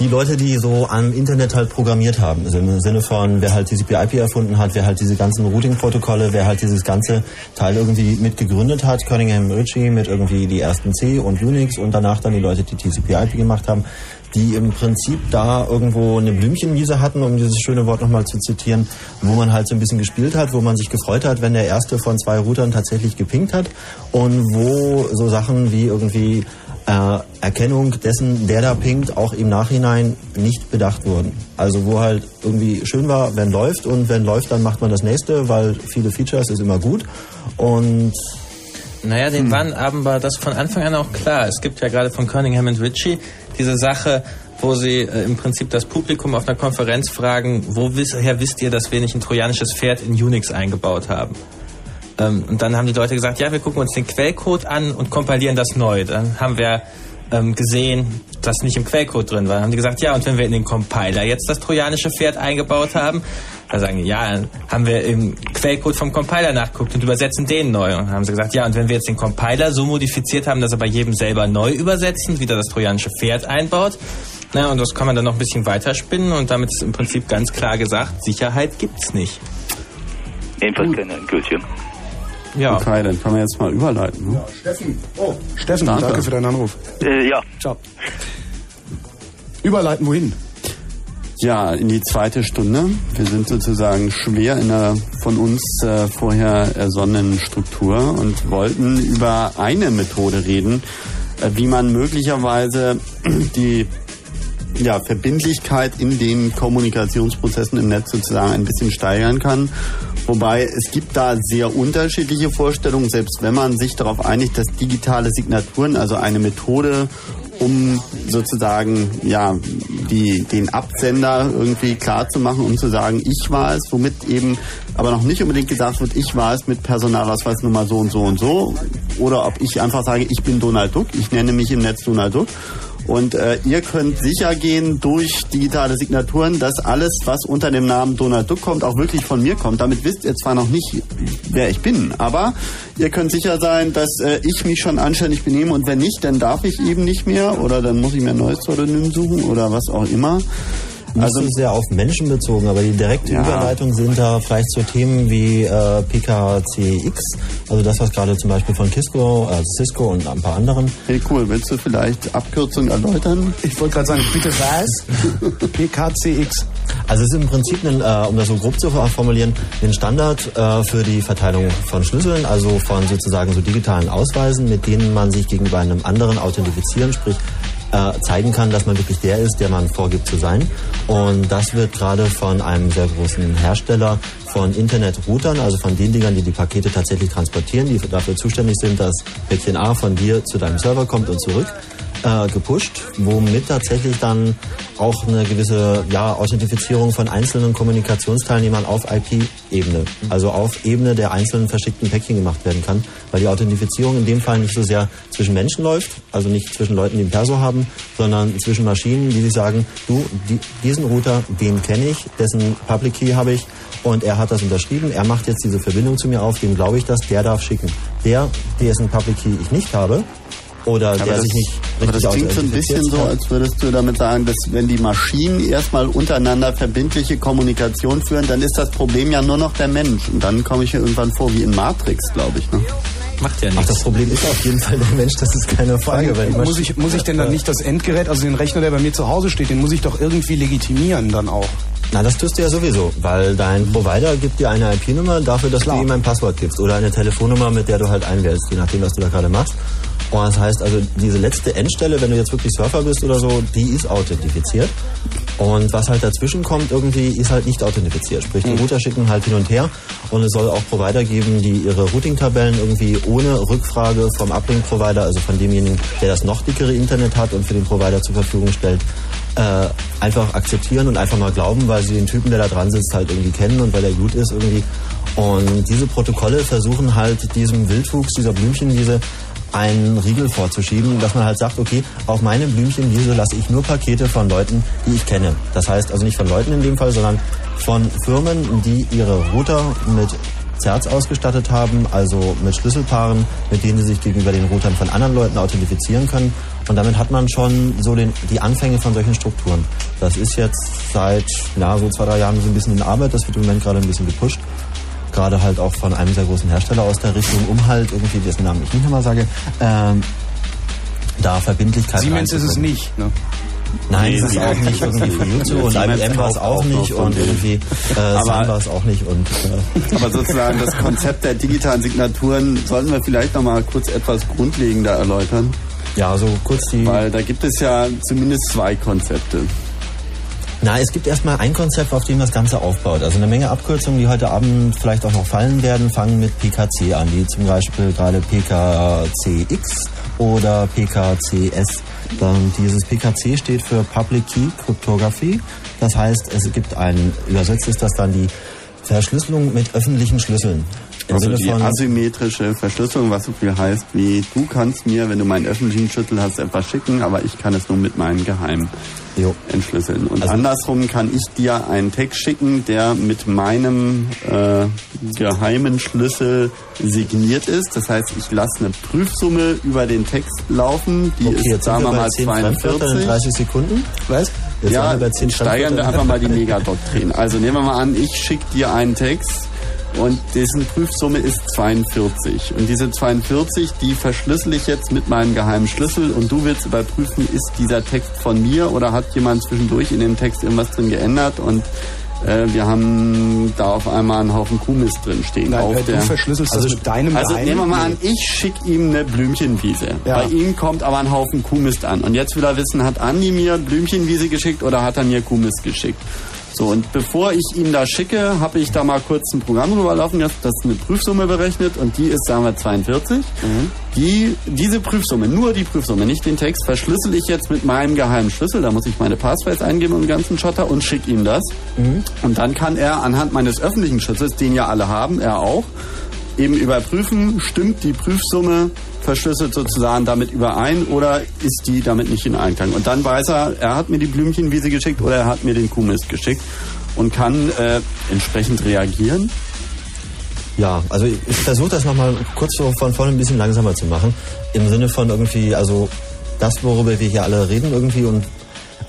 die Leute, die so am Internet halt programmiert haben. Also im Sinne von, wer halt TCP/IP erfunden hat, wer halt diese ganzen Routing-Protokolle, wer halt dieses ganze Teil irgendwie mit gegründet hat. Cunningham Ritchie mit irgendwie die ersten C und Unix und danach dann die Leute, die TCP/IP gemacht haben, die im Prinzip da irgendwo eine Blümchenwiese hatten, um dieses schöne Wort nochmal zu zitieren, wo man halt so ein bisschen gespielt hat, wo man sich gefreut hat, wenn der erste von zwei Routern tatsächlich gepinkt hat und wo so Sachen wie irgendwie Erkennung dessen, der da pinkt, auch im Nachhinein nicht bedacht wurden. Also wo halt irgendwie schön war, wenn läuft und wenn läuft, dann macht man das nächste, weil viele Features ist immer gut und Naja, Hm. den waren aber das von Anfang an auch klar. Es gibt ja gerade von Cunningham und Ritchie diese Sache, wo sie äh, im Prinzip das Publikum auf einer Konferenz fragen, woher wisst ihr, dass wir nicht ein trojanisches Pferd in Unix eingebaut haben? Ähm, und dann haben die Leute gesagt, ja, wir gucken uns den Quellcode an und kompilieren das neu. Dann haben wir ähm, gesehen, dass nicht im Quellcode drin war. Dann haben die gesagt, ja, und wenn wir in den Compiler jetzt das trojanische Pferd eingebaut haben, da sagen die, ja, dann haben wir im Quellcode vom Compiler nachgeguckt und übersetzen den neu. Und dann haben sie gesagt, ja, und wenn wir jetzt den Compiler so modifiziert haben, dass er bei jedem selber neu übersetzen, wieder das trojanische Pferd einbaut, na, und das kann man dann noch ein bisschen weiterspinnen und damit ist im Prinzip ganz klar gesagt, Sicherheit gibt's nicht. Jedenfalls keine endgültige. Ja. Okay, dann können wir jetzt mal überleiten. Ne? Steffen. Oh, Steffen, danke, für deinen Anruf. Äh, ja. Ciao. Überleiten wohin? Ja, in die zweite Stunde. Wir sind sozusagen schwer in der von uns äh, vorher ersonnenen Struktur und wollten über eine Methode reden, äh, wie man möglicherweise *clears throat* die ja, Verbindlichkeit in den Kommunikationsprozessen im Netz sozusagen ein bisschen steigern kann. Wobei es gibt da sehr unterschiedliche Vorstellungen, selbst wenn man sich darauf einigt, dass digitale Signaturen, also eine Methode, um sozusagen ja die, den Absender irgendwie klar zu machen, um zu sagen, ich war es, womit eben aber noch nicht unbedingt gesagt wird, ich war es mit Personalausweis Nummer so und so und so. Oder ob ich einfach sage, ich bin Donald Duck, ich nenne mich im Netz Donald Duck. Und äh, ihr könnt sicher gehen durch digitale Signaturen, dass alles, was unter dem Namen Donald Duck kommt, auch wirklich von mir kommt. Damit wisst ihr zwar noch nicht, wer ich bin, aber ihr könnt sicher sein, dass äh, ich mich schon anständig benehme und wenn nicht, dann darf ich eben nicht mehr oder dann muss ich mir ein neues Pseudonym suchen oder was auch immer. Nicht also so sehr auf Menschen bezogen, aber die direkte ja. Überleitung sind da vielleicht zu Themen wie äh, PKCX, also das, was gerade zum Beispiel von Cisco, äh, Cisco und ein paar anderen. Hey cool, willst du vielleicht Abkürzung erläutern? Ich wollte gerade sagen, bitte was? *laughs* PKCX. Also es ist im Prinzip, ein, äh, um das so grob zu formulieren, ein Standard äh, für die Verteilung von Schlüsseln, also von sozusagen so digitalen Ausweisen, mit denen man sich gegenüber einem anderen authentifizieren, sprich äh, zeigen kann, dass man wirklich der ist, der man vorgibt zu sein. Und das wird gerade von einem sehr großen Hersteller von Internetroutern, also von den Dingern, die die Pakete tatsächlich transportieren, die dafür zuständig sind, dass Päckchen A von dir zu deinem Server kommt und zurück, äh, gepusht, womit tatsächlich dann auch eine gewisse ja, Authentifizierung von einzelnen Kommunikationsteilnehmern auf IP-Ebene, also auf Ebene der einzelnen verschickten Päckchen gemacht werden kann, weil die Authentifizierung in dem Fall nicht so sehr zwischen Menschen läuft, also nicht zwischen Leuten, die ein Perso haben, sondern zwischen Maschinen, die sich sagen, du, die, diesen Router, den kenne ich, dessen Public Key habe ich und er hat das unterschrieben, er macht jetzt diese Verbindung zu mir auf, dem glaube ich das, der darf schicken. Der, dessen Public Key ich nicht habe, oder aber der das, sich nicht aber richtig das klingt so ein bisschen so, als würdest du damit sagen, dass wenn die Maschinen erstmal untereinander verbindliche Kommunikation führen, dann ist das Problem ja nur noch der Mensch. Und dann komme ich mir irgendwann vor wie in Matrix, glaube ich. Ne? Macht ja Ach, nichts. das Problem ist auf jeden Fall der Mensch, das ist keine Frage. Weil muss, ich, muss ich denn dann nicht das Endgerät, also den Rechner, der bei mir zu Hause steht, den muss ich doch irgendwie legitimieren dann auch? Na, das tust du ja sowieso, weil dein Provider gibt dir eine IP-Nummer dafür, dass Klar. du ihm ein Passwort gibst oder eine Telefonnummer, mit der du halt einwählst, je nachdem, was du da gerade machst. Und das heißt also, diese letzte Endstelle, wenn du jetzt wirklich Surfer bist oder so, die ist authentifiziert. Und was halt dazwischen kommt irgendwie, ist halt nicht authentifiziert. Sprich, die Router schicken halt hin und her und es soll auch Provider geben, die ihre Routing-Tabellen irgendwie ohne Rückfrage vom Uplink-Provider, also von demjenigen, der das noch dickere Internet hat und für den Provider zur Verfügung stellt, äh, einfach akzeptieren und einfach mal glauben, weil sie den Typen, der da dran sitzt, halt irgendwie kennen und weil er gut ist irgendwie. Und diese Protokolle versuchen halt diesem Wildwuchs, dieser Blümchenwiese, einen Riegel vorzuschieben, dass man halt sagt, okay, auf meine Blümchenwiese lasse ich nur Pakete von Leuten, die ich kenne. Das heißt also nicht von Leuten in dem Fall, sondern von Firmen, die ihre Router mit Zerts ausgestattet haben, also mit Schlüsselpaaren, mit denen sie sich gegenüber den Routern von anderen Leuten authentifizieren können. Und damit hat man schon so den, die Anfänge von solchen Strukturen. Das ist jetzt seit ja, so zwei, drei Jahren so ein bisschen in Arbeit, das wird im Moment gerade ein bisschen gepusht. Gerade halt auch von einem sehr großen Hersteller aus der Richtung, um halt irgendwie, dessen Namen ich nicht nochmal sage, ähm, da Verbindlichkeit Siemens ist es nicht, ne? Nein, Nee, das ist auch nicht irgendwie für YouTube und IBM war es auch nicht von und irgendwie äh, Aber- Sun war es auch nicht und äh, Aber sozusagen das Konzept der digitalen Signaturen sollten wir vielleicht noch mal kurz etwas grundlegender erläutern. ja, so kurz die Weil da gibt es ja zumindest zwei Konzepte. Na, es gibt erstmal ein Konzept, auf dem das Ganze aufbaut. Also eine Menge Abkürzungen, die heute Abend vielleicht auch noch fallen werden, fangen mit PKC an, wie zum Beispiel gerade PKCX oder PKCS. Ähm, dieses PKC steht für Public Key Cryptography. Das heißt, es gibt ein, übersetzt ist das dann die Verschlüsselung mit öffentlichen Schlüsseln. Also die asymmetrische Verschlüsselung, was so viel heißt wie, du kannst mir, wenn du meinen öffentlichen Schlüssel hast, etwas schicken, aber ich kann es nur mit meinem Geheim Jo. entschlüsseln. Und Also- andersrum kann ich dir einen Text schicken, der mit meinem äh, geheimen Schlüssel signiert ist. Das heißt, ich lasse eine Prüfsumme über den Text laufen, die okay, ist, jetzt sagen wir mal, 10 Fremdwörtern in 42. 30 Sekunden. Was? Jetzt ja, waren wir bei 10 steigern wir einfach mal die *laughs* Megadoktrin. Also nehmen wir mal an, ich schicke dir einen Text und dessen Prüfsumme ist 42. Und diese 42, die verschlüssel ich jetzt mit meinem geheimen Schlüssel und du willst überprüfen, ist dieser Text von mir oder hat jemand zwischendurch in dem Text irgendwas drin geändert und äh, wir haben da auf einmal einen Haufen Kuhmist drin stehen. Nein, auf äh, du verschlüsselst das mit deinem Also nehmen wir mal an, ich schicke ihm eine Blümchenwiese. Ja. Bei ihm kommt aber ein Haufen Kuhmist an. Und jetzt will er wissen, hat Andi mir Blümchenwiese geschickt oder hat er mir Kuhmist geschickt? So, und bevor ich ihm da schicke, habe ich da mal kurz ein Programm drüber laufen lassen, das eine Prüfsumme berechnet und die ist, sagen wir, 42. Die, diese Prüfsumme, nur die Prüfsumme, nicht den Text, verschlüssel ich jetzt mit meinem geheimen Schlüssel. Da muss ich meine Passwords eingeben und den ganzen Schotter und schicke ihm das. Und dann kann er anhand meines öffentlichen Schlüssels, den ja alle haben, er auch, eben überprüfen, stimmt die Prüfsumme verschlüsselt sozusagen damit überein oder ist die damit nicht in Einklang. Und dann weiß er, er hat mir die Blümchenwiese geschickt oder er hat mir den Kuhmist geschickt und kann äh, entsprechend reagieren. Ja, also ich versuche das nochmal kurz so von vorne ein bisschen langsamer zu machen. Im Sinne von irgendwie, also das, worüber wir hier alle reden irgendwie und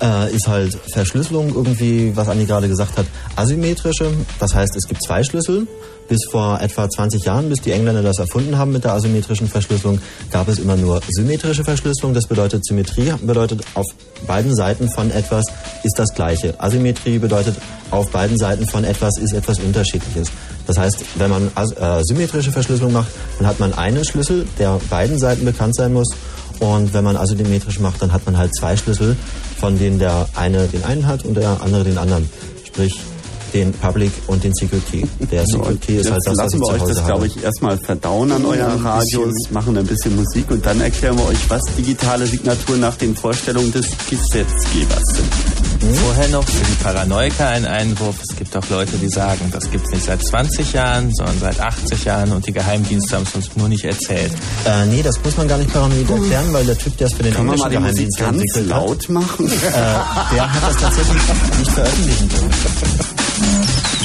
äh, ist halt Verschlüsselung irgendwie, was Anni gerade gesagt hat, asymmetrische. Das heißt, es gibt zwei Schlüssel. Bis vor etwa 20 Jahren, bis die Engländer das erfunden haben mit der asymmetrischen Verschlüsselung, gab es immer nur symmetrische Verschlüsselung. Das bedeutet, Symmetrie bedeutet, auf beiden Seiten von etwas ist das Gleiche. Asymmetrie bedeutet, auf beiden Seiten von etwas ist etwas Unterschiedliches. Das heißt, wenn man äh, symmetrische Verschlüsselung macht, dann hat man einen Schlüssel, der beiden Seiten bekannt sein muss. Und wenn man asymmetrisch macht, dann hat man halt zwei Schlüssel, von denen der eine den einen hat und der andere den anderen. Sprich, den Public und den Secret Key. Der Secret Key ist halt das, was lassen ich wir zu euch Hause das, glaube ich, erstmal verdauen an euren Radios, machen ein bisschen Musik und dann erklären wir euch, was digitale Signaturen nach den Vorstellungen des Gesetzgebers sind. Vorher noch für die Paranoiker ein Einwurf. Es gibt auch Leute, die sagen, das gibt's nicht seit 20 Jahren, sondern seit 80 Jahren und die Geheimdienste haben es uns nur nicht erzählt. Äh, nee, das muss man gar nicht paranoid erklären, weil der Typ, der es für den Kann englischen mal die Musik Geheimdienst ganz entwickelt hat, laut machen? Äh, der hat das tatsächlich nicht veröffentlichen können.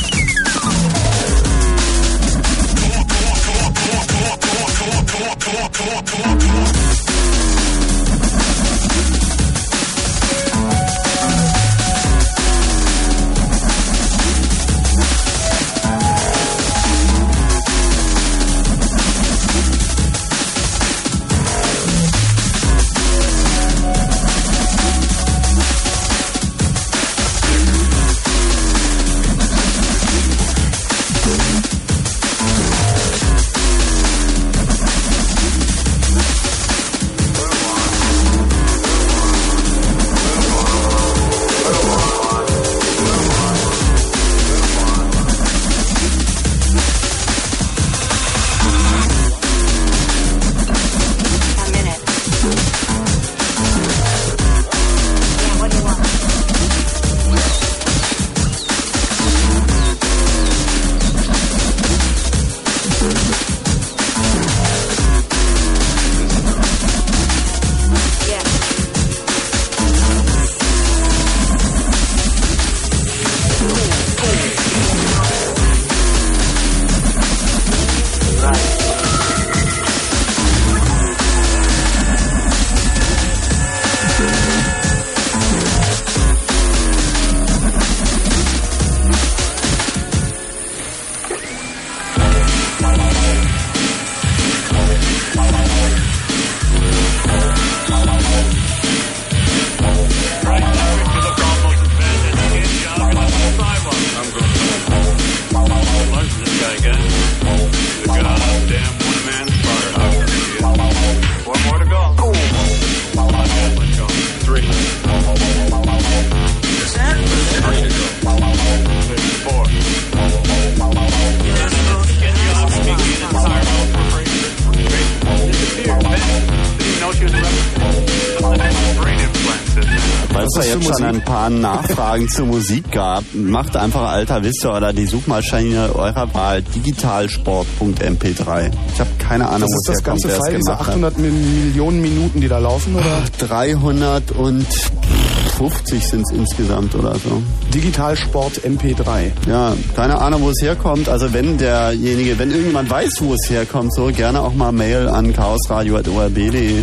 Nachfragen zur Musik gab, macht einfach Alta Vista oder die Suchmaschine eurer Wahl digitalsport.mp3. Ich habe keine Ahnung, ist das es herkommt, ganze Fall, diese gemacht hat. 800 Millionen Minuten, die da laufen, oder? 350 sind es insgesamt oder so. Digitalsport MP3. Ja, keine Ahnung, wo es herkommt. Also wenn derjenige, wenn irgendjemand weiß, wo es herkommt, so gerne auch mal Mail an chaosradio.orb.de.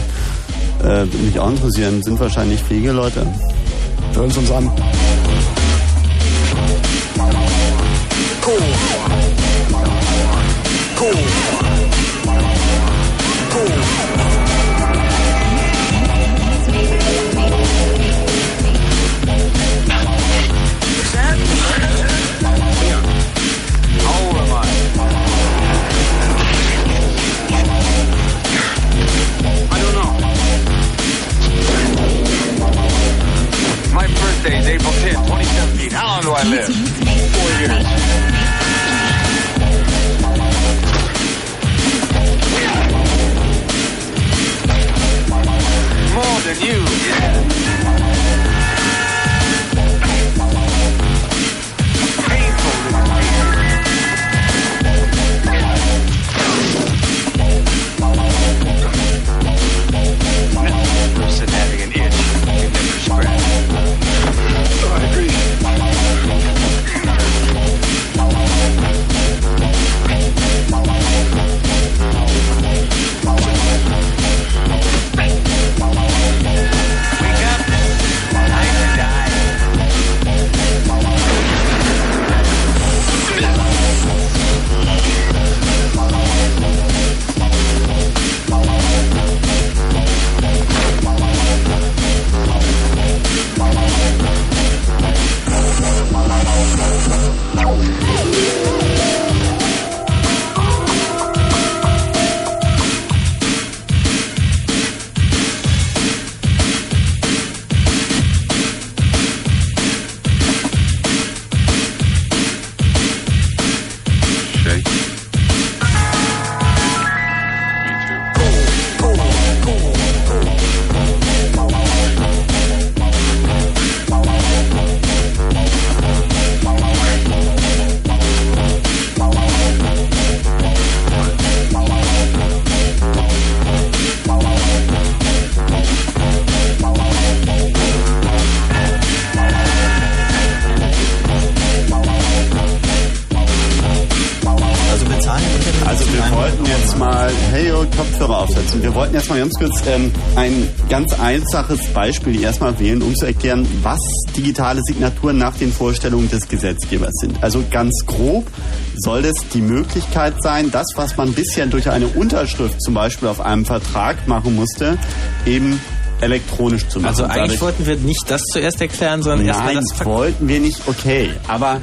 Äh, mich auch interessieren. Sind wahrscheinlich fähige Leute. Hören Sie uns an. Cool. Cool. Ganz kurz ähm, ein ganz einfaches Beispiel erstmal wählen, um zu erklären, was digitale Signaturen nach den Vorstellungen des Gesetzgebers sind. Also ganz grob soll es die Möglichkeit sein, das, was man bisher durch eine Unterschrift zum Beispiel auf einem Vertrag machen musste, eben elektronisch zu machen. Also eigentlich Dadurch- wollten wir nicht das zuerst erklären, sondern erstmal Nein, das Ver wollten wir nicht. Okay, aber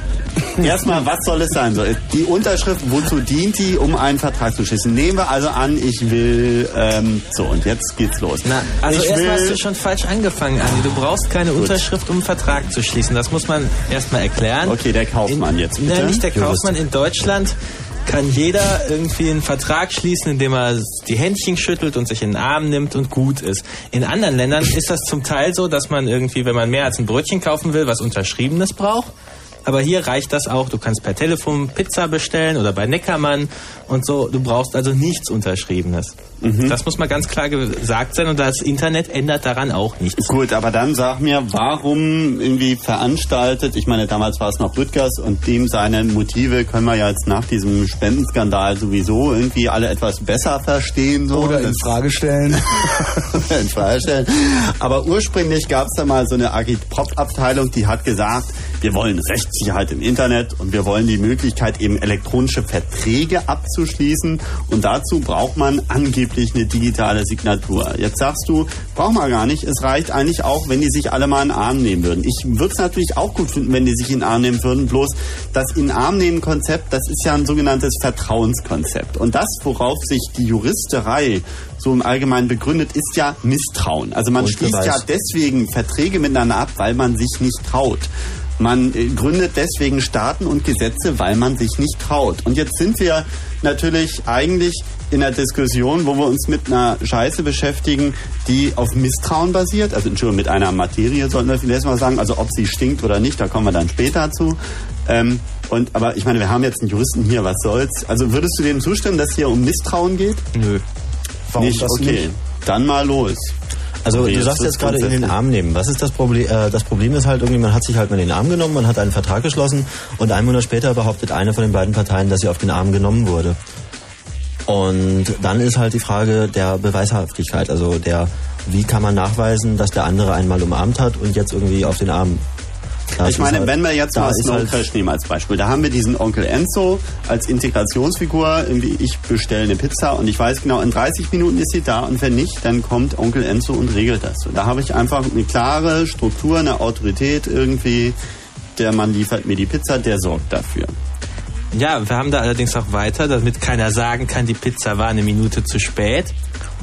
erstmal, was soll es sein? So, die Unterschrift, wozu dient die, um einen Vertrag zu schließen? Nehmen wir also an, ich will, ähm, so und jetzt geht's los. Na, also erstmal hast will, du schon falsch angefangen, Andi. Du brauchst keine Unterschrift, um einen Vertrag zu schließen. Das muss man erstmal erklären. Okay, der Kaufmann jetzt bitte. Nein, nicht der Jurist. Kaufmann. In Deutschland kann jeder irgendwie einen Vertrag schließen, indem er die Händchen schüttelt und sich in den Arm nimmt und gut ist. In anderen Ländern ist das zum Teil so, dass man irgendwie, wenn man mehr als ein Brötchen kaufen will, was Unterschriebenes braucht. Aber hier reicht das auch. Du kannst per Telefon Pizza bestellen oder bei Neckermann und so. Du brauchst also nichts Unterschriebenes. Mhm. Das muss mal ganz klar gesagt sein und das Internet ändert daran auch nichts. Gut, aber dann sag mir, warum irgendwie veranstaltet, ich meine, damals war es noch Rüttgers und dem seine Motive können wir ja jetzt nach diesem Spendenskandal sowieso irgendwie alle etwas besser verstehen. So. Oder in Frage stellen. *laughs* in Frage stellen. Aber ursprünglich gab es da mal so eine Agitprop-Abteilung, die hat gesagt, wir wollen Rechtssicherheit im Internet und wir wollen die Möglichkeit, eben elektronische Verträge abzuschließen. Und dazu braucht man angeblich eine digitale Signatur. Jetzt sagst du, braucht man gar nicht. Es reicht eigentlich auch, wenn die sich alle mal in den Arm nehmen würden. Ich würde es natürlich auch gut finden, wenn die sich in den Arm nehmen würden. Bloß das in den Arm nehmen Konzept, das ist ja ein sogenanntes Vertrauenskonzept. Und das, worauf sich die Juristerei so im Allgemeinen begründet, ist ja Misstrauen. Also man schließt ja deswegen Verträge miteinander ab, weil man sich nicht traut. Man äh, gründet deswegen Staaten und Gesetze, weil man sich nicht traut. Und jetzt sind wir natürlich eigentlich in einer Diskussion, wo wir uns mit einer Scheiße beschäftigen, die auf Misstrauen basiert. Also Entschuldigung, mit einer Materie sollten wir vielleicht mal sagen. Also ob sie stinkt oder nicht, da kommen wir dann später zu. Ähm, und aber ich meine, wir haben jetzt einen Juristen hier, was soll's? Also würdest du dem zustimmen, dass hier um Misstrauen geht? Nö. Warum nicht? okay. nicht? Dann mal los. Also du sagst jetzt gerade in den? Arm nehmen. Was ist das Problem? Äh, das Problem ist halt irgendwie, man hat sich halt mal in den Arm genommen, man hat einen Vertrag geschlossen und einen Monat später behauptet eine von den beiden Parteien, dass sie auf den Arm genommen wurde. Und dann ist halt die Frage der Beweishaftigkeit, also der, wie kann man nachweisen, dass der andere einmal umarmt hat und jetzt irgendwie auf den Arm. Das ich meine, halt- wenn wir jetzt mal Snow halt- Crash nehmen als Beispiel, da haben wir diesen Onkel Enzo als Integrationsfigur. Irgendwie ich bestelle eine Pizza und ich weiß genau, in 30 Minuten ist sie da und wenn nicht, dann kommt Onkel Enzo und regelt das. Und da habe ich einfach eine klare Struktur, eine Autorität irgendwie. Der Mann liefert mir die Pizza, der sorgt dafür. Ja, wir haben da allerdings auch weiter, damit keiner sagen kann, die Pizza war eine Minute zu spät.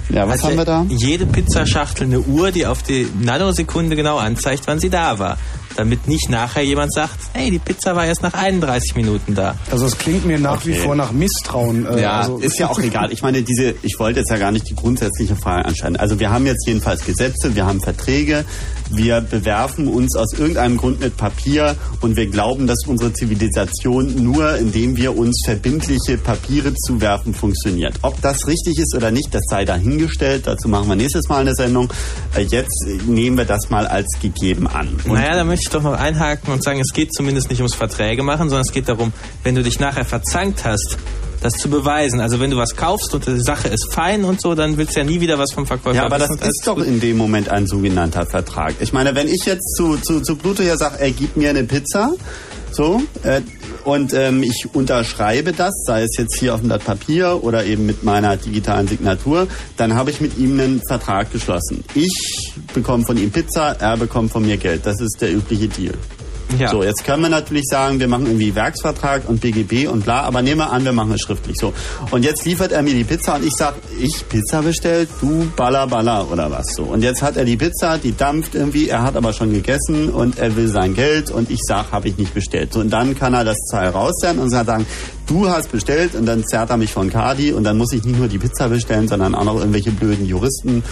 Ja, was Hat haben wir da? Jede Pizzaschachtel eine Uhr, die auf die Nanosekunde genau anzeigt, wann sie da war. Damit nicht nachher jemand sagt, hey, die Pizza war erst nach 31 Minuten da. Also es klingt mir nach wie Okay. vor nach Misstrauen. Äh, Ja, also, ist ja auch *laughs* egal. Ich meine, diese, ich wollte jetzt ja gar nicht die grundsätzliche Frage anschneiden. Also wir haben jetzt jedenfalls Gesetze, wir haben Verträge, wir bewerfen uns aus irgendeinem Grund mit Papier und wir glauben, dass unsere Zivilisation nur, indem wir uns verbindliche Papiere zuwerfen, funktioniert. Ob das richtig ist oder nicht, das sei dahingestellt. Dazu machen wir nächstes Mal eine Sendung. Äh, Jetzt nehmen wir das mal als gegeben an. Und naja, da möchte ich doch noch einhaken und sagen, es geht zumindest nicht ums Verträge machen, sondern es geht darum, wenn du dich nachher verzankt hast, das zu beweisen. Also wenn du was kaufst und die Sache ist fein und so, dann willst du ja nie wieder was vom Verkäufer Ja, aber das ist doch in dem Moment ein sogenannter Vertrag. Ich meine, wenn ich jetzt zu, zu, zu Pluto hier sage, er gibt mir eine Pizza, so, äh, und ähm, ich unterschreibe das, sei es jetzt hier auf dem Blatt Papier oder eben mit meiner digitalen Signatur, dann habe ich mit ihm einen Vertrag geschlossen. Ich bekomme von ihm Pizza, er bekommt von mir Geld. Das ist der übliche Deal. Ja. So, jetzt können wir natürlich sagen, wir machen irgendwie Werksvertrag und BGB und bla, aber nehmen wir an, wir machen es schriftlich. So. Und jetzt liefert er mir die Pizza und ich sag, ich Pizza bestellt, du Baller Baller oder was so. Und jetzt hat er die Pizza, die dampft irgendwie, er hat aber schon gegessen und er will sein Geld und ich sag, habe ich nicht bestellt. So, und dann kann er das Teil rauszerren und sagen, du hast bestellt und dann zerrt er mich von Cardi und dann muss ich nicht nur die Pizza bestellen, sondern auch noch irgendwelche blöden Juristen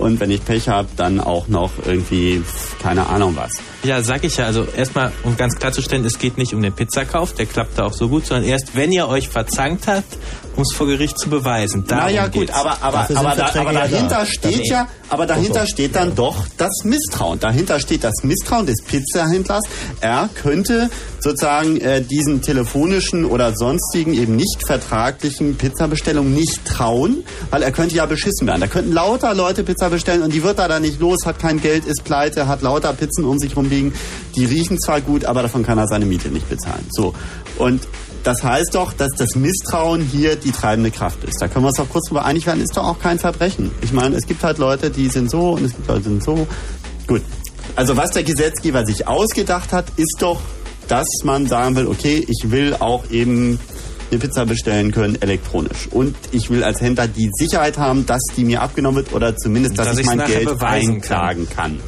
und wenn ich Pech habe, dann auch noch irgendwie keine Ahnung was. Ja, sag ich ja. Also erstmal, um ganz klarzustellen, es geht nicht um den Pizzakauf, der klappt da auch so gut, sondern erst, wenn ihr euch verzankt habt, um es vor Gericht zu beweisen. Darum naja gut, geht's. aber, aber, aber, da, aber ja dahinter da. steht ja, aber dahinter steht dann doch das Misstrauen. Dahinter steht das Misstrauen des Pizzahändlers. Er könnte sozusagen äh, diesen telefonischen oder sonstigen eben nicht vertraglichen Pizzabestellungen nicht trauen, weil er könnte ja beschissen werden. Da könnten lauter Leute Pizza bestellen und die wird da dann nicht los, hat kein Geld, ist pleite, hat lauter Pizzen um sich rumliegen. Die riechen zwar gut, aber davon kann er seine Miete nicht bezahlen. So. Und das heißt doch, dass das Misstrauen hier die treibende Kraft ist. Da können wir uns doch kurz drüber einig werden, ist doch auch kein Verbrechen. Ich meine, es gibt halt Leute, die sind so und es gibt Leute, die sind so. Gut. Also was der Gesetzgeber sich ausgedacht hat, ist doch, dass man sagen will, okay, ich will auch eben eine Pizza bestellen können elektronisch. Und ich will als Händler die Sicherheit haben, dass die mir abgenommen wird oder zumindest, dass, Dass ich mein Geld beweisen kann. einklagen kann.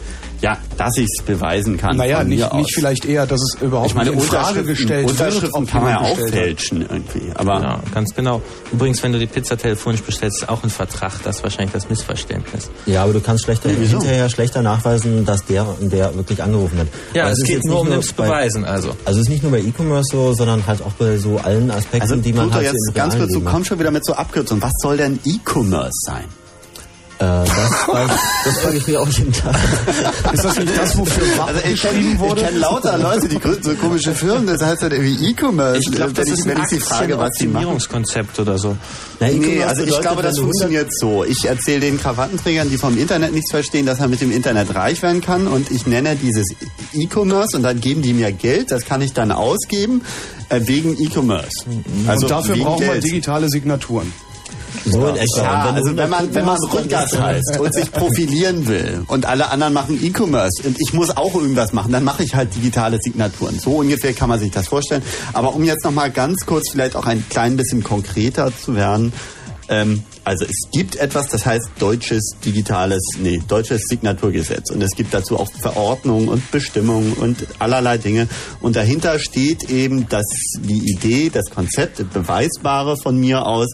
Ja, dass ich es beweisen kann. Naja, von mir nicht, aus. nicht vielleicht eher, dass es überhaupt Ich meine, nicht in Frage gestellt wird. Unterschriften ob kann man ja auch hat. fälschen irgendwie. Aber ja, ganz genau. Übrigens, wenn du die Pizza telefonisch bestellst, ist auch ein Vertrag. Das ist wahrscheinlich das Missverständnis. Ja, aber du kannst schlechter, Wieso? hinterher schlechter nachweisen, dass der und der wirklich angerufen hat. Ja, es ist geht jetzt nur um das Beweisen, also. Also es ist nicht nur bei E-Commerce so, sondern halt auch bei so allen Aspekten, Also die man Pluto, halt so jetzt im ganz kurz, du hat. kommst schon wieder mit so Abkürzungen. Was soll denn E-Commerce sein? Äh, das, weiß, das frage ich mir auch jeden Tag. Ist das nicht das, wofür Wappen Also ich geschrieben kenne wurde? kenn lauter Leute, die gründen so komische Firmen, das heißt dann irgendwie E-Commerce. Ich glaube, das wenn ist ich, wenn ein ich sie frage, was sie machen. Optimierungskonzept oder so. Nee, also ich glaube, das funktioniert so. Ich erzähle den Krawattenträgern, die vom Internet nichts verstehen, dass er mit dem Internet reich werden kann und ich nenne dieses E-Commerce und dann geben die mir Geld, das kann ich dann ausgeben äh, wegen E-Commerce. und dafür brauchen wir digitale Signaturen. So in etwa. Ja, wenn also wenn man, 100 wenn man dann- heißt und sich *laughs* profilieren will und alle anderen machen E-Commerce und ich muss auch irgendwas machen, dann mache ich halt digitale Signaturen. So ungefähr kann man sich das vorstellen. Aber um jetzt nochmal ganz kurz vielleicht auch ein klein bisschen konkreter zu werden, ähm, also es gibt etwas, das heißt deutsches digitales, nee, deutsches Signaturgesetz. Und es gibt dazu auch Verordnungen und Bestimmungen und allerlei Dinge. Und dahinter steht eben dass die Idee, das Konzept, das Beweisbare von mir aus,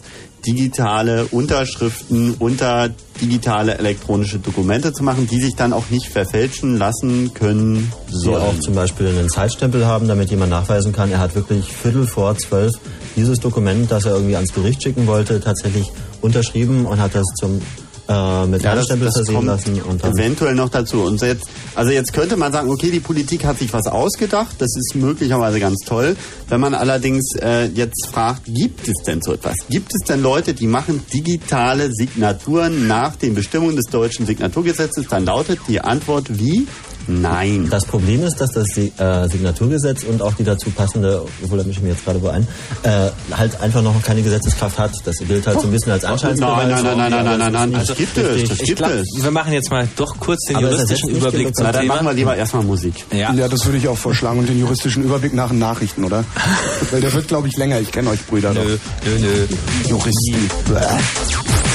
digitale Unterschriften unter digitale elektronische Dokumente zu machen, die sich dann auch nicht verfälschen lassen können die sollen. auch zum Beispiel einen Zeitstempel haben, damit jemand nachweisen kann, er hat wirklich Viertel vor zwölf dieses Dokument, das er irgendwie ans Gericht schicken wollte, tatsächlich unterschrieben und hat das zum äh, mit Ja, das versehen lassen und dann eventuell noch dazu. Und jetzt, also jetzt könnte man sagen, okay, die Politik hat sich was ausgedacht, das ist möglicherweise ganz toll. Wenn man allerdings äh, jetzt fragt, gibt es denn so etwas? Gibt es denn Leute, die machen digitale Signaturen nach den Bestimmungen des deutschen Signaturgesetzes? Dann lautet die Antwort wie? Nein. Das Problem ist, dass das äh, Signaturgesetz und auch die dazu passende, obwohl er mich mir jetzt gerade beein, äh, halt einfach noch keine Gesetzeskraft hat. Das gilt halt so ein bisschen als Anscheinsbeweis. Nein, nein, nein, nein, nein, nein, nein, das gibt es, das Ich gibt es. wir machen jetzt mal doch kurz den Aber juristischen Überblick zum Na, dann Thema. machen wir lieber erstmal Musik. Ja. Ja, das würde ich auch vorschlagen. Und den juristischen Überblick nach den Nachrichten, oder? *laughs* Weil der wird, glaube ich, länger. Ich kenne euch Brüder Nö, doch. nö, nö. Juristen. Bäh.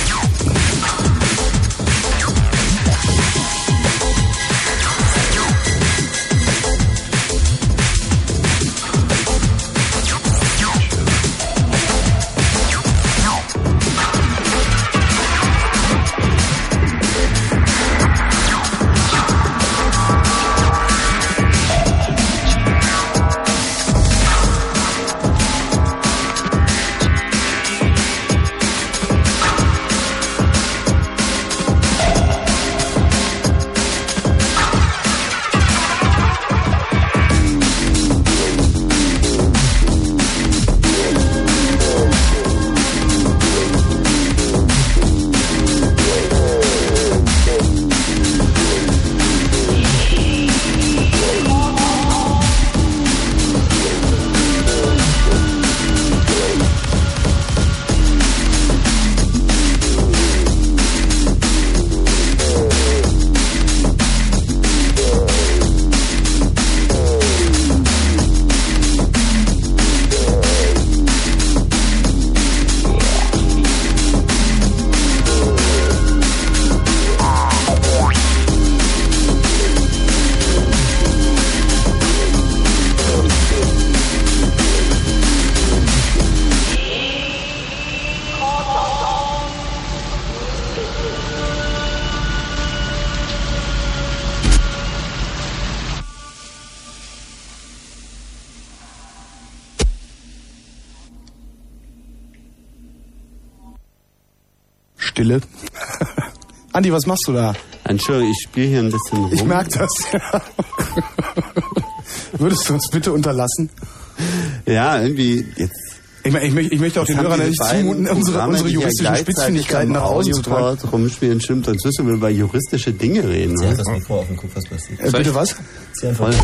Was machst du da? Entschuldigung, ich spiele hier ein bisschen rum. Ich merke das. Würdest du uns bitte unterlassen? Ja, irgendwie jetzt. Ich, meine, ich, möchte- ich möchte auch den Hörern nicht zumuten, unsere, Programme, unsere ja juristischen Spitzfindigkeiten nach außen zu tragen. Rumspielen, stimmt, sonst müssen wir über juristische Dinge reden. Zieh ne? einfach das Mikro auf und guck, was passiert. Äh, bitte was? Zieh einfach Voll.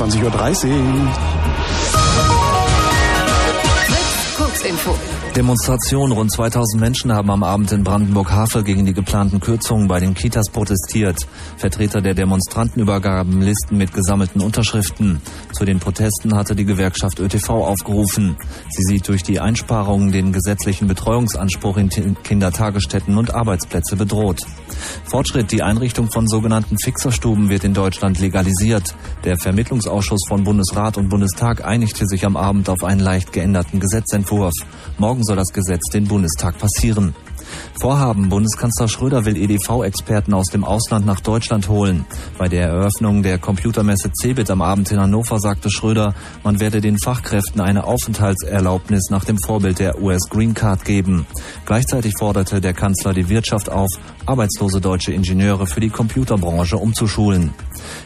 Um 23.30 Uhr. Kurzinfo. Demonstrationen. Rund 2000 Menschen haben am Abend in Brandenburg-Havel gegen die geplanten Kürzungen bei den Kitas protestiert. Vertreter der Demonstranten übergaben Listen mit gesammelten Unterschriften. Zu den Protesten hatte die Gewerkschaft ÖTV aufgerufen. Sie sieht durch die Einsparungen den gesetzlichen Betreuungsanspruch in Kindertagesstätten und Arbeitsplätze bedroht. Fortschritt. Die Einrichtung von sogenannten Fixerstuben wird in Deutschland legalisiert. Der Vermittlungsausschuss von Bundesrat und Bundestag einigte sich am Abend auf einen leicht geänderten Gesetzentwurf. Morgen soll das Gesetz den Bundestag passieren. Vorhaben. Bundeskanzler Schröder will EDV-Experten aus dem Ausland nach Deutschland holen. Bei der Eröffnung der Computermesse CeBIT am Abend in Hannover sagte Schröder, man werde den Fachkräften eine Aufenthaltserlaubnis nach dem Vorbild der US Green Card geben. Gleichzeitig forderte der Kanzler die Wirtschaft auf, arbeitslose deutsche Ingenieure für die Computerbranche umzuschulen.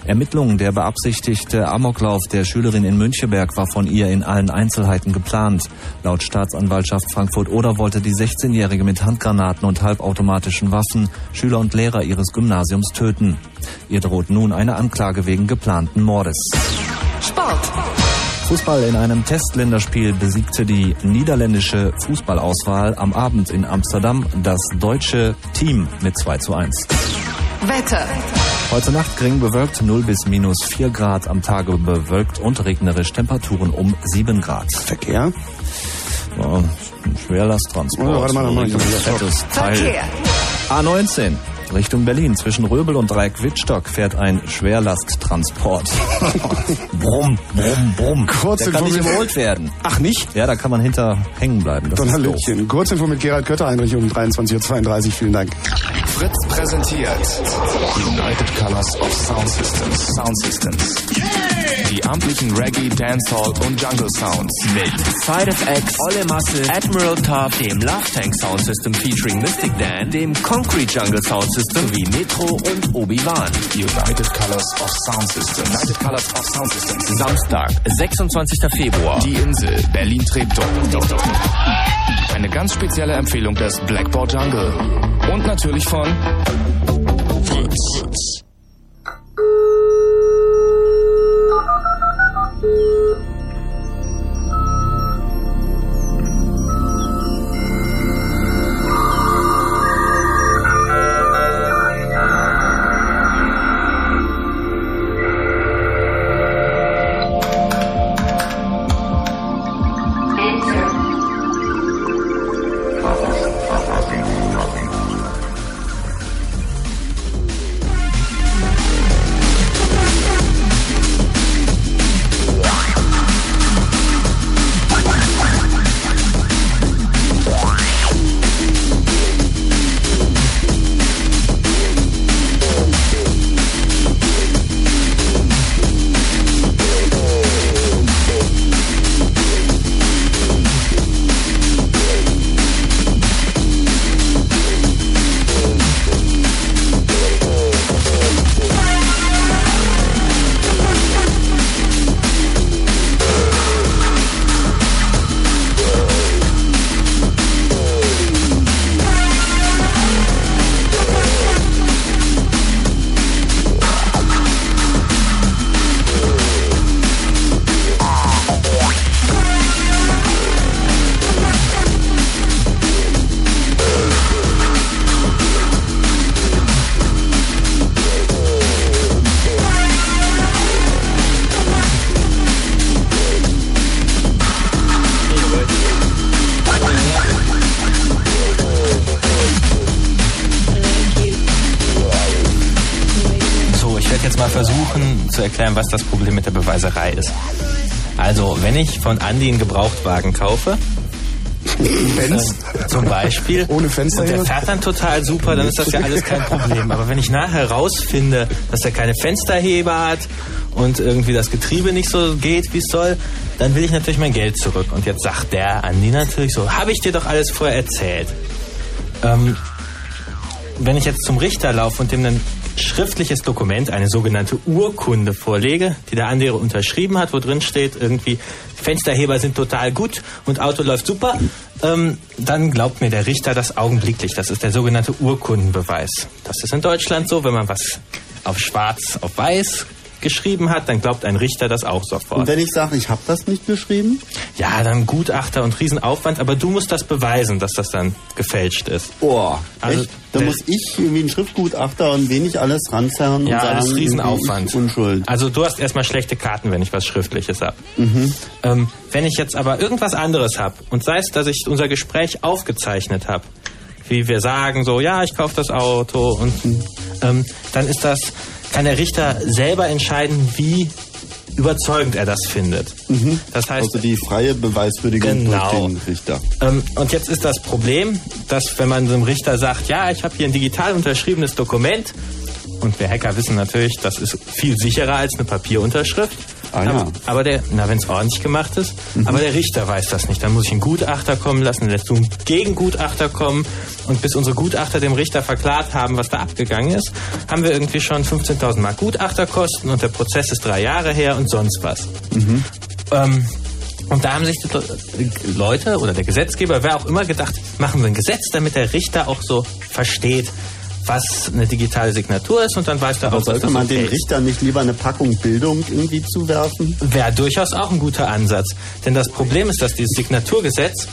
Ermittlungen. Der beabsichtigte Amoklauf der Schülerin in Müncheberg war von ihr in allen Einzelheiten geplant. Laut Staatsanwaltschaft Frankfurt-Oder wollte die 16-Jährige mit Handgranaten und halbautomatischen Waffen Schüler und Lehrer ihres Gymnasiums töten. Ihr droht nun eine Anklage wegen geplanten Mordes. Sport. Fußball in einem Testländerspiel besiegte die niederländische Fußballauswahl am Abend in Amsterdam das deutsche Team mit 2 zu 1. Wetter. Heute Nacht gering bewölkt 0 bis minus 4 Grad, am Tage bewölkt und regnerisch Temperaturen um 7 Grad. Verkehr? Ja, Schwerlasttransport. Oh, warte mal, mal, ein ich hab- fettes Teil. Verkehr. A19 Richtung Berlin. Zwischen Röbel und Dreieck-Wittstock fährt ein Schwerlasttransport. *laughs* brumm, brumm, brumm. Kurz Der kann nicht überholt werden. Ach nicht? Ja, da kann man hinter hängen bleiben. Das. Donnerlütchen. Kurzinfo mit Gerald Kötter-Heinrich um 23.32 Uhr. Vielen Dank. Fritz präsentiert United Colors of Sound Systems. Sound Systems. Die amtlichen Reggae, Dancehall und Jungle Sounds Mit Side FX, Olle Muscle, Admiral Top, dem Love Tank Sound System featuring Mystic Dan, dem Concrete Jungle Sound System sowie Metro und Obi-Wan. United Colors of Sound Systems. United Colors of Sound Systems. Samstag, 26. Februar. Die Insel, Berlin-Treptow. Eine ganz spezielle Empfehlung des Blackboard Jungle. Und natürlich von Fritz. Zu erklären, was das Problem mit der Beweiserei ist. Also, wenn ich von Andi einen Gebrauchtwagen kaufe, Benz? äh, zum Beispiel, *laughs* Ohne Fenster und der fährt dann total super, dann ist das ja alles kein Problem. Aber wenn ich nachher rausfinde, dass er keine Fensterheber hat und irgendwie das Getriebe nicht so geht, wie es soll, dann will ich natürlich mein Geld zurück. Und jetzt sagt der Andi natürlich so, habe ich dir doch alles vorher erzählt. Ähm, wenn ich jetzt zum Richter laufe und dem ein schriftliches Dokument, eine sogenannte Urkunde vorlege, die der andere unterschrieben hat, wo drin steht irgendwie, Fensterheber sind total gut und Auto läuft super, ähm, dann glaubt mir der Richter das augenblicklich. Das ist der sogenannte Urkundenbeweis. Das ist in Deutschland so, wenn man was auf schwarz auf weiß geschrieben hat, dann glaubt ein Richter das auch sofort. Und wenn ich sage, ich habe das nicht geschrieben? Ja, dann Gutachter und Riesenaufwand, aber du musst das beweisen, dass das dann gefälscht ist. Oh, Also, echt? Da muss ich irgendwie ein Schriftgutachter und wenig alles ranzerren Ja, und sagen, alles Riesenaufwand. irgendwie ich Unschuld. Also du hast erstmal schlechte Karten, wenn ich was Schriftliches hab. Mhm. Ähm, wenn ich jetzt aber irgendwas anderes hab und sei es, dass ich unser Gespräch aufgezeichnet habe, wie wir sagen, so, ja, ich kaufe das Auto und ähm, dann ist das, kann der Richter selber entscheiden, wie überzeugend er das findet. Das heißt, also die freie Beweiswürdigung Genau. durch den Richter. ähm, und jetzt ist das Problem, dass wenn man so einem Richter sagt, ja, ich habe hier ein digital unterschriebenes Dokument, und wir Hacker wissen natürlich, das ist viel sicherer als eine Papierunterschrift. Ah, ja. aber, aber der, na, wenn es ordentlich gemacht ist, Mhm. aber der Richter weiß das nicht. Dann muss ich einen Gutachter kommen lassen, dann lässt du einen Gegengutachter kommen und bis unsere Gutachter dem Richter verklart haben, was da abgegangen ist, haben wir irgendwie schon 15.000 Mark Gutachterkosten und der Prozess ist drei Jahre her und sonst was. Ähm, und da haben sich die Le- Leute oder der Gesetzgeber, wer auch immer, gedacht, machen wir ein Gesetz, damit der Richter auch so versteht, was eine digitale Signatur ist und dann weiß er Aber auch, sollte man okay den ist. Richter nicht lieber eine Packung Bildung irgendwie zuwerfen? Wäre durchaus auch ein guter Ansatz. Denn das Problem ist, dass dieses Signaturgesetz,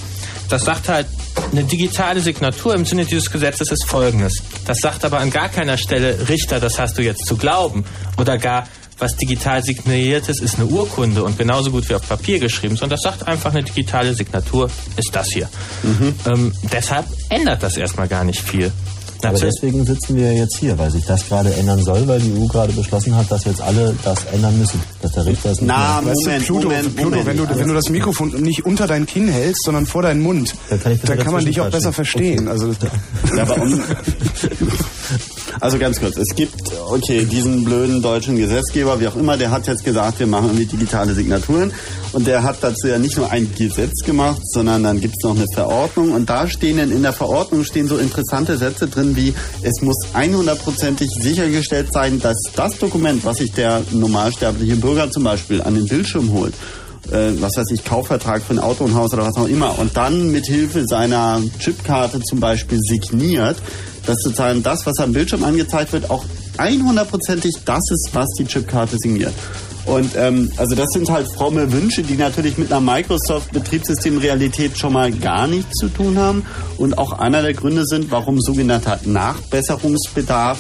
das sagt halt, eine digitale Signatur im Sinne dieses Gesetzes ist folgendes. Das sagt aber an gar keiner Stelle, Richter, das hast du jetzt zu glauben. Oder gar, was digital signiertes ist eine Urkunde und genauso gut wie auf Papier geschrieben, sondern das sagt einfach, eine digitale Signatur ist das hier. Ähm, deshalb ändert das erstmal gar nicht viel. Aber Natürlich- deswegen sitzen wir jetzt hier, weil sich das gerade ändern soll, weil die EU gerade beschlossen hat, dass jetzt alle das ändern müssen. Dass der Richter es nicht Na, mehr... Weißt du, Pluto, Pluto wenn, du, wenn du das Mikrofon nicht unter dein Kinn hältst, sondern vor deinen Mund, Dann kann besser kann man dich auch besser verstehen. Also, *laughs* Ja, aber um, also ganz kurz, es gibt, okay, diesen blöden deutschen Gesetzgeber, wie auch immer, der hat jetzt gesagt, wir machen irgendwie digitale Signaturen. Und der hat dazu ja nicht nur ein Gesetz gemacht, sondern dann gibt es noch eine Verordnung. Und da stehen dann in der Verordnung stehen so interessante Sätze drin wie, es muss 100%ig sichergestellt sein, dass das Dokument, was sich der normalsterbliche Bürger zum Beispiel an den Bildschirm holt, äh, was weiß ich, Kaufvertrag für ein Auto, ein Haus oder was auch immer und dann mit Hilfe seiner Chipkarte zum Beispiel signiert, dass sozusagen das, was am Bildschirm angezeigt wird, auch 100%ig das ist, was die Chipkarte signiert. Und ähm, also das sind halt fromme Wünsche, die natürlich mit einer Microsoft-Betriebssystemrealität schon mal gar nichts zu tun haben und auch einer der Gründe sind, warum sogenannter Nachbesserungsbedarf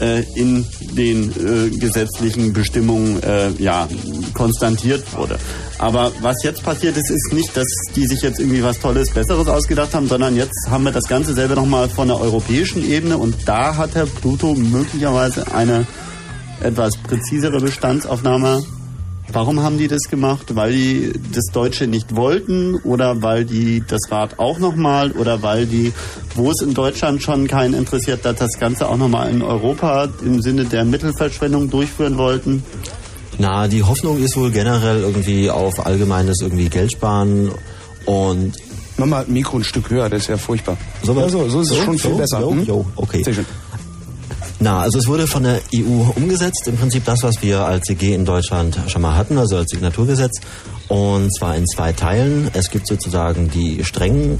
äh, in den äh, gesetzlichen Bestimmungen äh, ja, konstantiert wurde. Aber was jetzt passiert ist, ist nicht, dass die sich jetzt irgendwie was Tolles, Besseres ausgedacht haben, sondern jetzt haben wir das Ganze selber nochmal von der europäischen Ebene und da hat Herr Pluto möglicherweise eine etwas präzisere Bestandsaufnahme. Warum haben die das gemacht? Weil die das Deutsche nicht wollten oder weil die das Rad auch nochmal oder weil die, wo es in Deutschland schon keinen interessiert hat, das Ganze auch nochmal in Europa im Sinne der Mittelverschwendung durchführen wollten? Na, die Hoffnung ist wohl generell irgendwie auf allgemeines irgendwie Geld sparen und... Mach mal ein Mikro ein Stück höher, das ist ja furchtbar. So, ja, so, so ist es schon viel so, besser. Jo, hm? jo, okay. Sehr schön. Na, also es wurde von der EU umgesetzt, im Prinzip das, was wir als CG in Deutschland schon mal hatten, also als Signaturgesetz. Und zwar in zwei Teilen. Es gibt sozusagen die strengen,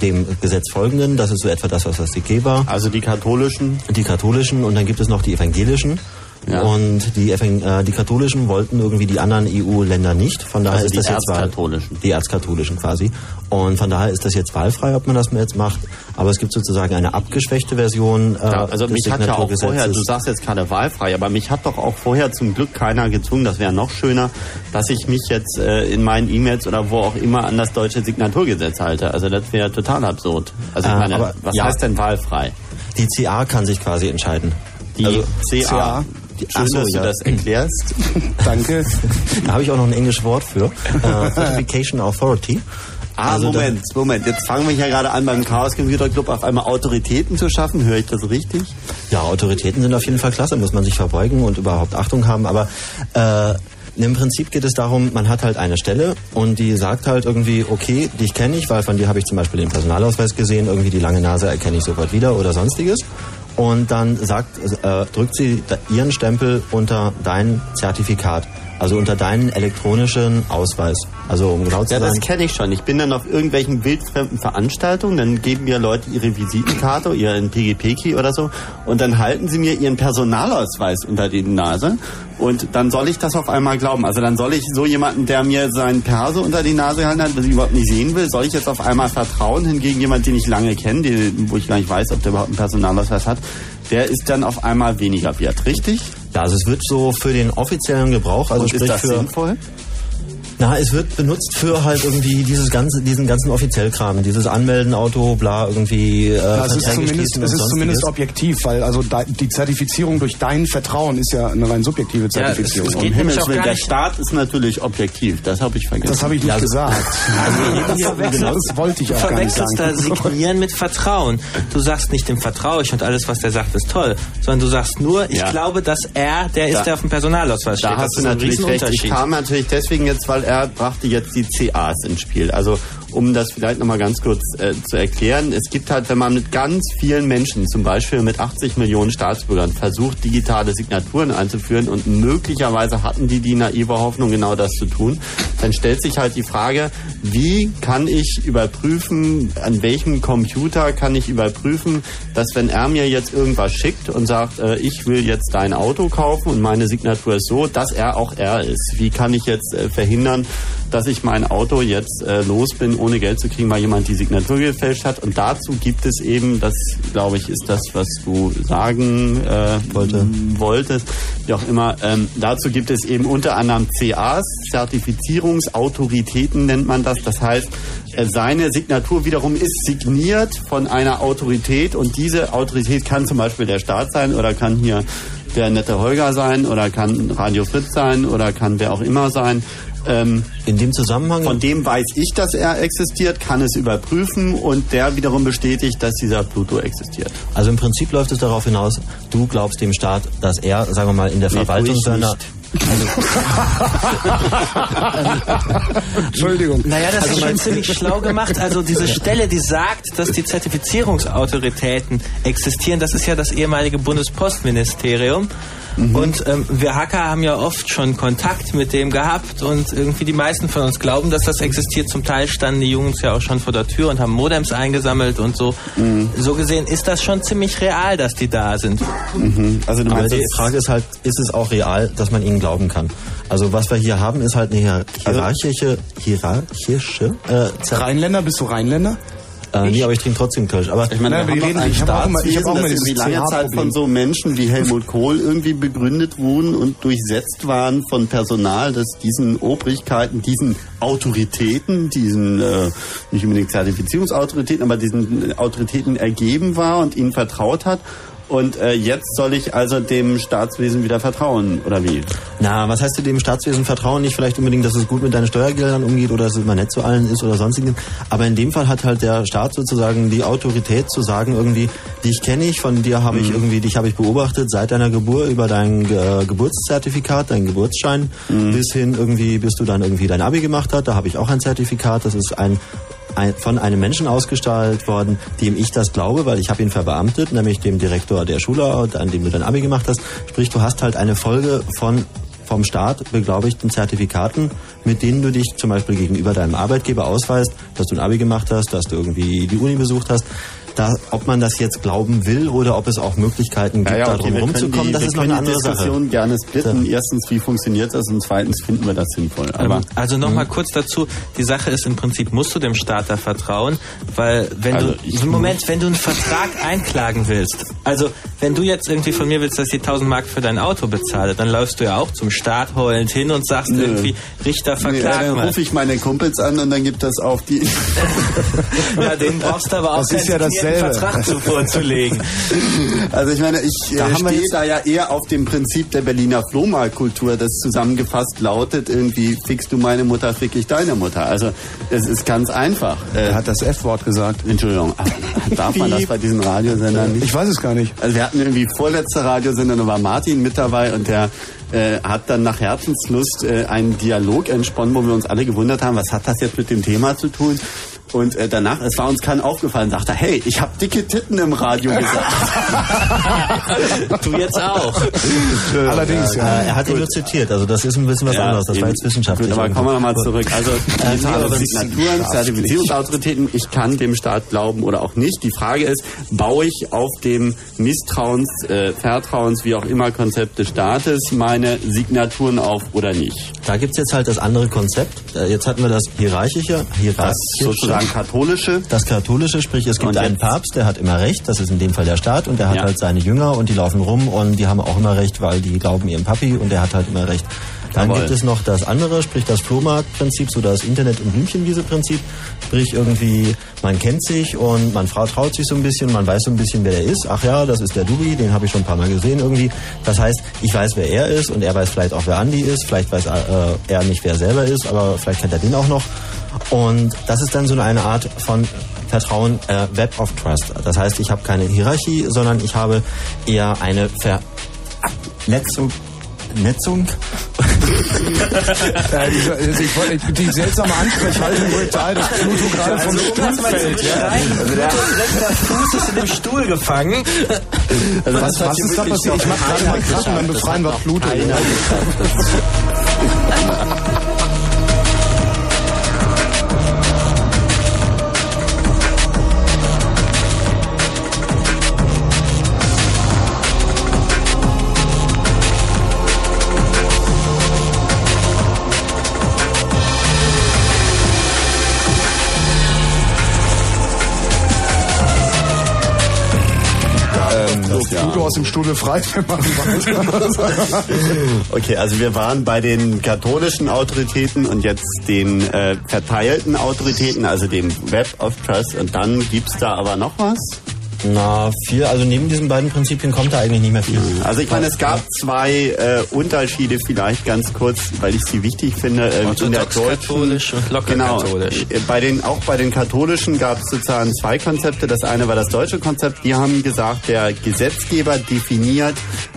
dem Gesetz folgenden, das ist so etwa das, was das CG war. Also die katholischen? Die katholischen und dann gibt es noch die evangelischen. Ja. Und die, äh, die katholischen wollten irgendwie die anderen EU-Länder nicht. Von daher Also ist die das jetzt erzkatholischen. Die erzkatholischen quasi. Und von daher ist das jetzt wahlfrei, ob man das jetzt macht. Aber es gibt sozusagen eine abgeschwächte Version. Äh, Ja, also mich hat ja auch vorher, du sagst jetzt gerade wahlfrei, aber mich hat doch auch vorher zum Glück keiner gezwungen, das wäre noch schöner, dass ich mich jetzt äh, in meinen E-Mails oder wo auch immer an das deutsche Signaturgesetz halte. Also das wäre total absurd. Also ich Äh, meine, aber was ja. heißt denn wahlfrei? Die CA kann sich quasi entscheiden. Die also CA. Schön, dass du das erklärst. *laughs* Danke. Da habe ich auch noch ein englisches Wort für. Äh, Certification Authority. Ah, Also Moment, Moment. Jetzt fangen wir ja gerade an, beim Chaos Computer Club auf einmal Autoritäten zu schaffen. Höre ich das richtig? Ja, Autoritäten sind auf jeden Fall klasse, muss man sich verbeugen und überhaupt Achtung haben. Aber äh, im Prinzip geht es darum, man hat halt eine Stelle und die sagt halt irgendwie, okay, dich kenne ich, weil von dir habe ich zum Beispiel den Personalausweis gesehen, irgendwie die lange Nase erkenne ich sofort wieder oder sonstiges. Und dann sagt, äh, drückt sie ihren Stempel unter dein Zertifikat, also unter deinen elektronischen Ausweis. Also um genau zu Ja, das sein. kenne ich schon. Ich bin dann auf irgendwelchen wildfremden Veranstaltungen, dann geben mir Leute ihre Visitenkarte, ihren PGP-Key oder so und dann halten sie mir ihren Personalausweis unter die Nase und dann soll ich das auf einmal glauben. Also dann soll ich so jemanden, der mir seinen Perso unter die Nase gehalten hat, was ich überhaupt nicht sehen will, soll ich jetzt auf einmal vertrauen hingegen jemand, den ich lange kenne, den, wo ich gar nicht weiß, ob der überhaupt einen Personalausweis hat, der ist dann auf einmal weniger wert, richtig? Ja, also es wird so für den offiziellen Gebrauch, also und sprich ist das für sinnvoll? Na, es wird benutzt für halt irgendwie dieses ganze, diesen ganzen Offiziellkram, dieses Anmelden, Auto, bla, irgendwie äh, Ja, es ist zumindest, es ist zumindest objektiv, weil also da, die Zertifizierung durch dein Vertrauen ist ja eine rein subjektive Zertifizierung. Um Himmels Willen, der Staat ist natürlich objektiv, das habe ich vergessen. Das habe ich nicht gesagt. *laughs* Genau, das wollte ich auch gar nicht verwechselst da sagen. Signieren mit Vertrauen. Du sagst nicht, dem vertraue ich und alles, was der sagt, ist toll, sondern du sagst nur, ich Ja. glaube, dass er der ist, Da- der auf dem Personalausweis steht. Da hast du ist natürlich recht. Ich kam natürlich deswegen jetzt, weil er brachte jetzt die CAs ins Spiel. Also um das vielleicht nochmal ganz kurz äh, zu erklären, es gibt halt, wenn man mit ganz vielen Menschen, zum Beispiel mit 80 Millionen Staatsbürgern, versucht, digitale Signaturen einzuführen und möglicherweise hatten die die naive Hoffnung, genau das zu tun, dann stellt sich halt die Frage, wie kann ich überprüfen, an welchem Computer kann ich überprüfen, dass wenn er mir jetzt irgendwas schickt und sagt, äh, ich will jetzt dein Auto kaufen und meine Signatur ist so, dass er auch er ist. Wie kann ich jetzt äh, verhindern, dass ich mein Auto jetzt äh, los bin, ohne Geld zu kriegen, weil jemand die Signatur gefälscht hat? Und dazu gibt es eben, das glaube ich ist das, was du sagen äh, Wollte. wolltest, wie auch immer, ähm, dazu gibt es eben unter anderem CAs, Zertifizierungsautoritäten nennt man das. Das heißt, äh, seine Signatur wiederum ist signiert von einer Autorität und diese Autorität kann zum Beispiel der Staat sein oder kann hier der nette Holger sein oder kann Radio Fritz sein oder kann wer auch immer sein. Ähm, In dem Zusammenhang. Von dem weiß ich, dass er existiert, kann es überprüfen und der wiederum bestätigt, dass dieser Pluto existiert. Also im Prinzip läuft es darauf hinaus, du glaubst dem Staat, dass er, sagen wir mal, in der Nee, Verwaltung seiner... *laughs* Entschuldigung. Naja, das Also ist schon ziemlich schlau gemacht. Also diese Stelle, die sagt, dass die Zertifizierungsautoritäten existieren, das ist ja das ehemalige Bundespostministerium. Und ähm, wir Hacker haben ja oft schon Kontakt mit dem gehabt und irgendwie die meisten von uns glauben, dass das existiert. Zum Teil standen die Jungs ja auch schon vor der Tür und haben Modems eingesammelt und so. So gesehen ist das schon ziemlich real, dass die da sind. Also du Aber meinst, die Frage ist halt, ist es auch real, dass man ihnen glauben kann? Also was wir hier haben, ist halt eine hier- hierarchische, hierarchische äh, Rheinländer, bist du Rheinländer? Äh, nee, aber ich trinke trotzdem Kölsch. Aber Ich meine, Nein, wir die doch reden- ein ich hab auch immer- ich hab Staatswesen, auch immer das dieses irgendwie lange Zeit von so Menschen wie Helmut Kohl irgendwie begründet wurden und durchsetzt waren von Personal, das diesen Obrigkeiten, diesen Autoritäten, diesen äh, nicht unbedingt Zertifizierungsautoritäten, aber diesen Autoritäten ergeben war und ihnen vertraut hat. Und äh, jetzt soll ich also dem Staatswesen wieder vertrauen, oder wie? Na, was heißt du dem Staatswesen vertrauen? Nicht vielleicht unbedingt, dass es gut mit deinen Steuergeldern umgeht oder dass es immer nett zu allen ist oder sonstigen. Aber in dem Fall hat halt der Staat sozusagen die Autorität zu sagen irgendwie, dich kenne ich, von dir habe ich irgendwie, dich habe ich beobachtet seit deiner Geburt über dein äh, Geburtszertifikat, dein Geburtsschein, bis hin irgendwie, bis du dann irgendwie dein Abi gemacht hast. Da habe ich auch ein Zertifikat. Das ist ein, von einem Menschen ausgestrahlt worden, dem ich das glaube, weil ich habe ihn verbeamtet, nämlich dem Direktor der Schule, an dem du dein Abi gemacht hast. Sprich, du hast halt eine Folge von vom Staat beglaubigten Zertifikaten, mit denen du dich zum Beispiel gegenüber deinem Arbeitgeber ausweist, dass du ein Abi gemacht hast, dass du irgendwie die Uni besucht hast. Da, ob man das jetzt glauben will oder ob es auch Möglichkeiten gibt, Ja, ja, da okay, können rumzukommen, die, das ist noch eine andere Diskussion Sache. gerne splitten. Erstens, wie funktioniert das? Und zweitens, finden wir das sinnvoll. Aber Ähm, also nochmal kurz dazu, die Sache ist im Prinzip, musst du dem Staat da vertrauen, weil wenn Also du, im Moment, wenn du einen Vertrag *laughs* einklagen willst, also wenn du jetzt irgendwie von mir willst, dass ich 1000 Mark für dein Auto bezahle, dann läufst du ja auch zum Staat heulend hin und sagst Nö. irgendwie, Richter Nee, verklagen dann rufe ich meine Kumpels an und dann gibt das auf die. *laughs* Ja, den brauchst du aber auch Das ist ja keinen dasselbe. Vertrag zu vorzulegen. *laughs* Also ich meine, ich Da äh, stehe da ja eher auf dem Prinzip der Berliner Flohmarktkultur, das zusammengefasst lautet irgendwie, fickst du meine Mutter, fick ich deine Mutter. Also es ist ganz einfach. Er hat das F-Wort gesagt. Entschuldigung, darf man das bei diesen Radiosendern nicht? Ich weiß es gar nicht. Also wir hatten irgendwie vorletzte Radiosender, da war Martin mit dabei und der äh, hat dann nach Herzenslust äh, einen Dialog entsponnen, wo wir uns alle gewundert haben, was hat das jetzt mit dem Thema zu tun? Und äh, danach, es war uns kein aufgefallen, sagte er, hey, ich habe dicke Titten im Radio gesagt. *laughs* du jetzt auch. Allerdings, ja. Er hat ihn nur zitiert, also das ist ein bisschen was Ja, anderes. Das war eben. jetzt wissenschaftlich. Gut, aber kommen wir nochmal zurück. Also digitale Signaturen, Zertifizierungsautoritäten, ich kann dem Staat glauben oder auch nicht. Die Frage ist, baue ich auf dem Misstrauens, äh, Vertrauens, wie auch immer Konzept des Staates meine Signaturen auf oder nicht? Da gibt's jetzt halt das andere Konzept. Äh, Jetzt hatten wir das hierarchische, hierarchische sozusagen katholische. Das katholische, sprich es gibt Und einen Papst, der hat immer recht, das ist in dem Fall der Staat und der hat Ja. halt seine Jünger und die laufen rum und die haben auch immer recht, weil die glauben ihrem Papi und der hat halt immer recht. Dann Jawohl. gibt es noch das andere, sprich das Flohmarktprinzip, so das Internet- und Blümchenwiese-Prinzip. Sprich irgendwie, man kennt sich und man Frau traut sich so ein bisschen, man weiß so ein bisschen, wer der ist. Ach ja, das ist der Dubi, den habe ich schon ein paar Mal gesehen irgendwie. Das heißt, ich weiß, wer er ist und er weiß vielleicht auch, wer Andi ist. Vielleicht weiß äh, er nicht, wer er selber ist, aber vielleicht kennt er den auch noch. Und das ist dann so eine Art von Vertrauen, äh, Web of Trust. Das heißt, ich habe keine Hierarchie, sondern ich habe eher eine Vernetzung. Netzung? *laughs* Diese, also ich wollte, die seltsame Ansprechhaltung brutal, dass Pluto gerade vom Stuhl fällt. Ja. Also der Fuß ist in dem Stuhl gefangen. Also Was, was ist da passiert? Ich mach gerade mal Krach und dann befreien wir Pluto. *laughs* So, Pluto aus dem wir machen weiter. Okay, also wir waren bei den katholischen Autoritäten und jetzt den äh, verteilten Autoritäten, also dem Web of Trust. Und dann gibt's da aber noch was? Na, viel, also neben diesen beiden Prinzipien kommt da eigentlich nicht mehr viel. Also ich meine, es gab zwei äh, Unterschiede vielleicht ganz kurz, weil ich sie wichtig finde. Äh, in der deutschen, katholisch und locker genau, katholisch. äh, Bei den, auch bei den katholischen gab es sozusagen zwei Konzepte. Das eine war das deutsche Konzept. Die haben gesagt, der Gesetzgeber definiert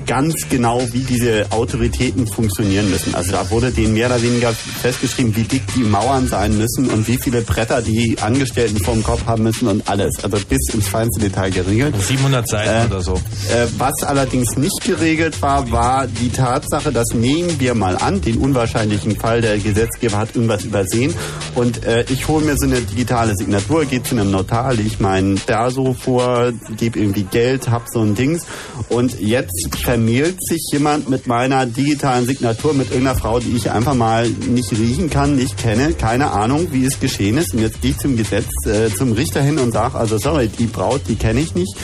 ganz genau, wie diese Autoritäten funktionieren müssen. Also da wurde denen mehr oder weniger festgeschrieben, wie dick die Mauern sein müssen und wie viele Bretter die Angestellten vorm Kopf haben müssen und alles. Also bis ins feinste Detail geregelt. 700 Seiten oder so. Äh, was allerdings nicht geregelt war, war die Tatsache, dass nehmen wir mal an, den unwahrscheinlichen Fall, der Gesetzgeber hat irgendwas übersehen und äh, ich hole mir so eine digitale Signatur, gehe zu einem Notar, lege meinen Perso vor, gebe irgendwie Geld, hab so ein Dings und jetzt vermählt sich jemand mit meiner digitalen Signatur mit irgendeiner Frau, die ich einfach mal nicht riechen kann, nicht kenne, keine Ahnung, wie es geschehen ist und jetzt gehe ich zum Gesetz, äh, zum Richter hin und sage, also sorry, die Braut, die kenne ich nicht,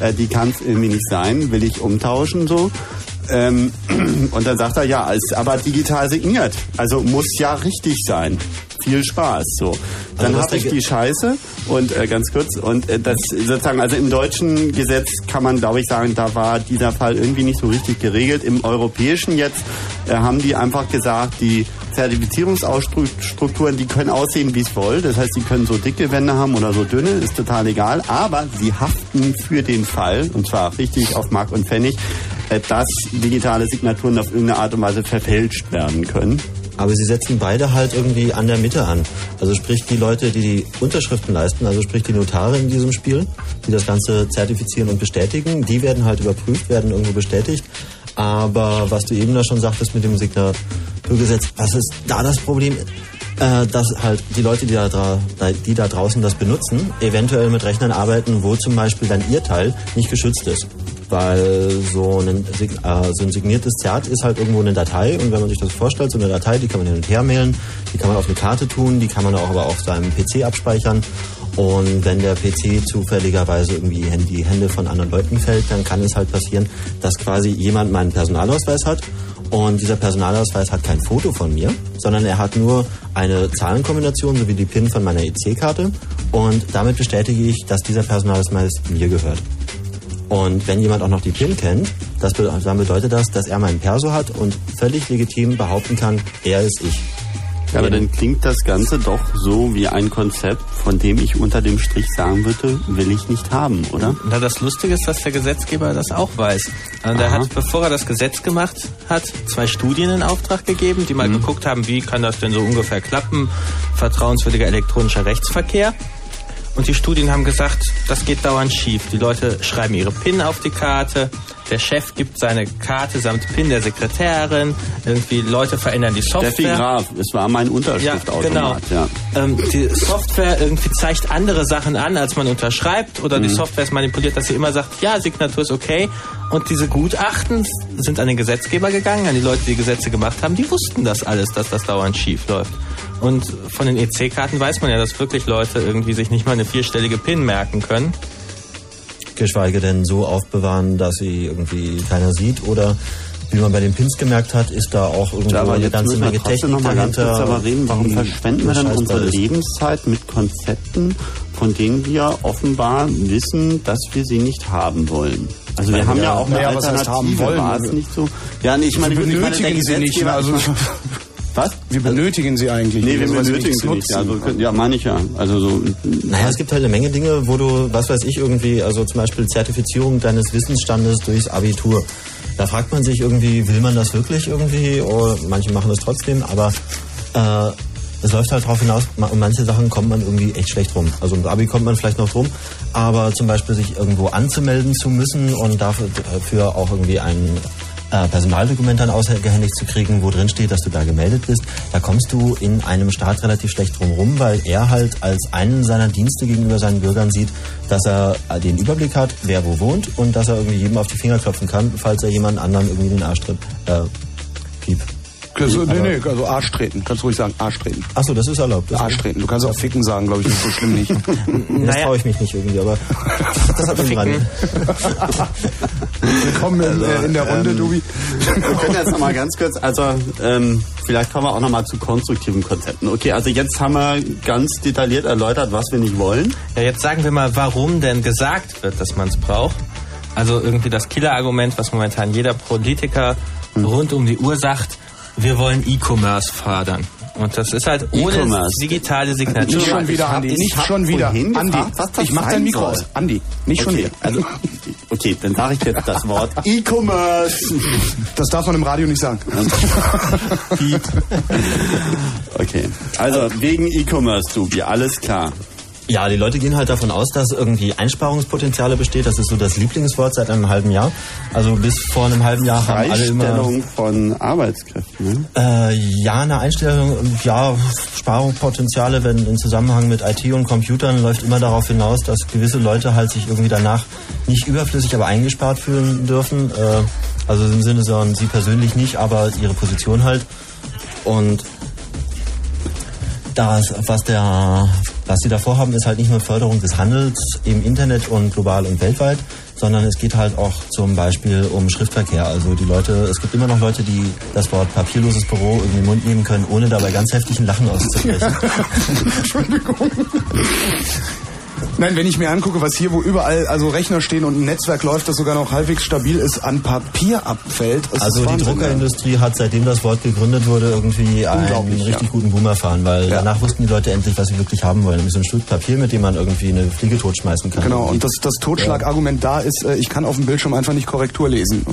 äh, die kann es irgendwie nicht sein, will ich umtauschen so. Ähm, *clears throat* und dann sagt er, ja, ist aber digital signiert. Also muss ja richtig sein. Viel Spaß. So. Dann was habe ich die Scheiße und äh, ganz kurz und äh, das sozusagen, also im deutschen Gesetz kann man, glaube ich, sagen, da war dieser Fall irgendwie nicht so richtig geregelt. Im europäischen jetzt äh, haben die einfach gesagt, die Zertifizierungsstrukturen, die können aussehen, wie es wollen. Das heißt, die können so dicke Wände haben oder so dünne, ist total egal. Aber sie haften für den Fall, und zwar richtig auf Mark und Pfennig, äh, dass digitale Signaturen auf irgendeine Art und Weise verfälscht werden können. Aber sie setzen beide halt irgendwie an der Mitte an. Also sprich die Leute, die die Unterschriften leisten, also sprich die Notare in diesem Spiel, die das Ganze zertifizieren und bestätigen, die werden halt überprüft, werden irgendwo bestätigt. Aber was du eben da schon sagtest mit dem Signaturgesetz, was ist da das Problem? Äh, dass halt die Leute, die da, die da draußen das benutzen, eventuell mit Rechnern arbeiten, wo zum Beispiel dann ihr Teil nicht geschützt ist. Weil so ein, äh, so ein signiertes Zert ist halt irgendwo eine Datei und wenn man sich das vorstellt, so eine Datei, die kann man hin und her mailen, die kann man auf eine Karte tun, die kann man auch aber auf seinem PC abspeichern Und wenn der PC zufälligerweise irgendwie in die Hände von anderen Leuten fällt, dann kann es halt passieren, dass quasi jemand meinen Personalausweis hat und dieser Personalausweis hat kein Foto von mir, sondern er hat nur eine Zahlenkombination sowie die PIN von meiner EC-Karte und damit bestätige ich, dass dieser Personalausweis mir gehört. Und wenn jemand auch noch die PIN kennt, das be dann bedeutet das, dass er meinen Perso hat und völlig legitim behaupten kann, er ist ich. Ja, aber dann klingt das Ganze doch so wie ein Konzept, von dem ich unter dem Strich sagen würde, will ich nicht haben, oder? Na, das Lustige ist, dass der Gesetzgeber das auch weiß. Also der hat, bevor er das Gesetz gemacht hat, zwei Studien in Auftrag gegeben, die mal geguckt haben, wie kann das denn so ungefähr klappen, vertrauenswürdiger elektronischer Rechtsverkehr. Und die Studien haben gesagt, das geht dauernd schief. Die Leute schreiben ihre PIN auf die Karte, der Chef gibt seine Karte samt PIN der Sekretärin, irgendwie Leute verändern die Software. Steffi Graf, es war mein Unterschriftautomat. Ja, Ja. Ähm, die Software irgendwie zeigt andere Sachen an, als man unterschreibt, oder die Mhm. Software ist manipuliert, dass sie immer sagt, ja, Signatur ist okay. Und diese Gutachten sind an den Gesetzgeber gegangen, an die Leute, die Gesetze gemacht haben, die wussten das alles, dass das dauernd schief läuft. Und von den EC-Karten weiß man ja, dass wirklich Leute irgendwie sich nicht mal eine vierstellige PIN merken können. Geschweige denn so aufbewahren, dass sie irgendwie keiner sieht oder wie man bei den Pins gemerkt hat, ist da auch irgendwo Ja, aber eine ganze Menge Technik noch mal ganz dahinter. kurz darüber reden, warum die verschwenden wir dann unsere ist. Lebenszeit mit Konzepten, von denen wir offenbar wissen, dass wir sie nicht haben wollen. Also wir haben ja auch eine naja, Alternative, haben wollen? war es nicht so? Ja, nee, ich meine, wir ich meine, benötigen sie nicht. Gesetzgeber- Also, was? Wir benötigen sie eigentlich Nee, wir benötigen sie nicht. nutzen. Also, können- ja, meine ich ja. Also so. Naja, es gibt halt eine Menge Dinge, wo du, was weiß ich, irgendwie, also zum Beispiel Zertifizierung deines Wissensstandes durchs Abitur. Da fragt man sich irgendwie, will man das wirklich irgendwie? Oder manche machen das trotzdem, aber äh, es läuft halt darauf hinaus, um manche Sachen kommt man irgendwie echt schlecht rum. Also im Abi kommt man vielleicht noch drum, aber zum Beispiel sich irgendwo anzumelden zu müssen und dafür, dafür auch irgendwie ein äh, Personaldokument dann ausgehändigt zu kriegen, wo drin steht, dass du da gemeldet bist, da kommst du in einem Staat relativ schlecht drum rum, weil er halt als einen seiner Dienste gegenüber seinen Bürgern sieht, dass er äh, den Überblick hat, wer wo wohnt und dass er irgendwie jedem auf die Finger klopfen kann, falls er jemand anderen irgendwie den Arsch tritt. Äh. Also, nee, nee, also Arsch treten. Kannst ruhig sagen, Arsch treten. Achso, das ist erlaubt. Das Arsch treten. Du kannst auch ficken sagen, glaube ich, ist so schlimm nicht. *laughs* Das traue ich mich nicht irgendwie, aber das hat einen Rand. *laughs* Willkommen in, äh, in der Runde, ähm, Dubi. Wir können jetzt noch mal ganz kurz, also ähm, vielleicht kommen wir auch noch mal zu konstruktiven Konzepten. Okay, also jetzt haben wir ganz detailliert erläutert, was wir nicht wollen. Ja, jetzt sagen wir mal, warum denn gesagt wird, dass man es braucht. Also irgendwie das Killerargument, was momentan jeder Politiker rund um die Uhr sagt, wir wollen E-Commerce fördern. Und das ist halt ohne E-Commerce. digitale Signatur. Nicht schon wieder, Andi. ich Nicht schon wieder. Andi, gefragt, was das ich mach dein Mikro aus. Andi, nicht schon okay, wieder. Also, okay, dann sage ich jetzt das Wort *laughs* E-Commerce. Das darf man im Radio nicht sagen. Okay, also wegen E-Commerce, Dubi, alles klar. Ja, die Leute gehen halt davon aus, dass irgendwie Einsparungspotenziale besteht. Das ist so das Lieblingswort seit einem halben Jahr. Also bis vor einem halben Jahr haben alle immer... Freistellung von Arbeitskräften. Ne? Äh, ja, eine Einstellung, ja, Sparungspotenziale, wenn im Zusammenhang mit IT und Computern läuft immer darauf hinaus, dass gewisse Leute halt sich irgendwie danach nicht überflüssig, aber eingespart fühlen dürfen. Äh, also im Sinne von sie persönlich nicht, aber ihre Position halt. Und das, was der, was sie davor haben, ist halt nicht nur Förderung des Handels im Internet und global und weltweit, sondern es geht halt auch zum Beispiel um Schriftverkehr. Also die Leute, es gibt immer noch Leute, die das Wort papierloses Büro in den Mund nehmen können, ohne dabei ganz heftigen Lachen auszubrechen. *laughs* Entschuldigung. Nein, wenn ich mir angucke, was hier, wo überall also Rechner stehen und ein Netzwerk läuft, das sogar noch halbwegs stabil ist, an Papier abfällt. ist Also die Druckerindustrie hat, seitdem das Wort gegründet wurde, irgendwie einen richtig ja. guten Boom erfahren, weil danach wussten die Leute endlich, was sie wirklich haben wollen. Nämlich so ein Stück Papier, mit dem man irgendwie eine Fliege totschmeißen kann. Genau, und das, das Totschlagargument da ist, äh, ich kann auf dem Bildschirm einfach nicht Korrektur lesen.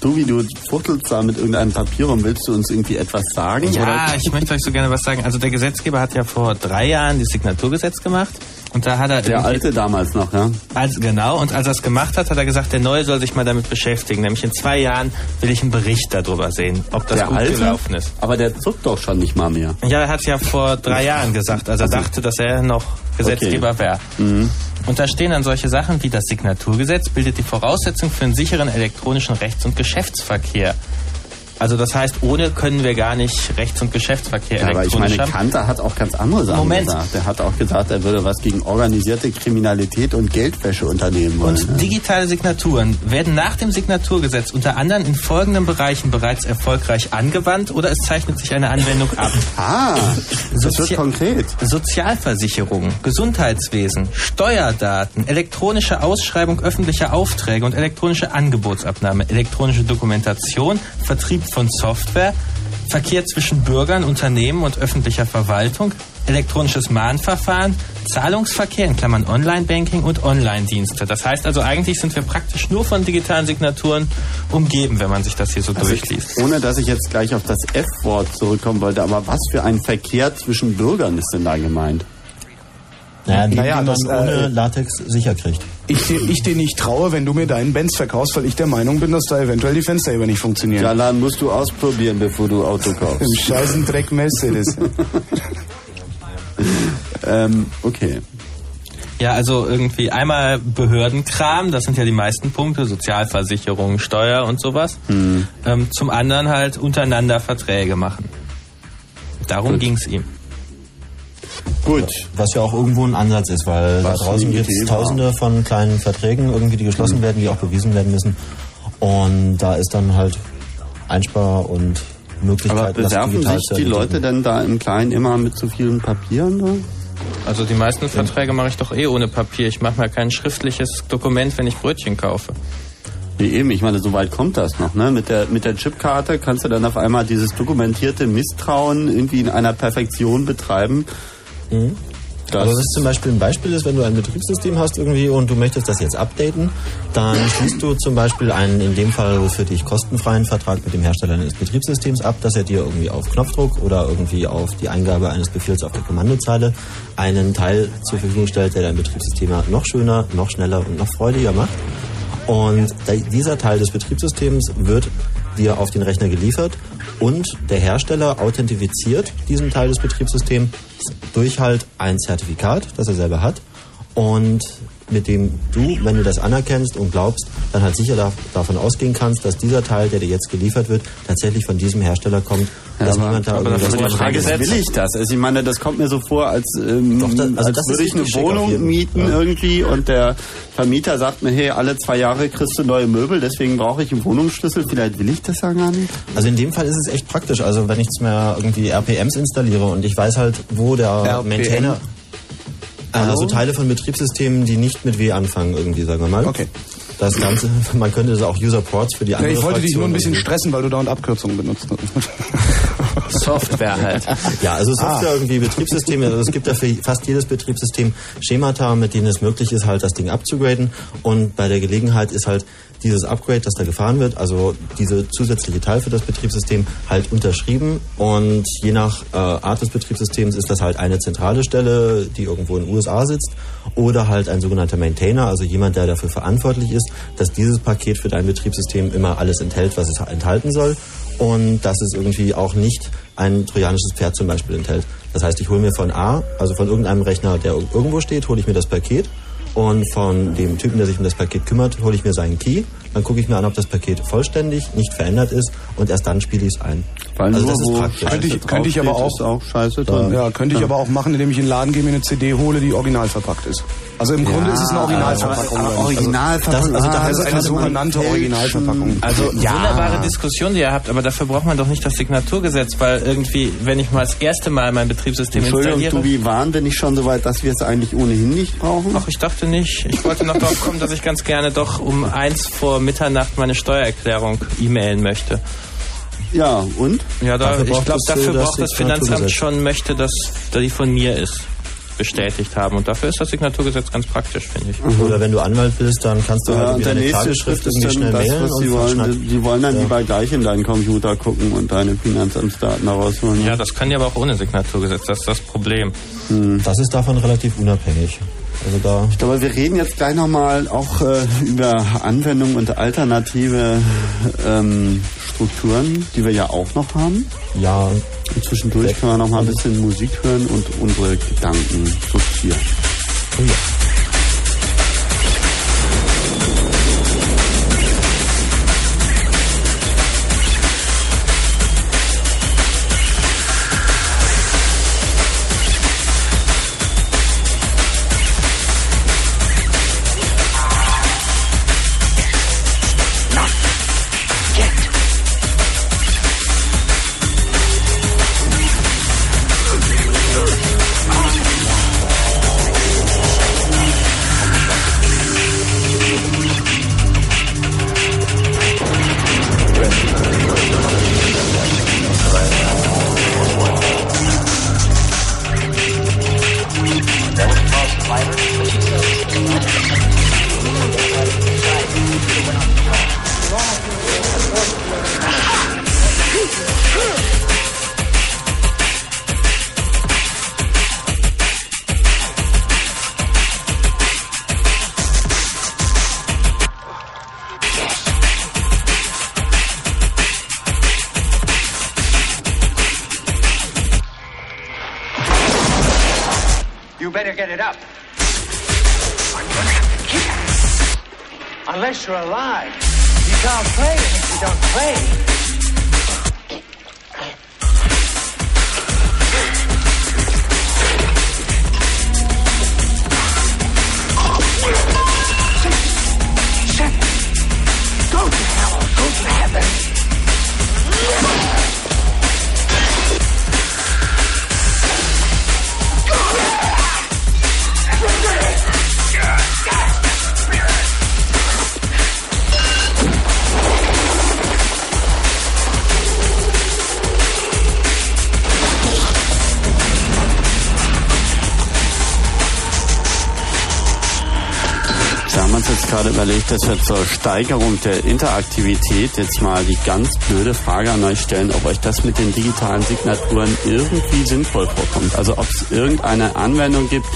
Du, wie du futtelst da mit irgendeinem Papier und willst du uns irgendwie etwas sagen? Ja, oder? ich möchte euch so gerne was sagen. Also der Gesetzgeber hat ja vor drei Jahren das Signaturgesetz gemacht. Und da hat er Der alte damals noch, ja? Als, genau, und als er es gemacht hat, hat er gesagt, der Neue soll sich mal damit beschäftigen. Nämlich in zwei Jahren will ich einen Bericht darüber sehen, ob das der gut alte? gelaufen ist. Aber der zuckt doch schon nicht mal mehr. Ja, er hat es ja vor drei Jahren gesagt, als er Also- dachte, dass er noch Gesetzgeber wäre. Und da stehen dann solche Sachen wie das Signaturgesetz bildet die Voraussetzung für einen sicheren elektronischen Rechts- und Geschäftsverkehr. Also das heißt, ohne können wir gar nicht Rechts- und Geschäftsverkehr Ja, aber ich meine. Kanter hat auch ganz andere Sachen Moment. gesagt. Er hat auch gesagt, er würde was gegen organisierte Kriminalität und Geldwäsche unternehmen wollen. Und ne? digitale Signaturen werden nach dem Signaturgesetz unter anderem in folgenden Bereichen bereits erfolgreich angewandt oder es zeichnet sich eine Anwendung ab. *laughs* Ah, das wird Sozi- konkret. Sozialversicherung, Gesundheitswesen, Steuerdaten, elektronische Ausschreibung öffentlicher Aufträge und elektronische Angebotsabnahme, elektronische Dokumentation, Vertrieb von Software, Verkehr zwischen Bürgern, Unternehmen und öffentlicher Verwaltung, elektronisches Mahnverfahren, Zahlungsverkehr in Klammern Online-Banking und Online-Dienste. Das heißt also eigentlich sind wir praktisch nur von digitalen Signaturen umgeben, wenn man sich das hier so Also durchliest. ich, ohne dass ich jetzt gleich auf das F-Wort zurückkommen wollte, aber was für ein Verkehr zwischen Bürgern ist denn da gemeint? Naja, den, Naja, den man das, äh, ohne Latex sicher kriegt. Ich, dir- ich dir nicht traue, wenn du mir deinen Benz verkaufst, weil ich der Meinung bin, dass da eventuell die Fenster über nicht funktionieren. Ja, dann musst du ausprobieren, bevor du Auto kaufst. Im scheißen Dreck Mercedes. *laughs* ähm, okay. Ja, also irgendwie einmal Behördenkram, das sind ja die meisten Punkte, Sozialversicherung, Steuer und sowas. Hm. Ähm, zum anderen halt untereinander Verträge machen. Darum Gut. ging's ihm. Gut. Was ja auch irgendwo ein Ansatz ist, weil Was da draußen gibt es tausende von kleinen Verträgen irgendwie, die geschlossen Mhm. werden, die auch bewiesen werden müssen. Und da ist dann halt Einspar- und Möglichkeit, Aber bewerfen sich die Leute denn da im Kleinen immer mit zu vielen Papieren? Ne? Also die meisten Verträge mache ich doch eh ohne Papier. Ich mache mir kein schriftliches Dokument, wenn ich Brötchen kaufe. Nee, eben, ich meine, so weit kommt das noch. Ne? Mit, der, mit der Chipkarte kannst du dann auf einmal dieses dokumentierte Misstrauen irgendwie in einer Perfektion betreiben. Mhm. Das- Aber was zum Beispiel ein Beispiel ist, wenn du ein Betriebssystem hast irgendwie und du möchtest das jetzt updaten, dann *laughs* schließt du zum Beispiel einen in dem Fall für dich kostenfreien Vertrag mit dem Hersteller eines Betriebssystems ab, dass er dir irgendwie auf Knopfdruck oder irgendwie auf die Eingabe eines Befehls auf der Kommandozeile einen Teil zur Verfügung stellt, der dein Betriebssystem noch schöner, noch schneller und noch freudiger macht. Und dieser Teil des Betriebssystems wird dir auf den Rechner geliefert und der Hersteller authentifiziert diesen Teil des Betriebssystems durch halt ein Zertifikat, das er selber hat. Und mit dem du, wenn du das anerkennst und glaubst, dann halt sicher da, davon ausgehen kannst, dass dieser Teil, der dir jetzt geliefert wird, tatsächlich von diesem Hersteller kommt, dass aber, niemand da aber das ist die Frage, ist, will ich das? Also ich meine, das kommt mir so vor, als, ähm, Doch, das- also als das würde ich eine Wohnung mieten ja. irgendwie und der Vermieter sagt mir, hey, alle zwei Jahre kriegst du neue Möbel, deswegen brauche ich einen Wohnungsschlüssel. Vielleicht will ich das ja gar nicht. Also in dem Fall ist es echt praktisch. Also wenn ich jetzt mehr irgendwie RPMs installiere und ich weiß halt, wo der RPM? Maintainer... Hallo? Also Teile von Betriebssystemen, die nicht mit W anfangen irgendwie, sagen wir mal. Okay. Das Ganze, *laughs* man könnte das auch User Ports für die Ja, andere ich wollte dich nur ein Fraktion bisschen stressen, weil du dauernd Abkürzungen benutzt hast. *laughs* Software halt. Ja, also Software Ah. irgendwie Betriebssysteme, also es gibt ja für fast jedes Betriebssystem Schemata, mit denen es möglich ist, halt das Ding abzugraden. Und bei der Gelegenheit ist halt dieses Upgrade, das da gefahren wird, also diese zusätzliche Teil für das Betriebssystem, halt unterschrieben. Und je nach äh, Art des Betriebssystems ist das halt eine zentrale Stelle, die irgendwo in den USA sitzt, oder halt ein sogenannter Maintainer, also jemand, der dafür verantwortlich ist, dass dieses Paket für dein Betriebssystem immer alles enthält, was es enthalten soll und dass es irgendwie auch nicht ein trojanisches Pferd zum Beispiel enthält. Das heißt, ich hole mir von A, also von irgendeinem Rechner, der ir- irgendwo steht, hole ich mir das Paket und von dem Typen, der sich um das Paket kümmert, hole ich mir seinen Key. Dann gucke ich mir an, ob das Paket vollständig, nicht verändert ist und erst dann spiele ich es ein. Weil also nur das ist wo praktisch. Könnte ich, könnte ich aber auch, ist auch scheiße drin. ja, könnte ich aber auch machen, indem ich in den Laden gehe, mir eine CD hole, die original verpackt ist. Also im Grunde ist es eine Originalverpackung. aber- aber Also- Originalverpackung, Also, ah, also das eine kann man sogenannte. Originalverpackung. Also Ja. wunderbare Diskussion, die ihr habt, aber dafür braucht man doch nicht das Signaturgesetz, weil irgendwie, wenn ich mal das erste Mal mein Betriebssystem Entschuldigung, installiere. Tobi, waren wir nicht schon so weit, dass wir es eigentlich ohnehin nicht brauchen? Ach, ich dachte nicht. Ich wollte noch darauf kommen, dass ich ganz gerne doch um eins vor Mitternacht meine Steuererklärung e-mailen möchte. Ja, und? Ja, da, Dafür ich braucht glaube, das, dafür das braucht das Finanzamt schon möchte, dass dass die von mir ist bestätigt haben. Und dafür ist das Signaturgesetz ganz praktisch, finde ich. Oder wenn du Anwalt bist, dann kannst du Ja, halt der deine nächste ist irgendwie dann schnell das, mailen was und sie wollen. Die, wollen dann Ja. lieber gleich in deinen Computer gucken und deine Finanzamtsdaten da rausholen. Ja, das kann ja aber auch ohne Signaturgesetz. Das ist das Problem. Das ist davon relativ unabhängig. Also da Ich glaube, wir reden jetzt gleich nochmal auch äh, über Anwendungen und alternative ähm, Strukturen, die wir ja auch noch haben. Ja. Und zwischendurch können wir noch mal ein bisschen Musik hören und unsere Gedanken sortieren. Oh ja. Überlegt, dass wir zur Steigerung der Interaktivität jetzt mal die ganz blöde Frage an euch stellen, ob euch das mit den digitalen Signaturen irgendwie sinnvoll vorkommt. Also ob es irgendeine Anwendung gibt,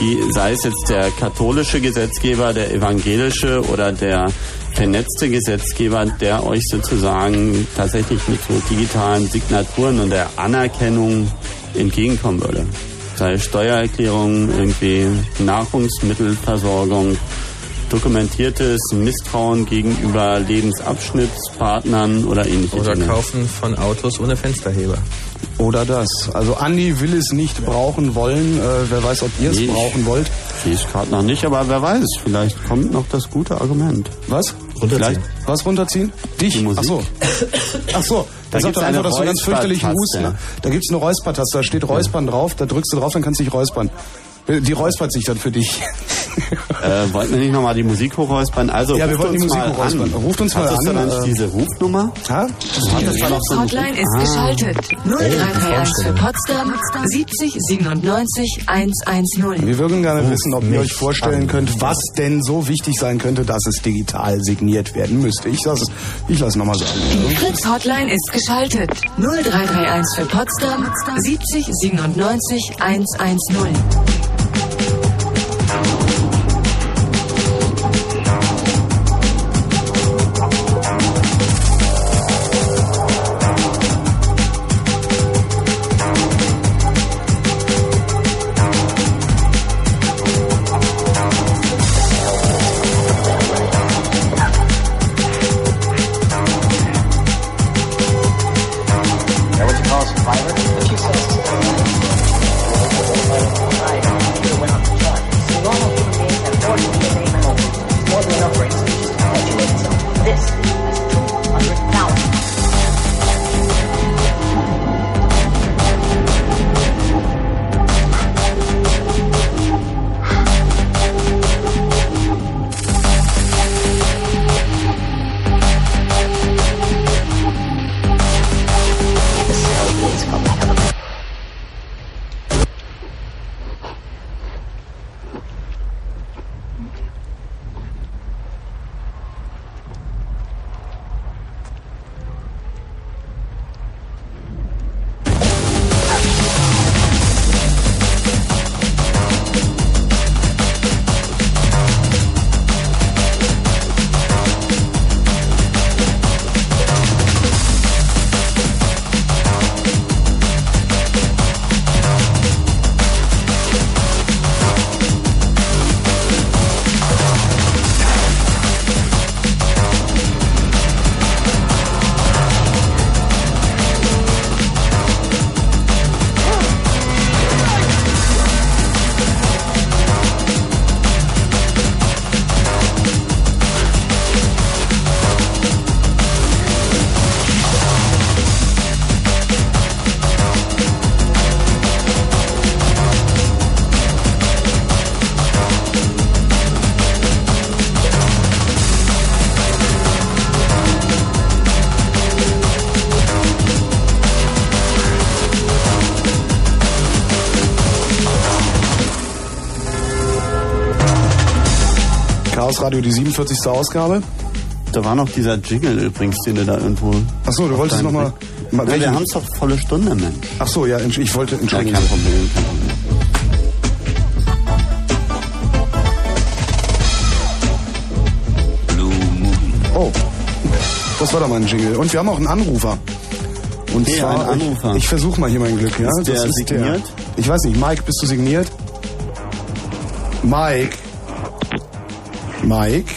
die, sei es jetzt der katholische Gesetzgeber, der evangelische oder der vernetzte Gesetzgeber, der euch sozusagen tatsächlich mit so digitalen Signaturen und der Anerkennung entgegenkommen würde. Sei Steuererklärung, irgendwie Nahrungsmittelversorgung, dokumentiertes Misstrauen gegenüber Lebensabschnittspartnern oder ähnliches. Oder Kaufen von Autos ohne Fensterheber. Oder das. Also Andi will es nicht brauchen wollen. Äh, wer weiß, ob ihr es Nee, brauchen wollt. Ich es gerade noch nicht, aber wer weiß, vielleicht kommt noch das gute Argument. Was? Vielleicht Was runterziehen? Dich? Ach so. Ach so. Da sagt gibt's doch einfach, dass du ganz fürchterlich Räuspertaste. husten. Da gibt's eine Räuspertaste, da steht Räuspern drauf, da drückst du drauf, dann kannst du dich räuspern. Die räuspert sich dann für dich. Äh, wollten wir nicht nochmal die Musik hochräuspern? Also Ja, wir ruft wollten die uns Musik hochräuspern. an. Ruft uns mal Hattest du an, dann äh, diese Rufnummer? Ha? Hattest du so eine Hotline ist Ah. geschaltet. 0331 für Potsdam 70 97 110. Wir würden gerne wissen, ob ihr euch vorstellen könnt, was denn so wichtig sein könnte, dass es digital signiert werden müsste. Ich lasse es, ich lasse nochmal sagen. Die Fritz Hotline ist geschaltet. 0331 für Potsdam 70 97 110. Radio, die 47. Ausgabe. Da war noch dieser Jingle übrigens, den du da irgendwo... Ach so, du wolltest noch mal- Ja, wir haben es doch volle Stunde, Mensch. Ach so, ja, ich wollte, Ja, entschuldigen. kein Problem, kein Problem. Oh, das war doch mal ein Jingle. Und wir haben auch einen Anrufer. Und Okay, zwar, ein Anrufer. Ich, ich versuche mal hier mein Glück. Ja? Ist der das signiert? ich weiß nicht, Mike, bist du signiert? Mike. Mike.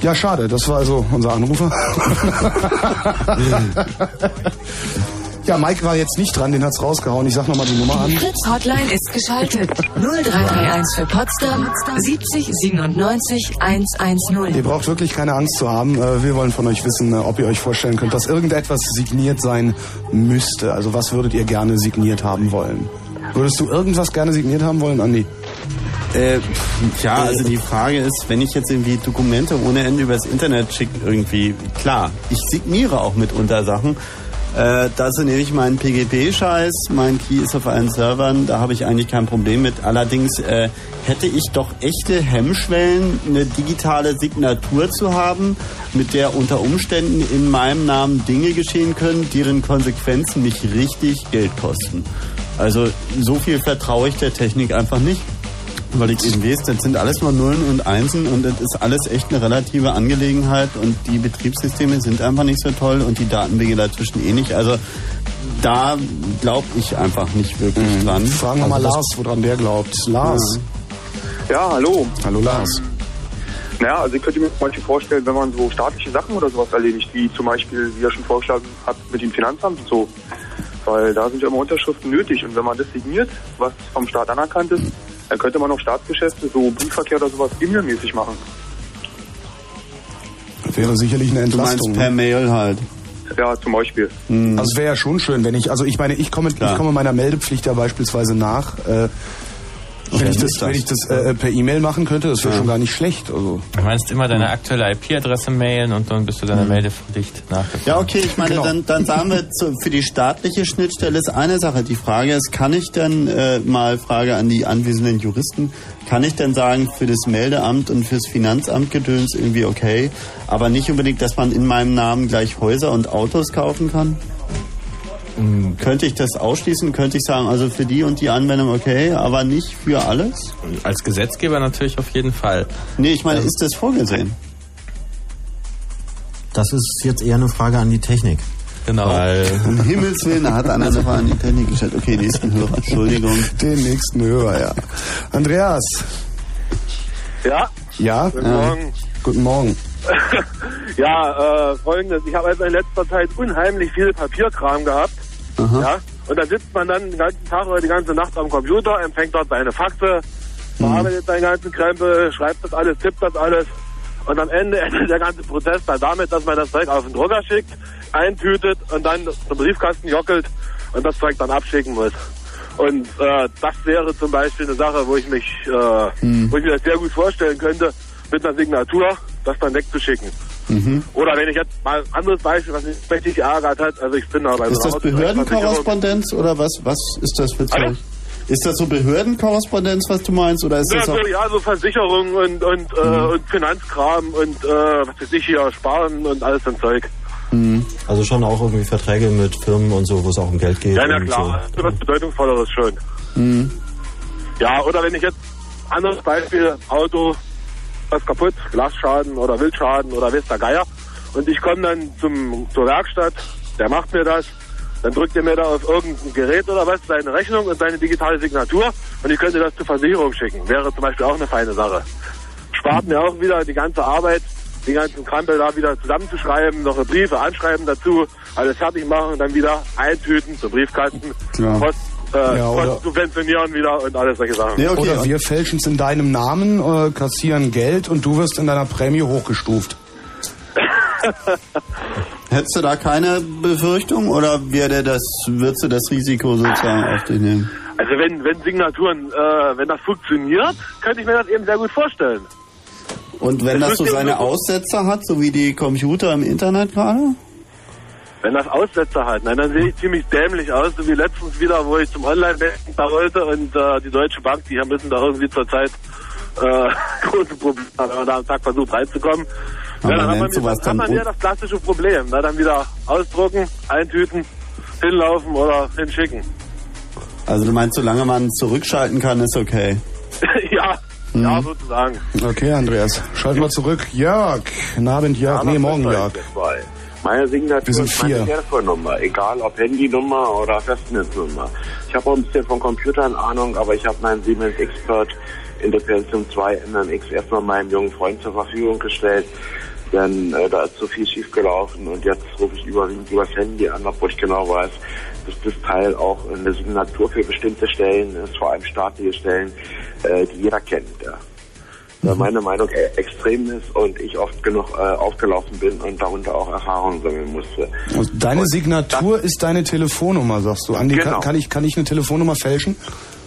Ja, schade, das war also unser Anrufer. *laughs* ja, Mike war jetzt nicht dran, den hat's rausgehauen. Ich sag nochmal die Nummer an. Die Fritz Hotline ist geschaltet. 0331 für Potsdam 70 97 110. Ihr braucht wirklich keine Angst zu haben. Äh, Wir wollen von euch wissen, äh, ob ihr euch vorstellen könnt, dass irgendetwas signiert sein müsste. Also was würdet ihr gerne signiert haben wollen? Würdest du irgendwas gerne signiert haben wollen, Andi? Äh, ja, also die Frage ist, wenn ich jetzt irgendwie Dokumente ohne Ende übers Internet schicke, irgendwie, klar, ich signiere auch mitunter Sachen. Äh, dazu nehme ich meinen PGP-Scheiß, mein Key ist auf allen Servern, da habe ich eigentlich kein Problem mit. Allerdings äh, hätte ich doch echte Hemmschwellen, eine digitale Signatur zu haben, mit der unter Umständen in meinem Namen Dinge geschehen können, deren Konsequenzen mich richtig Geld kosten. Also so viel vertraue ich der Technik einfach nicht. Weil ich eben weiß, das sind alles nur Nullen und Einsen und das ist alles echt eine relative Angelegenheit und die Betriebssysteme sind einfach nicht so toll und die Datenwege dazwischen eh nicht. Also da glaube ich einfach nicht wirklich dran. Fragen wir mal also das- Lars, woran der glaubt. Lars. Ja, hallo. Hallo Lars. Naja, also ich könnte mir zum Beispiel vorstellen, wenn man so staatliche Sachen oder sowas erledigt, wie zum Beispiel, wie er schon vorgeschlagen hat, mit dem Finanzamt und so. Weil da sind ja immer Unterschriften nötig und wenn man das signiert, was vom Staat anerkannt ist, dann könnte man auch Staatsgeschäfte, so Briefverkehr oder sowas, e-mailmäßig machen. Wäre sicherlich eine Du meinst Entlastung. per ne? Mail halt. Ja, zum Beispiel. Also es wäre ja schon schön, wenn ich, also ich meine, ich komme, ich komme meiner Meldepflicht ja beispielsweise nach. Äh, wenn, ich das, wenn ich das äh, per E-Mail machen könnte, das wäre schon gar nicht schlecht. Also. Du meinst immer deine aktuelle IP-Adresse mailen und dann bist du deiner Meldepflicht nachgekommen. Ja, okay, ich meine, Genau. dann, dann sagen wir, zu, für die staatliche Schnittstelle ist eine Sache. Die Frage ist, kann ich denn, äh, mal Frage an die anwesenden Juristen, kann ich denn sagen, für das Meldeamt und fürs Finanzamt Gedöns irgendwie okay, aber nicht unbedingt, dass man in meinem Namen gleich Häuser und Autos kaufen kann? Könnte ich das ausschließen? Könnte ich sagen, also für die und die Anwendung okay, aber nicht für alles? Als Gesetzgeber natürlich auf jeden Fall. Nee, ich meine, ist das vorgesehen? Das ist jetzt eher eine Frage an die Technik. Genau. Weil *laughs* Um Himmels Willen, hat einer eine Frage an die Technik gestellt. Okay, nächsten Hörer, Entschuldigung. *laughs* Den nächsten Hörer, ja. Andreas. Ja? Ja? Guten Morgen. Guten Morgen. Ja, äh, folgendes. Ich habe also in letzter Zeit unheimlich viel Papierkram gehabt. Ja? Und da sitzt man dann den ganzen Tag oder die ganze Nacht am Computer, empfängt dort seine Faxe, bearbeitet seinen ganzen Krempel, schreibt das alles, tippt das alles. Und am Ende *laughs* endet der ganze Prozess dann damit, dass man das Zeug auf den Drucker schickt, eintütet und dann zum Briefkasten jockelt und das Zeug dann abschicken muss. Und äh, das wäre zum Beispiel eine Sache, wo ich mich, äh, wo ich mir das sehr gut vorstellen könnte, mit einer Signatur das dann wegzuschicken. Mhm. Oder wenn ich jetzt mal ein anderes Beispiel, was mich richtig geärgert hat, also ich bin da bei Ist so das Behördenkorrespondenz oder was, was ist das für Zeug? Ist das so Behördenkorrespondenz, was du meinst, oder ist Ja, das so, auch... ja, so Versicherung und, und, äh, und Finanzkram und äh, was weiß ich hier, Sparen und alles so ein Zeug. Also schon auch irgendwie Verträge mit Firmen und so, wo es auch um Geld geht. Ja, na klar, So. was Bedeutungsvolleres schon. Mhm. Ja, oder wenn ich jetzt, anderes Beispiel, Auto, was kaputt, Glasschaden oder Wildschaden oder weiß der Geier. Und ich komme dann zum, zur Werkstatt, der macht mir das, dann drückt er mir da auf irgendein Gerät oder was seine Rechnung und seine digitale Signatur und ich könnte das zur Versicherung schicken. Wäre zum Beispiel auch eine feine Sache. Spart mir auch wieder die ganze Arbeit, die ganzen Krampel da wieder zusammenzuschreiben, noch Briefe anschreiben dazu, alles fertig machen und dann wieder eintüten zum Briefkasten, Klar. Post, äh, Ja, oder- subventionieren wieder und alles solche Sachen. Oder wir fälschen es in deinem Namen, äh, kassieren Geld und du wirst in deiner Prämie hochgestuft. *laughs* Hättest du da keine Befürchtung oder wäre das, würdest du das Risiko sozusagen auf dich nehmen? Also wenn, wenn Signaturen, äh, wenn das funktioniert, könnte ich mir das eben sehr gut vorstellen. Und wenn Das das so seine Aussetzer hat, so wie die Computer im Internet gerade? Wenn das Aussetzer hat, nein, dann sehe ich ziemlich dämlich aus, so wie letztens wieder, wo ich zum Online-Banking da wollte und äh, die Deutsche Bank, die müssen da irgendwie zurzeit äh, *laughs* große Probleme, haben, wenn man da am Tag versucht reinzukommen. Aber ja, dann hat man, nennt sowas hat dann man ja das klassische Problem. Na, dann wieder ausdrucken, eintüten, hinlaufen oder hinschicken. Also du meinst, solange man zurückschalten kann, ist okay. *laughs* ja, Mhm. ja, sozusagen. Okay, Andreas. Schalten wir zurück. Jörg. Guten Abend, Jörg. Nee, morgen, Jörg. Meine Signatur Wir sind ist meine. Telefonnummer, egal ob Handynummer oder Festnetznummer. Ich habe auch ein bisschen von Computern Ahnung, aber ich habe meinen Siemens Expert Interpellation 2 MMX erstmal meinem jungen Freund zur Verfügung gestellt. Denn äh, da ist so viel schiefgelaufen und jetzt rufe ich überwiegend übers Handy an, obwohl ich genau weiß, dass das Teil auch eine Signatur für bestimmte Stellen ist, vor allem staatliche Stellen, äh, die jeder kennt. Ja. Da meine Meinung äh, extrem ist und ich oft genug äh, aufgelaufen bin und darunter auch Erfahrungen sammeln musste. Und deine Signatur ist deine Telefonnummer, sagst du. Andi, Genau. kann, kann, ich, kann ich eine Telefonnummer fälschen?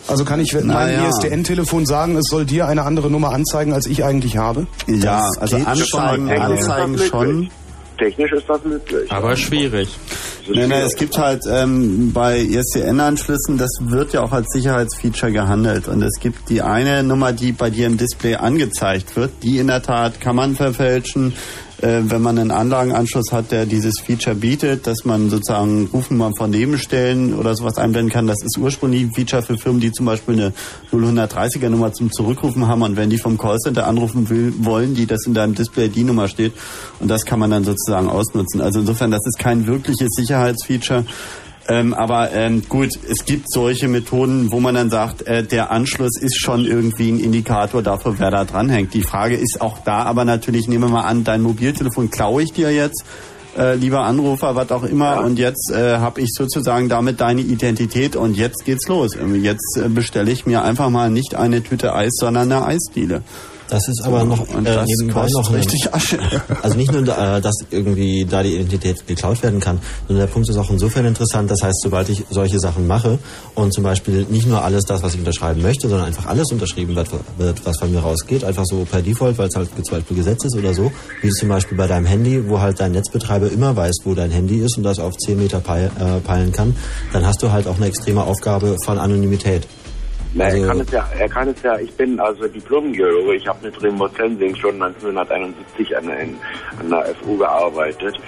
Also kann ich mit meinem ja. ISDN-Telefon sagen, es soll dir eine andere Nummer anzeigen, als ich eigentlich habe? Ja, Das also Anzeigen. Anzeigen schon. Technisch ist das möglich. Aber schwierig. Nein, nein, es gibt halt ähm, bei ISDN-Anschlüssen, das wird ja auch als Sicherheitsfeature gehandelt. Und es gibt die eine Nummer, die bei dir im Display angezeigt wird. Die in der Tat kann man verfälschen, äh, wenn man einen Anlagenanschluss hat, der dieses Feature bietet, dass man sozusagen Rufnummern von Nebenstellen oder sowas einblenden kann. Das ist ursprünglich ein Feature für Firmen, die zum Beispiel eine 030er Nummer zum Zurückrufen haben. Und wenn die vom Callcenter anrufen will, wollen die, dass in deinem Display die Nummer steht. Und das kann man dann sozusagen ausnutzen. Also insofern, das ist kein wirkliches Sicherheitsfeature. Ähm, aber ähm, gut, es gibt solche Methoden, wo man dann sagt, äh, der Anschluss ist schon irgendwie ein Indikator dafür, wer da dranhängt. Die Frage ist auch da, aber natürlich nehmen wir mal an, dein Mobiltelefon klaue ich dir jetzt, äh, lieber Anrufer, was auch immer, und jetzt äh, habe ich sozusagen damit deine Identität und jetzt geht's los. Jetzt äh, bestelle ich mir einfach mal nicht eine Tüte Eis, sondern eine Eisdiele. Das ist aber noch und äh, nebenbei noch ein- richtig Asche. *laughs* Also nicht nur, äh, dass irgendwie da die Identität geklaut werden kann, sondern der Punkt ist auch insofern interessant. Das heißt, sobald ich solche Sachen mache und zum Beispiel nicht nur alles das, was ich unterschreiben möchte, sondern einfach alles unterschrieben wird, wird was von mir rausgeht, einfach so per Default, weil es halt zum Beispiel Gesetz ist oder so, wie zum Beispiel bei deinem Handy, wo halt dein Netzbetreiber immer weiß, wo dein Handy ist und das auf 10 Meter peil, äh, peilen kann, dann hast du halt auch eine extreme Aufgabe von Anonymität. Na, Also- er kann es ja, er kann es ja, ich bin also Diplom-Geologe, ich habe mit Remote Sensing schon 1971 an, der- an der FU gearbeitet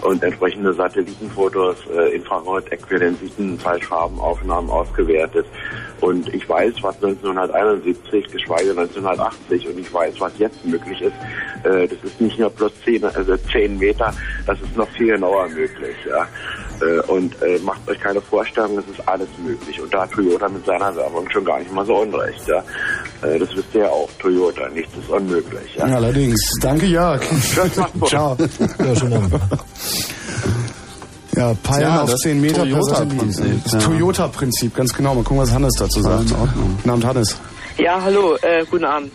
und entsprechende Satellitenfotos, äh, Infrarot-Äquivalenziten, Fallscharbenaufnahmen ausgewertet. Und ich weiß, was 1971, geschweige 1980 und ich weiß, was jetzt möglich ist. Äh, das ist nicht nur plus 10, also 10 Meter, das ist noch viel genauer möglich. Ja. Äh, Und äh, macht euch keine Vorstellung, es ist alles möglich. Und da hat Toyota mit seiner Werbung schon gar nicht mal so unrecht. Ja. Äh, Das wisst ihr ja auch, Toyota, nichts ist unmöglich. Ja. Allerdings. Danke, Jörg. Ciao. Ja, schönen Abend. Ja, Peilen Tja, auf das 10 Meter Toyota-Prinzip. Das ja. Toyota-Prinzip, ganz genau. Mal gucken, was Hannes dazu sagt. in Ordnung. Guten Abend, Hannes. Ja, hallo, äh, guten Abend.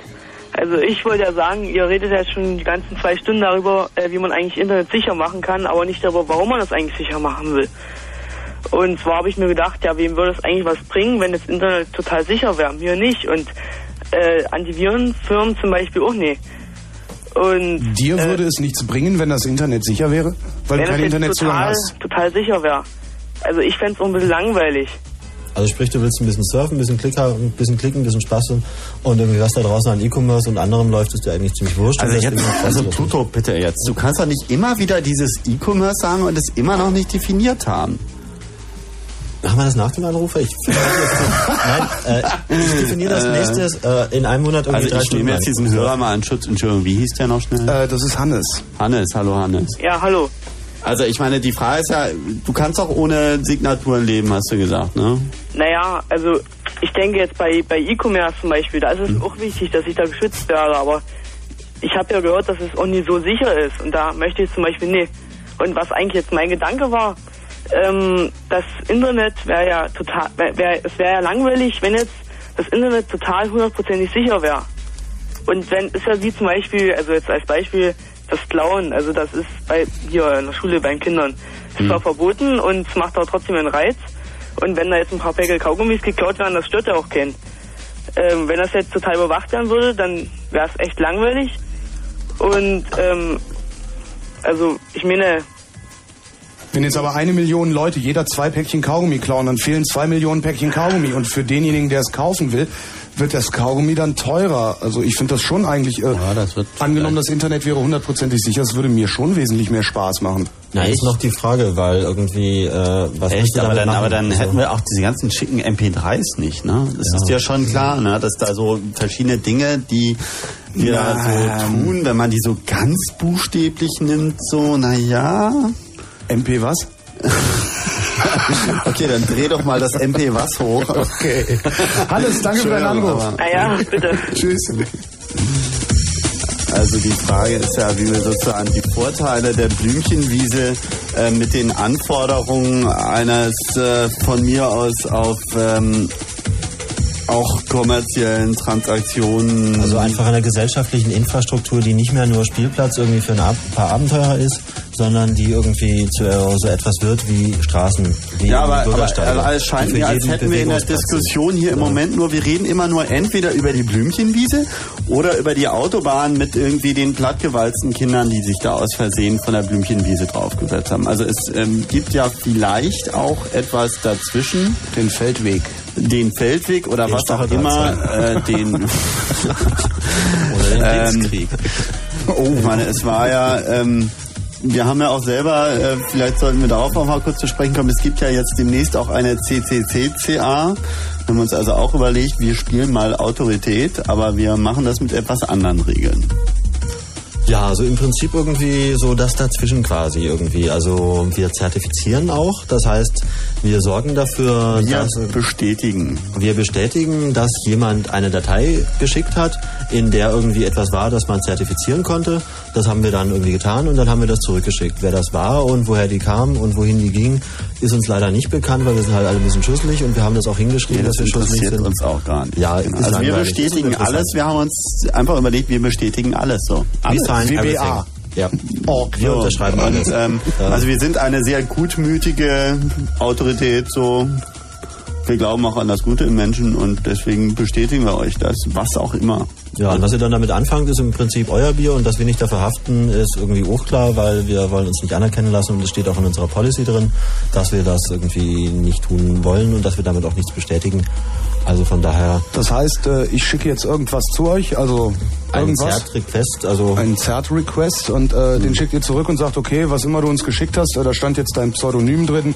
Also ich wollte ja sagen, ihr redet ja schon die ganzen zwei Stunden darüber, äh, wie man eigentlich Internet sicher machen kann, aber nicht darüber, warum man das eigentlich sicher machen will. Und zwar habe ich mir gedacht, ja, wem würde es eigentlich was bringen, wenn das Internet total sicher wäre? Mir nicht. Und äh, Antivirenfirmen zum Beispiel auch nicht. Und Dir würde es nichts bringen, wenn das Internet sicher wäre? Weil du kein jetzt Internetzugang total, hast. total sicher wäre. Also ich fände es auch ein bisschen langweilig. Also sprich, du willst ein bisschen surfen, ein bisschen Klick haben, ein bisschen klicken, ein bisschen Spaß haben und irgendwie was da draußen an E-Commerce und anderem läuft, ist dir eigentlich ziemlich wurscht. Also jetzt, also Pluto, bitte jetzt. Du kannst doch nicht immer wieder dieses E-Commerce sagen und es immer noch nicht definiert haben. Machen wir das nach dem Anrufer? Ich Nein, äh, ich definiere das Äh. nächstes äh, in einem Monat irgendwie Also drei ich Stunden nehme jetzt diesen Hörer mal an Schutz. Entschuldigung, wie hieß der noch schnell? Äh, das ist Hannes. Hannes, hallo Hannes. Ja, hallo. Also ich meine, die Frage ist ja, du kannst auch ohne Signaturen leben, hast du gesagt, ne? Naja, also ich denke jetzt bei, bei E-Commerce zum Beispiel, da ist es auch wichtig, dass ich da geschützt werde, aber ich habe ja gehört, dass es auch nie so sicher ist und da möchte ich zum Beispiel nicht. Und was eigentlich jetzt mein Gedanke war, ähm, das Internet wäre ja total, wär, wär, es wäre ja langweilig, wenn jetzt das Internet total hundertprozentig sicher wäre. Und wenn, ist ja wie zum Beispiel, also jetzt als Beispiel, das Klauen, also das ist bei, hier in der Schule bei den Kindern, ist zwar verboten und es macht aber trotzdem einen Reiz. Und wenn da jetzt ein paar Päckel Kaugummis geklaut werden, das stört ja auch keinen. Ähm, wenn das jetzt total überwacht werden würde, dann wäre es echt langweilig. Und, ähm, also, ich meine, Wenn jetzt aber eine Million Leute jeder zwei Päckchen Kaugummi klauen, dann fehlen zwei Millionen Päckchen Kaugummi. Und für denjenigen, der es kaufen will, wird das Kaugummi dann teurer. Also ich finde das schon eigentlich, äh, angenommen das Internet wäre hundertprozentig sicher, es würde mir schon wesentlich mehr Spaß machen. Na, ist noch die Frage, weil irgendwie, äh, was Echt, aber dann, machen? aber dann Also- hätten wir auch diese ganzen schicken MP3s nicht, ne? Das Ja. ist ja schon klar, ne? Dass da so verschiedene Dinge, die wir Ja, so tun, wenn man die so ganz buchstäblich nimmt, so, na ja. MP was? *laughs* Okay, dann dreh doch mal das MP was hoch. Okay. Hannes, danke für deinen Anruf. Ah ja, *laughs* bitte. Tschüss. Also die Frage ist ja, wie wir sozusagen die Vorteile der Blümchenwiese äh, mit den Anforderungen eines äh, von mir aus auf ähm, auch kommerziellen Transaktionen. Also einfach einer gesellschaftlichen Infrastruktur, die nicht mehr nur Spielplatz irgendwie für ein paar Abenteurer ist, sondern die irgendwie zu äh, so etwas wird wie Straßen, wie ja, aber, aber, Bürgersteige. aber es scheint mir, als hätten wir in der. Diskussion hier im Moment nur, wir reden immer nur entweder über die Blümchenwiese oder über die Autobahn mit irgendwie den plattgewalzten Kindern, die sich da aus Versehen von der Blümchenwiese draufgesetzt haben. Also es ähm, gibt ja vielleicht auch etwas dazwischen. Den Feldweg. Den Feldweg oder Den was auch immer, äh, den *laughs* *laughs* Oder den Ähm, Blitzkrieg. Oh, ich meine, es war ja, ähm, wir haben ja auch selber, äh, vielleicht sollten wir darauf auch mal kurz zu sprechen kommen, es gibt ja jetzt demnächst auch eine CCC-CA. Wir haben uns also auch überlegt, wir spielen mal Autorität, aber wir machen das mit etwas anderen Regeln. Ja, also im Prinzip irgendwie so das dazwischen quasi irgendwie. Also wir zertifizieren auch, das heißt, wir sorgen dafür, Wir dass bestätigen. wir bestätigen, dass jemand eine Datei geschickt hat, in der irgendwie etwas war, das man zertifizieren konnte. Das haben wir dann irgendwie getan und dann haben wir das zurückgeschickt. Wer das war und woher die kam und wohin die ging, ist uns leider nicht bekannt, weil wir sind halt alle ein bisschen schusselig und wir haben das auch hingeschrieben, Nee, das dass wir schusselig interessiert sind. uns auch gar nicht. Ja, Genau. Also wir bestätigen alles, wir haben uns einfach überlegt, wir bestätigen alles so. We Alles. sign WBA. everything. Ja. Wir So, unterschreiben und, alles. Ähm, Ja. Also wir sind eine sehr gutmütige Autorität, so. Wir glauben auch an das Gute im Menschen und deswegen bestätigen wir euch das, was auch immer. Ja, und was ihr dann damit anfangt, ist im Prinzip euer Bier und dass wir nicht dafür haften, ist irgendwie auch klar, weil wir wollen uns nicht anerkennen lassen und es steht auch in unserer Policy drin, dass wir das irgendwie nicht tun wollen und dass wir damit auch nichts bestätigen. Also von daher Das heißt, äh, ich schicke jetzt irgendwas zu euch, also ein irgendwas. Zert-Request, also Ein Zert-Request und äh, den schickt ihr zurück und sagt, okay, was immer du uns geschickt hast, äh, da stand jetzt dein Pseudonym drin.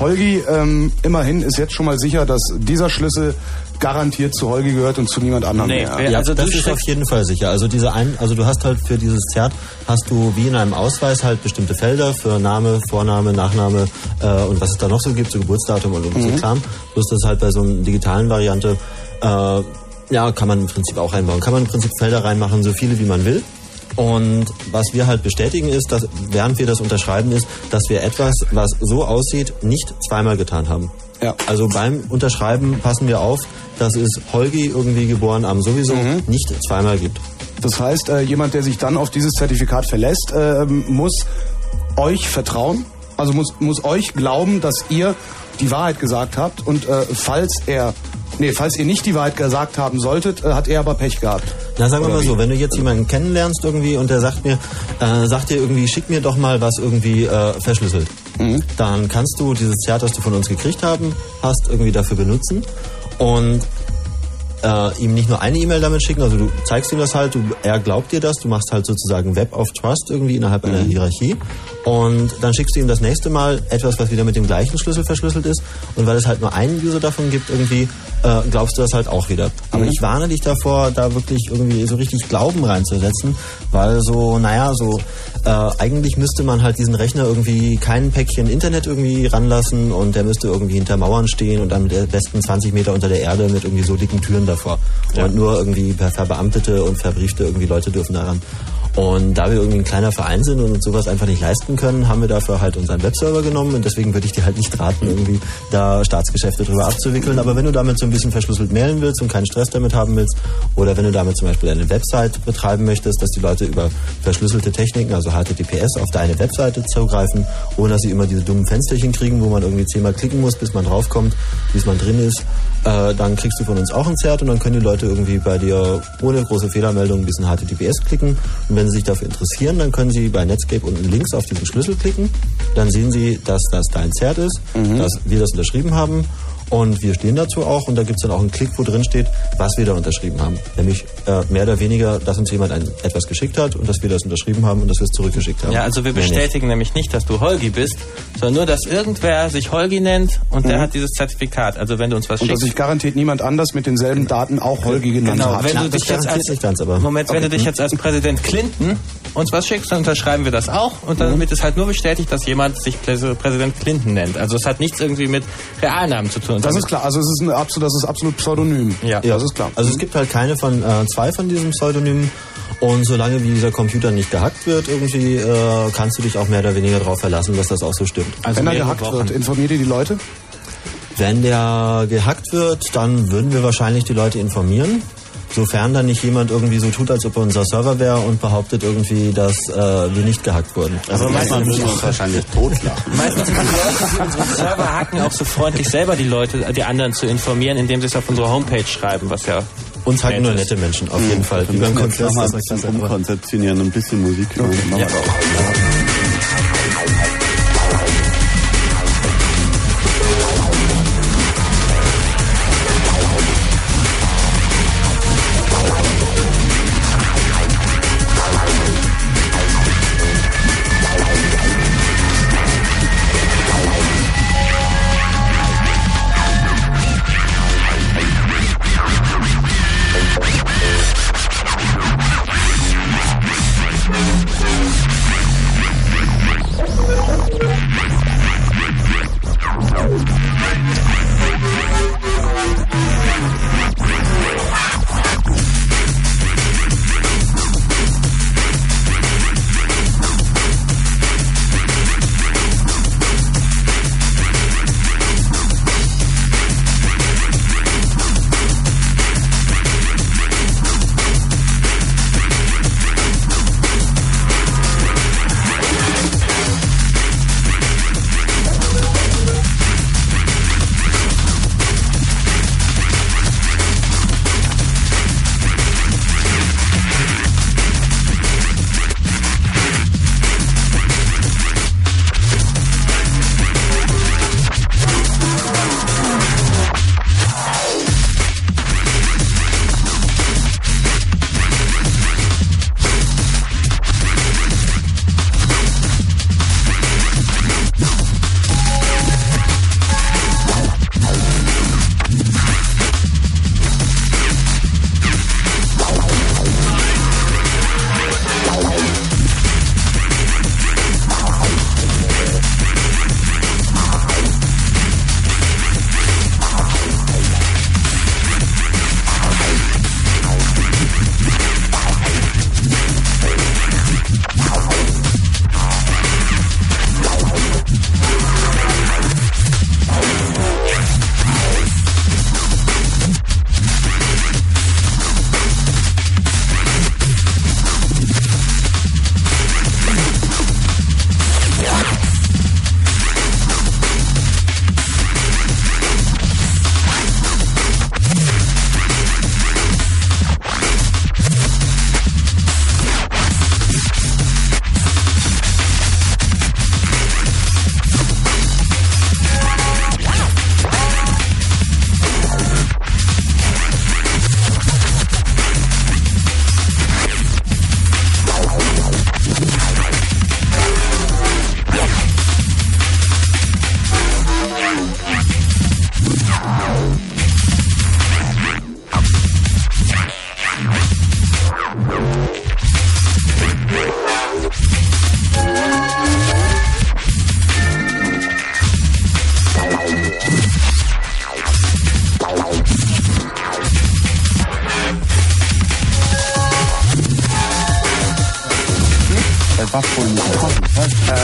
Holgi, ähm, immerhin ist jetzt schon mal sicher, dass dieser Schlüssel garantiert zu Holgi gehört und zu niemand anderem Nee, mehr. ja, also das ist auf jeden Fall sicher. Also diese ein, also du hast halt für dieses Zert hast du wie in einem Ausweis halt bestimmte Felder für Name, Vorname, Nachname äh, und was es da noch so gibt, so Geburtsdatum und, und so Mhm. Kram. Bloß das halt bei so einer digitalen Variante äh, ja kann man im Prinzip auch einbauen. Kann man im Prinzip Felder reinmachen, so viele wie man will. Und was wir halt bestätigen ist, dass während wir das unterschreiben ist, dass wir etwas, was so aussieht, nicht zweimal getan haben. Ja. Also beim Unterschreiben passen wir auf, dass es Holgi irgendwie geboren am sowieso Mhm. nicht zweimal gibt. Das heißt, äh, jemand, der sich dann auf dieses Zertifikat verlässt, äh, muss euch vertrauen, also muss, muss euch glauben, dass ihr die Wahrheit gesagt habt und äh, falls er, nee, falls ihr nicht die Wahrheit gesagt haben solltet, äh, hat er aber Pech gehabt. Na, sagen wir Oder mal wie? so, wenn du jetzt jemanden kennenlernst irgendwie und der sagt mir, äh, sagt dir irgendwie, schick mir doch mal was irgendwie äh, verschlüsselt. Mhm. Dann kannst du dieses Zert, das du von uns gekriegt haben, hast irgendwie dafür benutzen und äh, ihm nicht nur eine E-Mail damit schicken, also du zeigst ihm das halt, du, er glaubt dir das, du machst halt sozusagen Web of Trust irgendwie innerhalb einer Mhm. Hierarchie und dann schickst du ihm das nächste Mal etwas, was wieder mit dem gleichen Schlüssel verschlüsselt ist und weil es halt nur einen User davon gibt irgendwie, äh, glaubst du das halt auch wieder. Aber Mhm. ich warne dich davor, da wirklich irgendwie so richtig Glauben reinzusetzen, weil so, naja, so äh, eigentlich müsste man halt diesen Rechner irgendwie kein Päckchen Internet irgendwie ranlassen und der müsste irgendwie hinter Mauern stehen und dann der besten 20 Meter unter der Erde mit irgendwie so dicken Türen davor. Und nur irgendwie per verbeamtete und verbriefte irgendwie Leute dürfen daran. Und da wir irgendwie ein kleiner Verein sind und uns sowas einfach nicht leisten können, haben wir dafür halt unseren Webserver genommen und deswegen würde ich dir halt nicht raten, irgendwie da Staatsgeschäfte drüber abzuwickeln. Aber wenn du damit so ein bisschen verschlüsselt mailen willst und keinen Stress damit haben willst oder wenn du damit zum Beispiel eine Website betreiben möchtest, dass die Leute über verschlüsselte Techniken, also HTTPS, auf deine Webseite zugreifen, ohne dass sie immer diese dummen Fensterchen kriegen, wo man irgendwie zehnmal klicken muss, bis man draufkommt, bis man drin ist, äh, dann kriegst du von uns auch ein Zert und dann können die Leute irgendwie bei dir ohne große Fehlermeldung ein bisschen HTTPS klicken. Und wenn sie sich dafür interessieren, dann können sie bei Netscape unten links auf diesen Schlüssel klicken. Dann sehen sie, dass das dein Zert ist, dass wir das unterschrieben haben. Und wir stehen dazu auch und da gibt's dann auch einen Klick, wo drin steht, was wir da unterschrieben haben. Nämlich äh, mehr oder weniger, dass uns jemand ein, etwas geschickt hat und dass wir das unterschrieben haben und dass wir es zurückgeschickt haben. Ja, also wir bestätigen nämlich nicht, dass du Holgi bist, sondern nur, dass irgendwer sich Holgi nennt und der Mhm. hat dieses Zertifikat. Also wenn du uns was Und dass schickst. sich garantiert niemand anders mit denselben Daten auch Holgi genannt Genau, hat. wenn du dich jetzt als, Moment, wenn du dich jetzt als Präsident Clinton uns was schickst, dann unterschreiben wir das auch und dann wird es halt nur bestätigt, dass jemand sich Präs- Präsident Clinton nennt. Also es hat nichts irgendwie mit Realnamen zu tun. Das ist klar. Also es ist ein absolut, das ist absolut Pseudonym. Ja. das ist klar. Also es gibt halt keine von äh, zwei von diesen Pseudonymen. Und solange wie dieser Computer nicht gehackt wird, irgendwie äh, kannst du dich auch mehr oder weniger darauf verlassen, dass das auch so stimmt. Wenn er gehackt wird, informiert ihr die Leute? Wenn der gehackt wird, dann würden wir wahrscheinlich die Leute informieren. Sofern dann nicht jemand irgendwie so tut, als ob er unser Server wäre und behauptet irgendwie, dass äh, wir nicht gehackt wurden. Also meistens würden wir uns wahrscheinlich totlachen. Meistens sind die Leute, die unsere Server hacken, auch so freundlich selber die Leute, die anderen zu informieren, indem sie es auf unsere Homepage schreiben, was ja Uns hacken nur nette Menschen, auf jeden Fall. Wie Wir beim müssen jetzt Konzert. noch mal ein bisschen umkonzeptionieren, ein bisschen Musik hören. Ja.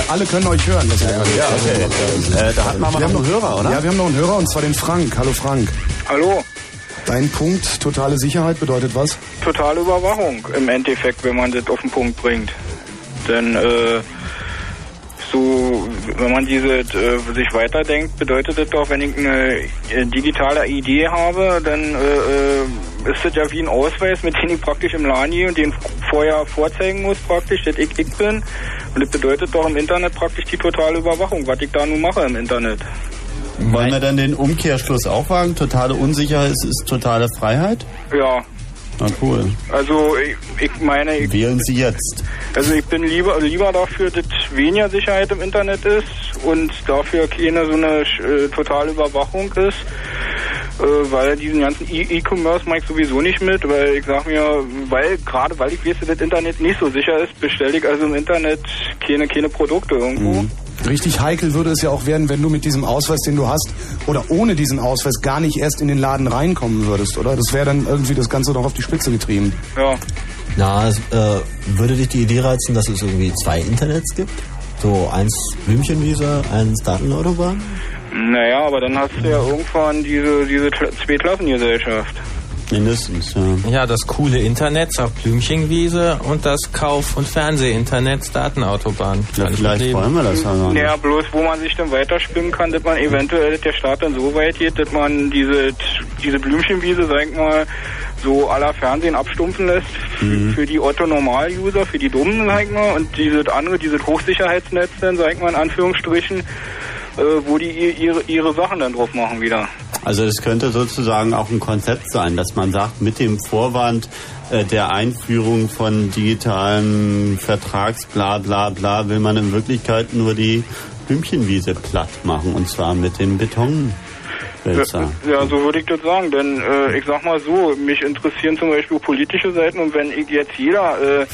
Alle können euch hören. Das ja, okay. Äh, da hatten wir aber noch einen Hörer, oder? Ja, wir haben noch einen Hörer und zwar den Frank. Hallo Frank. Hallo. Dein Punkt, totale Sicherheit bedeutet was? Totale Überwachung im Endeffekt, wenn man das auf den Punkt bringt. Denn äh, so, wenn man diese äh, sich weiterdenkt, bedeutet das doch, wenn ich eine äh, digitale Idee habe, dann äh, äh, ist das ja wie ein Ausweis, mit dem ich praktisch im Laden gehe und den vorher vorzeigen muss praktisch, dass ich ich bin. Und das bedeutet doch im Internet praktisch die totale Überwachung, was ich da nun mache im Internet. Wollen wir dann den Umkehrschluss auch wagen? Totale Unsicherheit ist, ist totale Freiheit? Ja, Na cool. also ich, ich meine... Ich, Wählen Sie jetzt. Also ich bin lieber lieber dafür, dass weniger Sicherheit im Internet ist und dafür keine so eine äh, totale Überwachung ist. Äh, weil diesen ganzen E- E-Commerce mache ich sowieso nicht mit, weil ich sag mir, weil gerade weil ich weiß, dass das Internet nicht so sicher ist, bestelle ich also im Internet keine, keine Produkte irgendwo. Richtig heikel würde es ja auch werden, wenn du mit diesem Ausweis, den du hast, oder ohne diesen Ausweis gar nicht erst in den Laden reinkommen würdest, oder? Das wäre dann irgendwie das Ganze doch auf die Spitze getrieben. Ja. Na, es, äh, würde dich die Idee reizen, dass es irgendwie zwei Internets gibt? So eins Blümchenwiese, eins Datenautobahn? Naja, aber dann hast du ja irgendwann diese, diese Kla- Zweiklassengesellschaft. Mindestens, ja. Ja, das coole Internet auf Blümchenwiese und das Kauf- und Fernsehinternet Datenautobahn. Ja, vielleicht wollen wir das ja nicht. Naja, bloß wo man sich dann weiterspinnen kann, dass man eventuell, dass der Staat dann so weit geht, dass man diese, diese Blümchenwiese, sag ich mal, so aller Fernsehen abstumpfen lässt Mhm. für die Otto-Normal-User, für die Dummen, sag ich mal, und dieses andere, dieses Hochsicherheitsnetz dann, sag ich mal, in Anführungsstrichen, wo die ihr- ihre, ihre Sachen dann drauf machen wieder. Also es könnte sozusagen auch ein Konzept sein, dass man sagt, mit dem Vorwand äh, der Einführung von digitalen Vertrags bla bla will man in Wirklichkeit nur die Blümchenwiese platt machen und zwar mit dem Betonwälzer. Ja, so würde ich das sagen, denn äh, ich sag mal so, mich interessieren zum Beispiel politische Seiten und wenn ich jetzt jeder äh,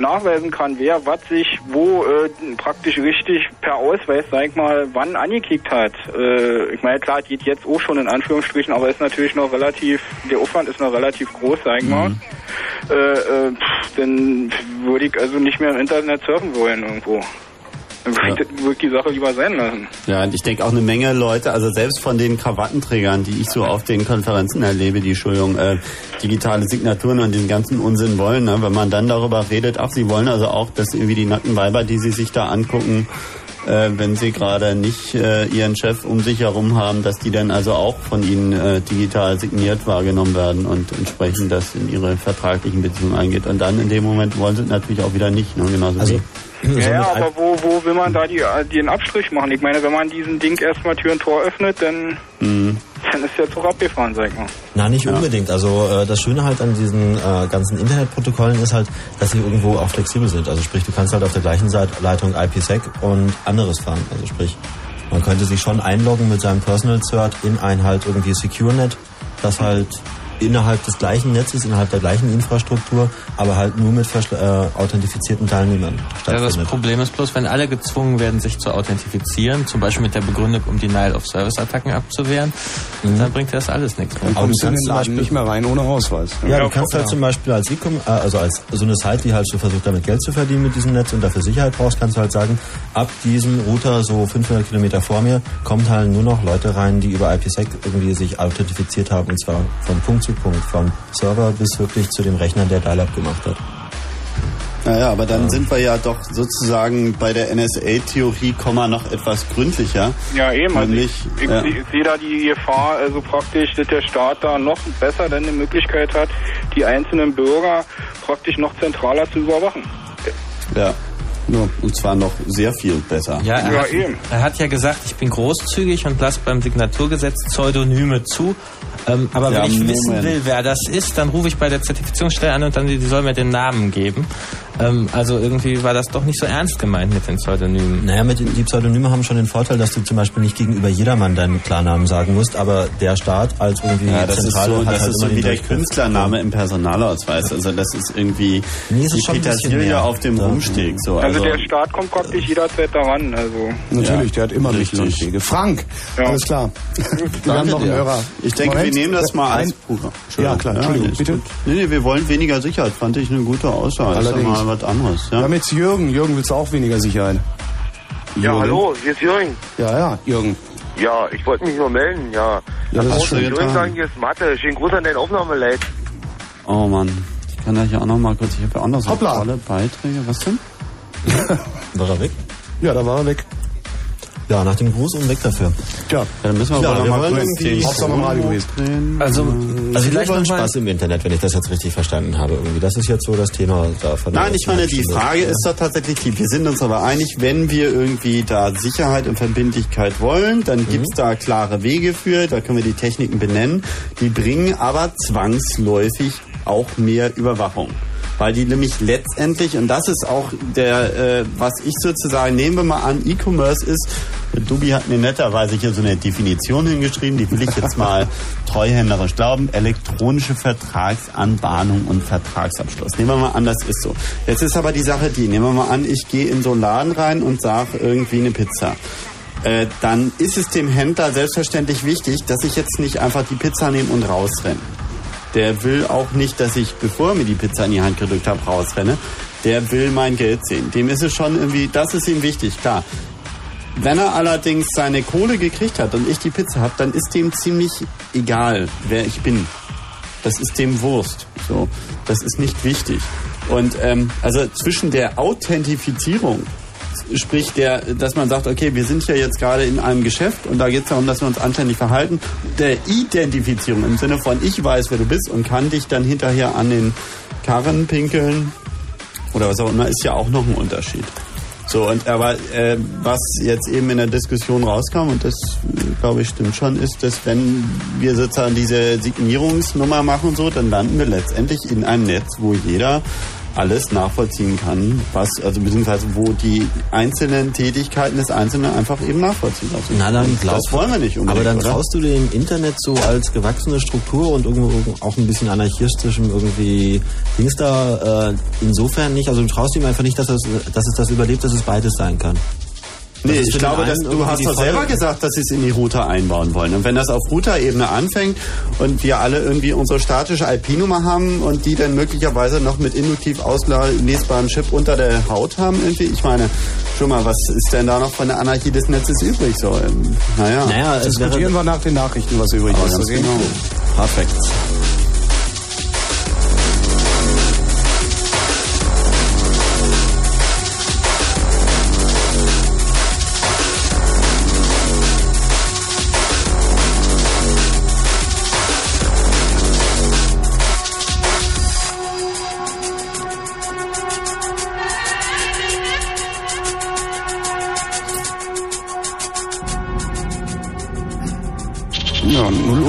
nachweisen kann, wer was sich wo äh, praktisch richtig per Ausweis, sag ich mal, wann angekickt hat. Äh, ich meine, klar, geht jetzt auch schon in Anführungsstrichen, aber ist natürlich noch relativ, der Aufwand ist noch relativ groß, sag ich mal. Äh, äh, pff, dann würde ich also nicht mehr im Internet surfen wollen irgendwo. Dann würde ich, würd ich die Sache lieber sein lassen. Ja, und ich denke auch eine Menge Leute, also selbst von den Krawattenträgern, die ich so auf den Konferenzen erlebe, die Entschuldigung, äh, digitale Signaturen und diesen ganzen Unsinn wollen, ne? wenn man dann darüber redet, ach, sie wollen also auch, dass irgendwie die nackten Weiber, die sie sich da angucken, äh, wenn sie gerade nicht äh, ihren Chef um sich herum haben, dass die dann also auch von ihnen äh, digital signiert wahrgenommen werden und entsprechend das in ihre vertraglichen Beziehungen eingeht. Und dann in dem Moment wollen sie natürlich auch wieder nicht, ne? genauso wie Ja, ja, aber wo, wo will man da die, den Abstrich machen? Ich meine, wenn man diesen Ding erstmal Tür und Tor öffnet, dann, Mhm. dann ist der Zug abgefahren, sag ich mal. Na, nicht unbedingt. Also äh, das Schöne halt an diesen äh, ganzen Internetprotokollen ist halt, dass sie irgendwo auch flexibel sind. Also sprich, du kannst halt auf der gleichen Seite Leitung IPsec und anderes fahren. Also sprich, man könnte sich schon einloggen mit seinem Personal Cert in ein halt irgendwie SecureNet, das halt innerhalb des gleichen Netzes, innerhalb der gleichen Infrastruktur, aber halt nur mit äh, authentifizierten Teilnehmern Ja, das stattfindet. Problem ist bloß, wenn alle gezwungen werden, sich zu authentifizieren, zum Beispiel mit der Begründung, um Denial-of-Service-Attacken abzuwehren, dann bringt das alles nichts mehr. Kommst du in den Laden nicht mehr rein ohne Ausweis. Ja, du kannst halt zum Beispiel als E-Com, äh, also als so eine Site, die halt so versucht, damit Geld zu verdienen mit diesem Netz und dafür Sicherheit brauchst, kannst du halt sagen, ab diesem Router so 500 Kilometer vor mir kommt halt nur noch Leute rein, die über IPsec irgendwie sich authentifiziert haben und zwar von Punkt zu Punkt, vom Server bis wirklich zu dem Rechner, der Dial-Up gemacht hat. Naja, aber dann sind wir ja doch sozusagen bei der NSA-Theorie, noch etwas gründlicher. Ja, eben. Also Nämlich, ich, ich, ja. ich sehe da die Gefahr, also praktisch, dass der Staat da noch besser dann eine Möglichkeit hat, die einzelnen Bürger praktisch noch zentraler zu überwachen. Ja. Ja. Und zwar noch sehr viel besser. Ja, er, Ja, hat, eben. er hat ja gesagt, ich bin großzügig und lasse beim Signaturgesetz Pseudonyme zu. Ähm, aber Ja, wenn ich Moment. wissen will, wer das ist, dann rufe ich bei der Zertifizierungsstelle an und dann die, die soll mir den Namen geben. Ähm, also irgendwie war das doch nicht so ernst gemeint mit den Pseudonymen. Naja, mit, den- die Pseudonyme haben schon den Vorteil, dass du zum Beispiel nicht gegenüber jedermann deinen Klarnamen sagen musst, aber der Staat als irgendwie Ja, das ist Zentrale so, hat das halt ist so wie der. Künstlername im Personalausweis. Also das ist irgendwie Nee, es ist die schon ein bisschen Petersilie mehr. auf dem Ja. Rumsteg. So, Also, also, der Staat kommt praktisch jederzeit daran. Also Natürlich, der hat immer Richtig. Mittel und Wege. Frank, Ja. alles klar. Wir haben noch einen. Hörer. Ich denke, Moment. wir nehmen das mal als Ein-. Ja, klar, Entschuldigung, ist bitte. Nee, nee, wir wollen weniger Sicherheit. Fand ich eine gute Aussage. Allerdings. Was anderes. Wir Ja? haben jetzt Jürgen. Jürgen, willst du auch weniger Sicherheit? Ja, Jürgen? hallo, hier ist Jürgen. Ja, ja, Jürgen. Ja, ich wollte mich nur melden, ja. Ja, das ist schön Jürgen getan. sagen, hier ist Mathe. Schönen Gruß an dein Aufnahmeleid. Oh Mann. Ich kann da hier auch noch mal kurz, ich habe ja auch noch so Hoppla. tolle Beiträge. Was denn? *laughs* War er weg? Ja, da war er weg. Ja, nach dem Gruß und weg dafür. Tja, Ja, dann müssen wir Ja, wohl wir noch mal wollen kurz irgendwie- den Hauptsache mal gewesen. Also, Also vielleicht noch Spaß im Internet, wenn ich das jetzt richtig verstanden habe. Irgendwie. Das ist jetzt so das Thema da von der Nein, ich meine, die Frage ist doch tatsächlich die, wir sind uns aber einig, wenn wir irgendwie da Sicherheit und Verbindlichkeit wollen, dann Mhm. gibt's da klare Wege für, da können wir die Techniken benennen, die bringen aber zwangsläufig auch mehr Überwachung. Weil die nämlich letztendlich, und das ist auch der, äh, was ich sozusagen, nehmen wir mal an, E-Commerce ist, Dubi hat mir netterweise hier so eine Definition hingeschrieben, die will ich jetzt *laughs* mal treuhänderisch glauben, elektronische Vertragsanbahnung und Vertragsabschluss. Nehmen wir mal an, das ist so. Jetzt ist aber die Sache die, nehmen wir mal an, ich gehe in so einen Laden rein und sage irgendwie eine Pizza äh, dann ist es dem Händler selbstverständlich wichtig, dass ich jetzt nicht einfach die Pizza nehme und rausrenne. Der will auch nicht, dass ich, bevor er mir die Pizza in die Hand gedrückt habe, rausrenne. Der will mein Geld sehen. Dem ist es schon irgendwie, das ist ihm wichtig, klar. Wenn er allerdings seine Kohle gekriegt hat und ich die Pizza habe, dann ist dem ziemlich egal, wer ich bin. Das ist dem Wurst. So, das ist nicht wichtig. Und ähm, also zwischen der Authentifizierung sprich der, dass man sagt, okay, wir sind ja jetzt gerade in einem Geschäft und da geht es darum, dass wir uns anständig verhalten. Der Identifizierung im Sinne von ich weiß, wer du bist und kann dich dann hinterher an den Karren pinkeln oder was auch immer, ist ja auch noch ein Unterschied. So, und aber äh, was jetzt eben in der Diskussion rauskam, und das glaube ich stimmt schon, ist, dass wenn wir sozusagen diese Signierungsnummer machen und so, dann landen wir letztendlich in einem Netz, wo jeder alles nachvollziehen kann, was, also beziehungsweise wo die einzelnen Tätigkeiten des Einzelnen einfach eben nachvollziehen lassen. Na dann glaub, das wollen wir nicht unbedingt. Aber dann oder? traust du im Internet so als gewachsene Struktur und irgendwo auch ein bisschen anarchistischem irgendwie Dings da äh, insofern nicht. Also du traust ihm einfach nicht, dass, das, dass es das überlebt, dass es beides sein kann. Das Nee, ich glaube, dass, du hast doch selber gesagt, dass sie es in die Router einbauen wollen. Und wenn das auf Router-Ebene anfängt und wir alle irgendwie unsere statische IP-Nummer haben und die dann möglicherweise noch mit induktiv auslesbaren Chip unter der Haut haben irgendwie, ich meine, schon mal, was ist denn da noch von der Anarchie des Netzes übrig? So, ähm, naja. Naja, Diskutieren wir nach den Nachrichten, was übrig ist. genau. Perfekt.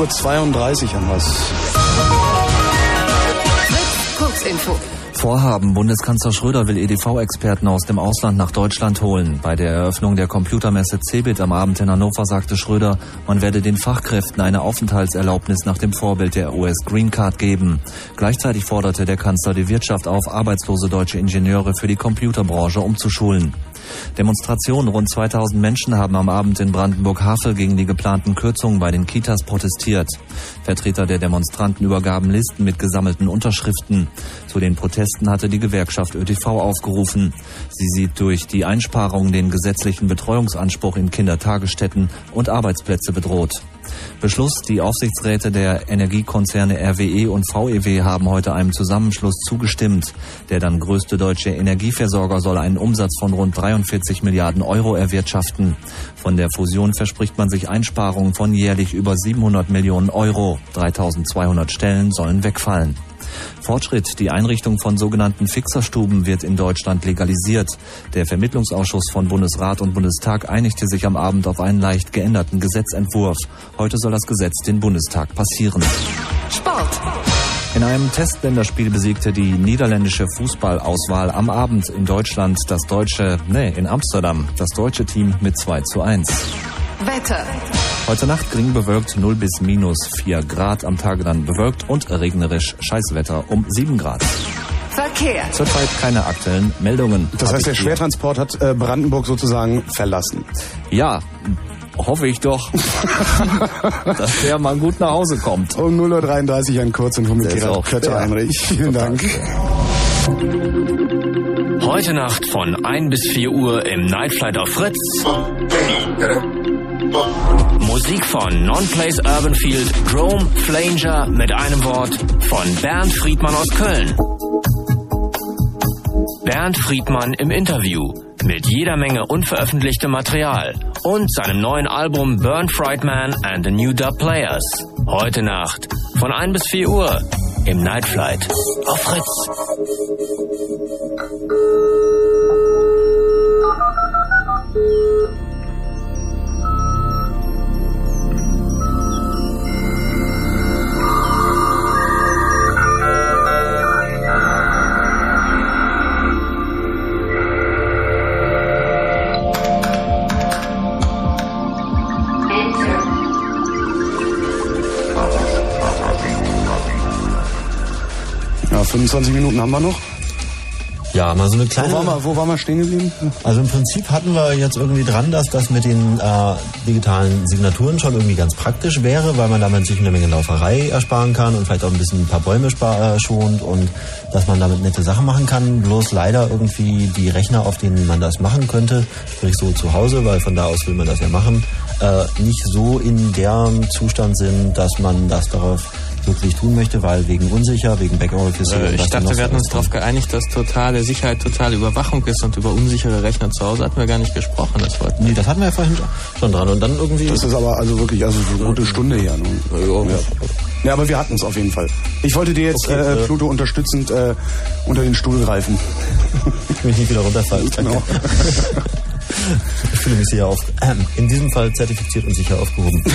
32 haben wir's. Kurzinfo. Vorhaben. Bundeskanzler Schröder will EDV-Experten aus dem Ausland nach Deutschland holen. Bei der Eröffnung der Computermesse CeBIT am Abend in Hannover sagte Schröder, man werde den Fachkräften eine Aufenthaltserlaubnis nach dem Vorbild der US Green Card geben. Gleichzeitig forderte der Kanzler die Wirtschaft auf, arbeitslose deutsche Ingenieure für die Computerbranche umzuschulen. Demonstrationen. Rund 2000 Menschen haben am Abend in Brandenburg-Havel gegen die geplanten Kürzungen bei den Kitas protestiert. Vertreter der Demonstranten übergaben Listen mit gesammelten Unterschriften. Zu den Protesten hatte die Gewerkschaft ÖTV aufgerufen. Sie sieht durch die Einsparungen den gesetzlichen Betreuungsanspruch in Kindertagesstätten und Arbeitsplätze bedroht. Beschluss, die Aufsichtsräte der Energiekonzerne RWE und VEW haben heute einem Zusammenschluss zugestimmt. Der dann größte deutsche Energieversorger soll einen Umsatz von rund 43 Milliarden Euro erwirtschaften. Von der Fusion verspricht man sich Einsparungen von jährlich über 700 Millionen Euro. 3200 Stellen sollen wegfallen. Fortschritt. Die Einrichtung von sogenannten Fixerstuben wird in Deutschland legalisiert. Der Vermittlungsausschuss von Bundesrat und Bundestag einigte sich am Abend auf einen leicht geänderten Gesetzentwurf. Heute soll das Gesetz den Bundestag passieren. Sport. In einem Testländerspiel besiegte die niederländische Fußballauswahl am Abend in Deutschland das deutsche, nee, in Amsterdam, das deutsche Team mit 2 zu 1. Wetter. Heute Nacht gering bewölkt 0 bis minus 4 Grad, am Tage dann bewölkt und regnerisch Scheißwetter um 7 Grad. Verkehr. Zurzeit keine aktuellen Meldungen. Das heißt, der Schwertransport hat äh, Brandenburg sozusagen verlassen. Ja, hoffe ich doch, *laughs* dass der mal gut nach Hause kommt. Um 0.33 Uhr ein Kurzinfo mit Der ist Gerhard auch Kötter-Heinrich. Vielen Dank. Heute Nacht von 1 bis 4 Uhr im Nightflight auf Fritz. Musik von Non-Place Urban Field, Drome, Flanger mit einem Wort von Bernd Friedmann aus Köln. Bernd Friedmann im Interview mit jeder Menge unveröffentlichtem Material und seinem neuen Album Burn Frightman and the New Dub Players. Heute Nacht von 1 bis 4 Uhr im Nightflight auf Fritz. 25 Minuten haben wir noch. Ja, mal so eine kleine. Wo waren wir, wo waren wir stehen geblieben? Also im Prinzip hatten wir jetzt irgendwie dran, dass das mit den äh, digitalen Signaturen schon irgendwie ganz praktisch wäre, weil man damit sich eine Menge Lauferei ersparen kann und vielleicht auch ein bisschen ein paar Bäume spar äh, schont und dass man damit nette Sachen machen kann. Bloß leider irgendwie die Rechner, auf denen man das machen könnte, sprich so zu Hause, weil von da aus will man das ja machen, äh, nicht so in dem Zustand sind, dass man das darauf wirklich tun möchte, weil wegen unsicher, wegen Backoffice. Äh, und ich dachte, wir hatten uns darauf geeinigt, dass totale Sicherheit totale Überwachung ist und über unsichere Rechner zu Hause hatten wir gar nicht gesprochen. Das wollten Nee, das hatten wir ja vorhin schon dran. Und dann irgendwie. Das ist aber also wirklich also so eine gute Stunde her. Ne? Ja. ja, aber wir hatten es auf jeden Fall. Ich wollte dir jetzt Okay, äh, äh, Pluto unterstützend äh, unter den Stuhl greifen. Ich mich nicht wieder runterfallen. *laughs* Genau. *laughs* Ich fühle mich sicher auf. Ähm, in diesem Fall zertifiziert und sicher aufgehoben. *laughs*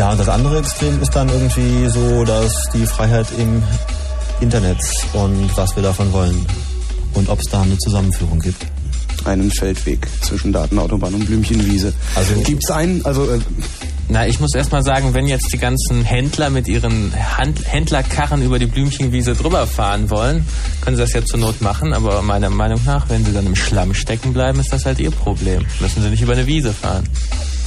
ja, und das andere Extrem ist dann irgendwie so, dass die Freiheit im Internet und was wir davon wollen. Und ob es da eine Zusammenführung gibt. Einen Feldweg zwischen Datenautobahn und Blümchenwiese. Also gibt's einen, also äh, Na, ich muss erst mal sagen, wenn jetzt die ganzen Händler mit ihren Hand Händlerkarren über die Blümchenwiese drüber fahren wollen, können sie das ja zur Not machen. Aber meiner Meinung nach, wenn sie dann im Schlamm stecken bleiben, ist das halt ihr Problem. Müssen sie nicht über eine Wiese fahren.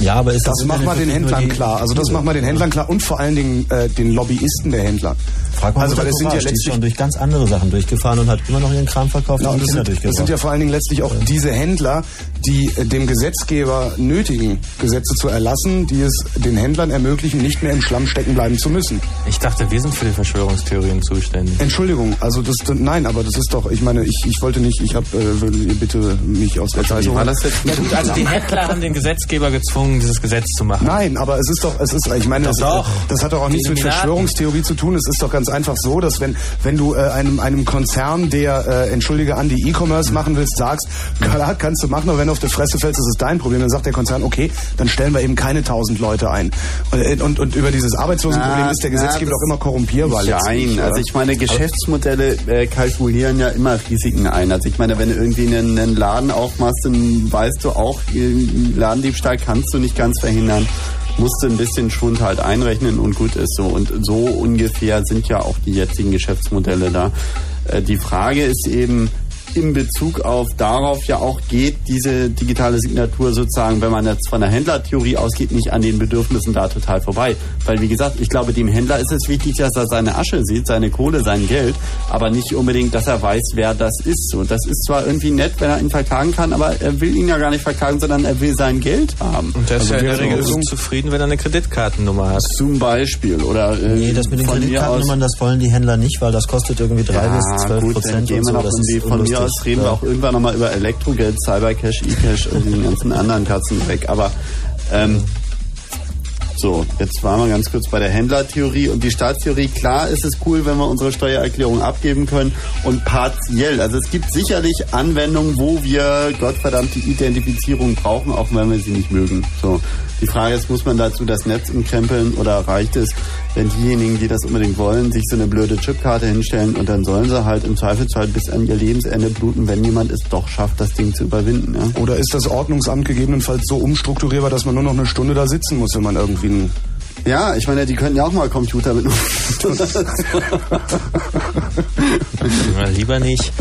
Ja, aber ist das macht man den Händlern klar. Also das macht man den Händlern klar und vor allen Dingen äh, den Lobbyisten der Händler. Frag mal, also weil es sind ja letztlich schon durch ganz andere Sachen durchgefahren und hat immer noch ihren Kram verkauft Ja, und und das, Kinder sind, das sind ja vor allen Dingen letztlich auch diese Händler, die äh, dem Gesetzgeber nötigen, Gesetze zu erlassen, die es den Händlern ermöglichen, nicht mehr im Schlamm stecken bleiben zu müssen. Ich dachte, wir sind für die Verschwörungstheorien zuständig. Entschuldigung, also das nein, aber das ist doch, ich meine, ich, ich wollte nicht, ich habe, äh, bitte mich aus der Zeit war das jetzt? Ja, gut, also die Händler haben den Gesetzgeber gezwungen, dieses Gesetz zu machen. Nein, aber es ist doch, es ist, ich meine, Doch, das, doch. das hat doch auch nichts mit. Verschwörungstheorie zu tun. Es ist doch ganz einfach so, dass wenn, wenn du äh, einem, einem Konzern, der, äh, entschuldige, an die E-Commerce machen willst, sagst, *laughs* klar, kannst du machen, aber wenn du auf die Fresse fällst, ist es dein Problem. Dann sagt der Konzern, okay, dann stellen wir eben keine tausend Leute ein. Und, äh, und, und über dieses Arbeitslosenproblem ist der Gesetzgeber das- doch immer korrumpierbar. Nein, also ich meine, Geschäftsmodelle äh, kalkulieren ja immer Risiken ein. Also ich meine, wenn du irgendwie einen, einen Laden aufmachst, dann weißt du auch, Ladendiebstahl kannst du nicht ganz verhindern. Musst du ein bisschen Schwund halt einrechnen und gut ist so. Und so ungefähr sind ja auch die jetzigen Geschäftsmodelle da. Äh, die Frage ist eben, in Bezug auf darauf ja auch geht diese digitale Signatur sozusagen, wenn man jetzt von der Händlertheorie ausgeht, nicht an den Bedürfnissen da total vorbei. Weil wie gesagt, ich glaube, dem Händler ist es wichtig, dass er seine Asche sieht, seine Kohle, sein Geld, aber nicht unbedingt, dass er weiß, wer das ist. Und das ist zwar irgendwie nett, wenn er ihn verklagen kann, aber er will ihn ja gar nicht verklagen, sondern er will sein Geld haben. Und der ist Also ja in der wäre Regel so- zufrieden, wenn er eine Kreditkartennummer hat. Zum Beispiel. Oder, äh, Nee, das mit den Kreditkartennummern, das wollen die Händler nicht, weil das kostet irgendwie drei ja, bis zwölf gut, dann Prozent gehen wir so. noch irgendwie von mir aus reden wir auch irgendwann nochmal über Elektrogeld, Cybercash, eCash und die ganzen anderen Katzen weg. Aber ähm, so, jetzt waren wir ganz kurz bei der Händlertheorie und die Staatstheorie. Klar ist es cool, wenn wir unsere Steuererklärung abgeben können und partiell. Also es gibt sicherlich Anwendungen, wo wir Gottverdammt die Identifizierung brauchen, auch wenn wir sie nicht mögen. So, die Frage ist, muss man dazu das Netz umkrempeln oder reicht es, wenn diejenigen, die das unbedingt wollen, sich so eine blöde Chipkarte hinstellen und dann sollen sie halt im Zweifelsfall bis an ihr Lebensende bluten, wenn jemand es doch schafft, das Ding zu überwinden. Ja? Oder ist das Ordnungsamt gegebenenfalls so umstrukturierbar, dass man nur noch eine Stunde da sitzen muss, wenn man irgendwie einen Ja, ich meine, die können ja auch mal Computer benutzen. Lieber nicht.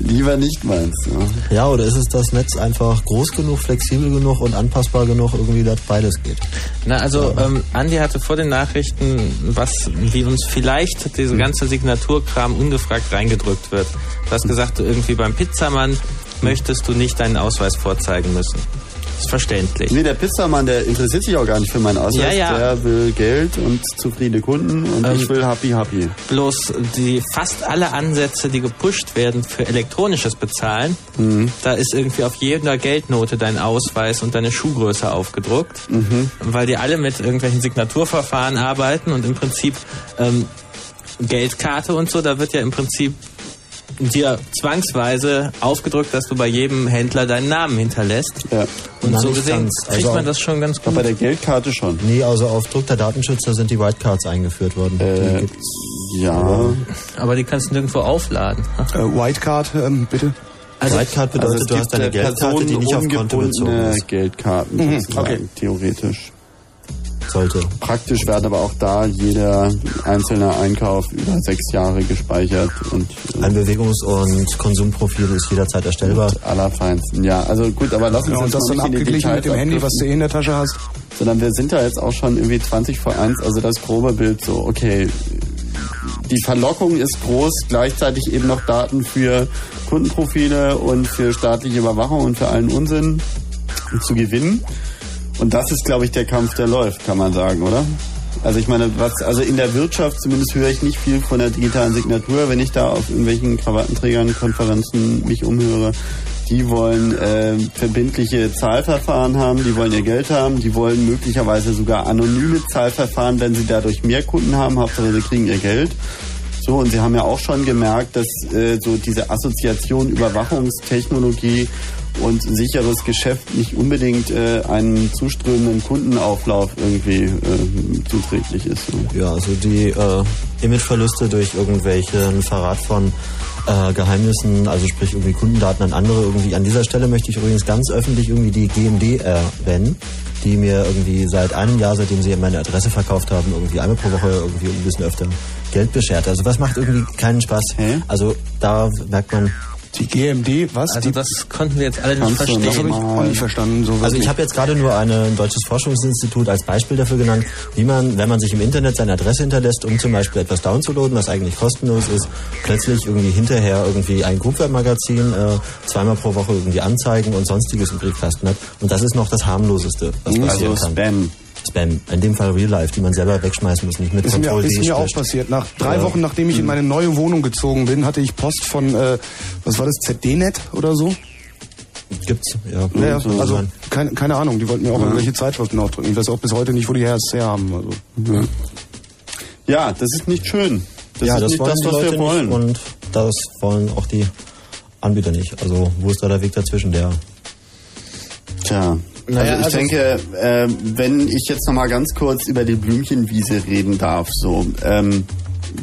Lieber nicht, meinst du? Ja, oder ist es das Netz einfach groß genug, flexibel genug und anpassbar genug, irgendwie, dass beides geht? Na, also ähm, Andi hatte vor den Nachrichten, was, wie uns vielleicht diese ganze Signaturkram ungefragt reingedrückt wird. Du hast gesagt, irgendwie beim Pizzamann möchtest du nicht deinen Ausweis vorzeigen müssen. Ist verständlich. Nee, der Pizzamann, der interessiert sich auch gar nicht für meinen Ausweis. Ja, ja. Der will Geld und zufriedene Kunden und Ähm, ich will happy happy. Bloß die fast alle Ansätze, die gepusht werden für elektronisches Bezahlen, Mhm. da ist irgendwie auf jeder Geldnote dein Ausweis und deine Schuhgröße aufgedruckt, Mhm. weil die alle mit irgendwelchen Signaturverfahren arbeiten und im Prinzip ähm, Geldkarte und so, da wird ja im Prinzip dir zwangsweise aufgedrückt, dass du bei jedem Händler deinen Namen hinterlässt. Und Na, so gesehen ganz. kriegt Also man das schon ganz gut. Bei der Geldkarte schon. Nee, also auf Druck der Datenschützer sind die Whitecards eingeführt worden. Äh, die gibt's. Ja. Aber die kannst du nirgendwo aufladen. äh, Whitecard, ähm, bitte? Whitecard bedeutet, Also du hast deine äh, Geldkarte, die nicht auf Konto bezogen ist. Geldkarten Mhm, okay. theoretisch. Sollte. Praktisch werden aber auch da jeder einzelne Einkauf über sechs Jahre gespeichert und Ein Bewegungs- und Konsumprofil ist jederzeit erstellbar. allerfeinsten. Ja, also gut, aber lass uns Ja, und das dann abgeglichen mit dem Handy, was du eh in der Tasche hast. sondern wir sind da jetzt auch schon irgendwie 20 vor 1, also das grobe Bild so, okay, die Verlockung ist groß, gleichzeitig eben noch Daten für Kundenprofile und für staatliche Überwachung und für allen Unsinn zu gewinnen. Und das ist, glaube ich, der Kampf, der läuft, kann man sagen, oder? Also ich meine, was, also in der Wirtschaft zumindest höre ich nicht viel von der digitalen Signatur, wenn ich da auf irgendwelchen Krawattenträgern, Konferenzen mich umhöre. Die wollen äh, verbindliche Zahlverfahren haben, die wollen ihr Geld haben, die wollen möglicherweise sogar anonyme Zahlverfahren, wenn sie dadurch mehr Kunden haben, Hauptsache sie kriegen ihr Geld. So, und Sie haben ja auch schon gemerkt, dass äh, so diese Assoziation Überwachungstechnologie und sicheres Geschäft nicht unbedingt äh, einem zuströmenden Kundenauflauf irgendwie äh, zuträglich ist. So. Ja, also die äh, Imageverluste durch irgendwelchen Verrat von äh, Geheimnissen, also sprich irgendwie Kundendaten an andere irgendwie. An dieser Stelle möchte ich übrigens ganz öffentlich irgendwie die GMD erwähnen, die mir irgendwie seit einem Jahr, seitdem sie meine Adresse verkauft haben, irgendwie einmal pro Woche irgendwie ein bisschen öfter Geld beschert. Also was macht irgendwie keinen Spaß. Also da merkt man, Die GMD, was? Also das konnten wir jetzt alle nicht verstehen. Das habe ich auch nicht verstanden. So Also ich habe jetzt gerade nur eine- ein deutsches Forschungsinstitut als Beispiel dafür genannt, wie man, wenn man sich im Internet seine Adresse hinterlässt, um zum Beispiel etwas downzuladen, was eigentlich kostenlos ist, plötzlich irgendwie hinterher irgendwie ein Groupweb-Magazin äh, zweimal pro Woche irgendwie anzeigen und sonstiges im Briefkasten hat. Und das ist noch das harmloseste, was Also passieren kann. Spam. Spam. In dem Fall Real Life, die man selber wegschmeißen muss, nicht mit Ist mir, Control ist D mir auch passiert. Nach drei Ja. Wochen, nachdem ich in meine neue Wohnung gezogen bin, hatte ich Post von, äh, was war das, ZDNet oder so? Gibt's, ja. Ja, ja, So also sein. keine, keine Ahnung, die wollten mir auch irgendwelche Zeitschriften aufdrücken. Ich weiß auch bis heute nicht, wo die her haben. Also. Ja, das ist nicht schön. Das ja, ist das nicht wollen das, was Leute wir wollen. und das wollen auch die Anbieter nicht. Also wo ist da der Weg dazwischen? Der Tja. Naja, also ich also- denke, äh, wenn ich jetzt noch mal ganz kurz über die Blümchenwiese reden darf, so ähm,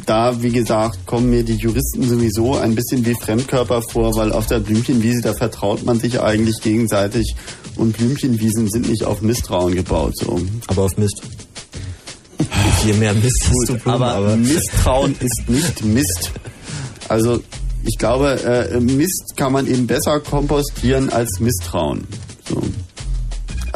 da wie gesagt kommen mir die Juristen sowieso ein bisschen wie Fremdkörper vor, weil auf der Blümchenwiese da vertraut man sich eigentlich gegenseitig und Blümchenwiesen sind nicht auf Misstrauen gebaut, so. Aber auf Mist. Je mehr Mist Gut, du Blumen, aber, aber Misstrauen ist nicht Mist. Also ich glaube, äh, Mist kann man eben besser kompostieren als Misstrauen. So.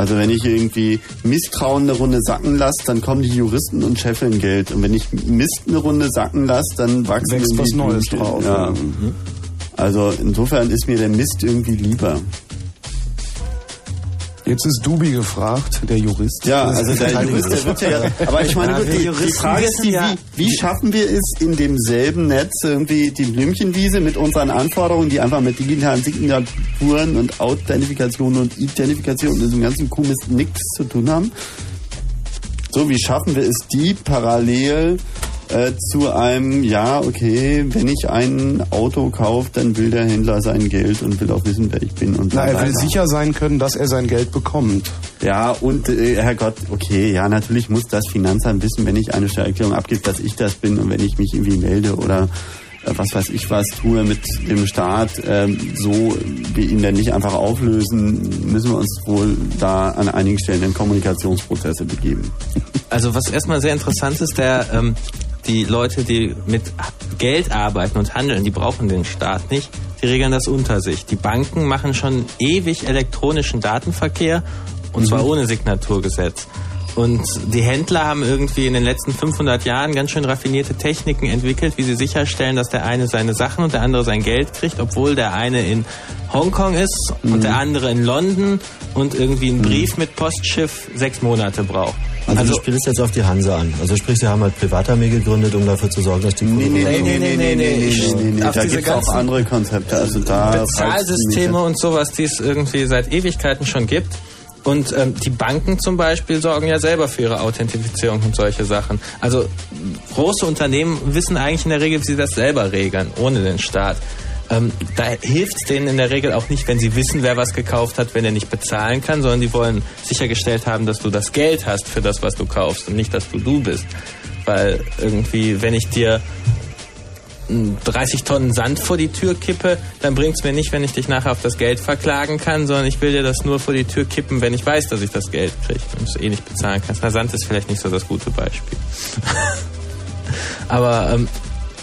Also wenn ich irgendwie Misstrauen eine Runde sacken lasse, dann kommen die Juristen und scheffeln Geld. Und wenn ich Mist eine Runde sacken lasse, dann wachsen Wächst was Neues drauf. Ja. Mhm. Also insofern ist mir der Mist irgendwie lieber. Jetzt ist Dubi gefragt, der Jurist. Ja, also der Jurist, der wird ja, aber ich meine, Ja, gut, die, die Frage ist, die, wie, wie schaffen wir es in demselben Netz irgendwie die Blümchenwiese mit unseren Anforderungen, die einfach mit digitalen Signaturen und Authentifikation und Identifikation und diesem ganzen Kuhmist nichts zu tun haben? So, wie schaffen wir es, die parallel äh, zu einem, ja, okay, wenn ich ein Auto kaufe, dann will der Händler sein Geld und will auch wissen, wer ich bin und so Na, er will sicher sein können, dass er sein Geld bekommt. Ja, und äh, Herrgott, okay, ja, natürlich muss das Finanzamt wissen, wenn ich eine Steuererklärung abgebe, dass ich das bin und wenn ich mich irgendwie melde oder äh, was weiß ich was tue mit dem Staat, ähm, so wir ihn dann nicht einfach auflösen, müssen wir uns wohl da an einigen Stellen in Kommunikationsprozesse begeben. Also was erstmal sehr interessant ist, der ähm, die Leute, die mit Geld arbeiten und handeln, die brauchen den Staat nicht. Die regeln das unter sich. Die Banken machen schon ewig elektronischen Datenverkehr und zwar ohne Signaturgesetz. Und die Händler haben irgendwie in den letzten 500 Jahren ganz schön raffinierte Techniken entwickelt, wie sie sicherstellen, dass der eine seine Sachen und der andere sein Geld kriegt, obwohl der eine in Hongkong ist und der andere in London und irgendwie einen Brief mit Postschiff sechs Monate braucht. Also, du spielst jetzt auf die Hanse an. Also sprich, sie haben halt Privatarmee gegründet, um dafür zu sorgen, dass die Nee, nee, nee, nee, nee, nee, nee, nee, nee, nee. Auf Da diese gibt es auch andere Konzepte. Also da Bezahlsysteme und sowas, die es irgendwie seit Ewigkeiten schon gibt. Und ähm, die Banken zum Beispiel sorgen ja selber für ihre Authentifizierung und solche Sachen. Also große Unternehmen wissen eigentlich in der Regel, wie sie das selber regeln, ohne den Staat. Ähm, da hilft es denen in der Regel auch nicht, wenn sie wissen, wer was gekauft hat, wenn er nicht bezahlen kann, sondern die wollen sichergestellt haben, dass du das Geld hast für das, was du kaufst und nicht, dass du du bist. Weil irgendwie, wenn ich dir 30 Tonnen Sand vor die Tür kippe, dann bringt's mir nicht, wenn ich dich nachher auf das Geld verklagen kann, sondern ich will dir das nur vor die Tür kippen, wenn ich weiß, dass ich das Geld kriege und es eh nicht bezahlen kannst. Na, Sand ist vielleicht nicht so das gute Beispiel. *laughs* Aber ähm,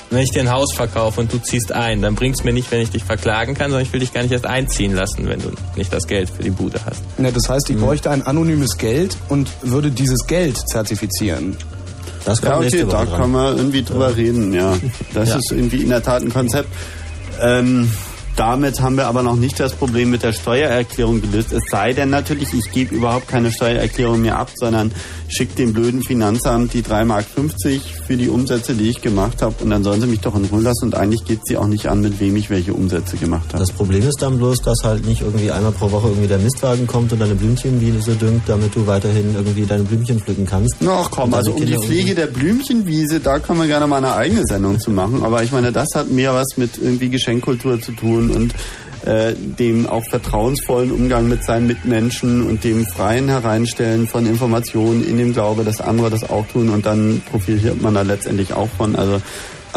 wenn ich dir ein Haus verkaufe und du ziehst ein, dann bringt's mir nicht, wenn ich dich verklagen kann, sondern ich will dich gar nicht erst einziehen lassen, wenn du nicht das Geld für die Bude hast. Ja, das heißt, ich Mhm. bräuchte ein anonymes Geld und würde dieses Geld zertifizieren. Das ja, okay, da kann man irgendwie drüber reden, ja. Das Ja. ist irgendwie in der Tat ein Konzept. Ähm, damit haben wir aber noch nicht das Problem mit der Steuererklärung gelöst. Es sei denn natürlich, ich gebe überhaupt keine Steuererklärung mehr ab, sondern schicke dem blöden Finanzamt die 3,50 Mark für die Umsätze, die ich gemacht habe. Und dann sollen sie mich doch in Ruhe lassen. Und eigentlich geht sie auch nicht an, mit wem ich welche Umsätze gemacht habe. Das Problem ist dann bloß, dass halt nicht irgendwie einmal pro Woche irgendwie der Mistwagen kommt und deine Blümchenwiese düngt, damit du weiterhin irgendwie deine Blümchen pflücken kannst. Ach komm, also um die Kinder Pflege der Blümchenwiese, da kann man gerne mal eine eigene Sendung zu machen. Aber ich meine, das hat mehr was mit irgendwie Geschenkkultur zu tun und äh, dem auch vertrauensvollen Umgang mit seinen Mitmenschen und dem freien Hereinstellen von Informationen in dem Glaube, dass andere das auch tun und dann profitiert man da letztendlich auch von. Also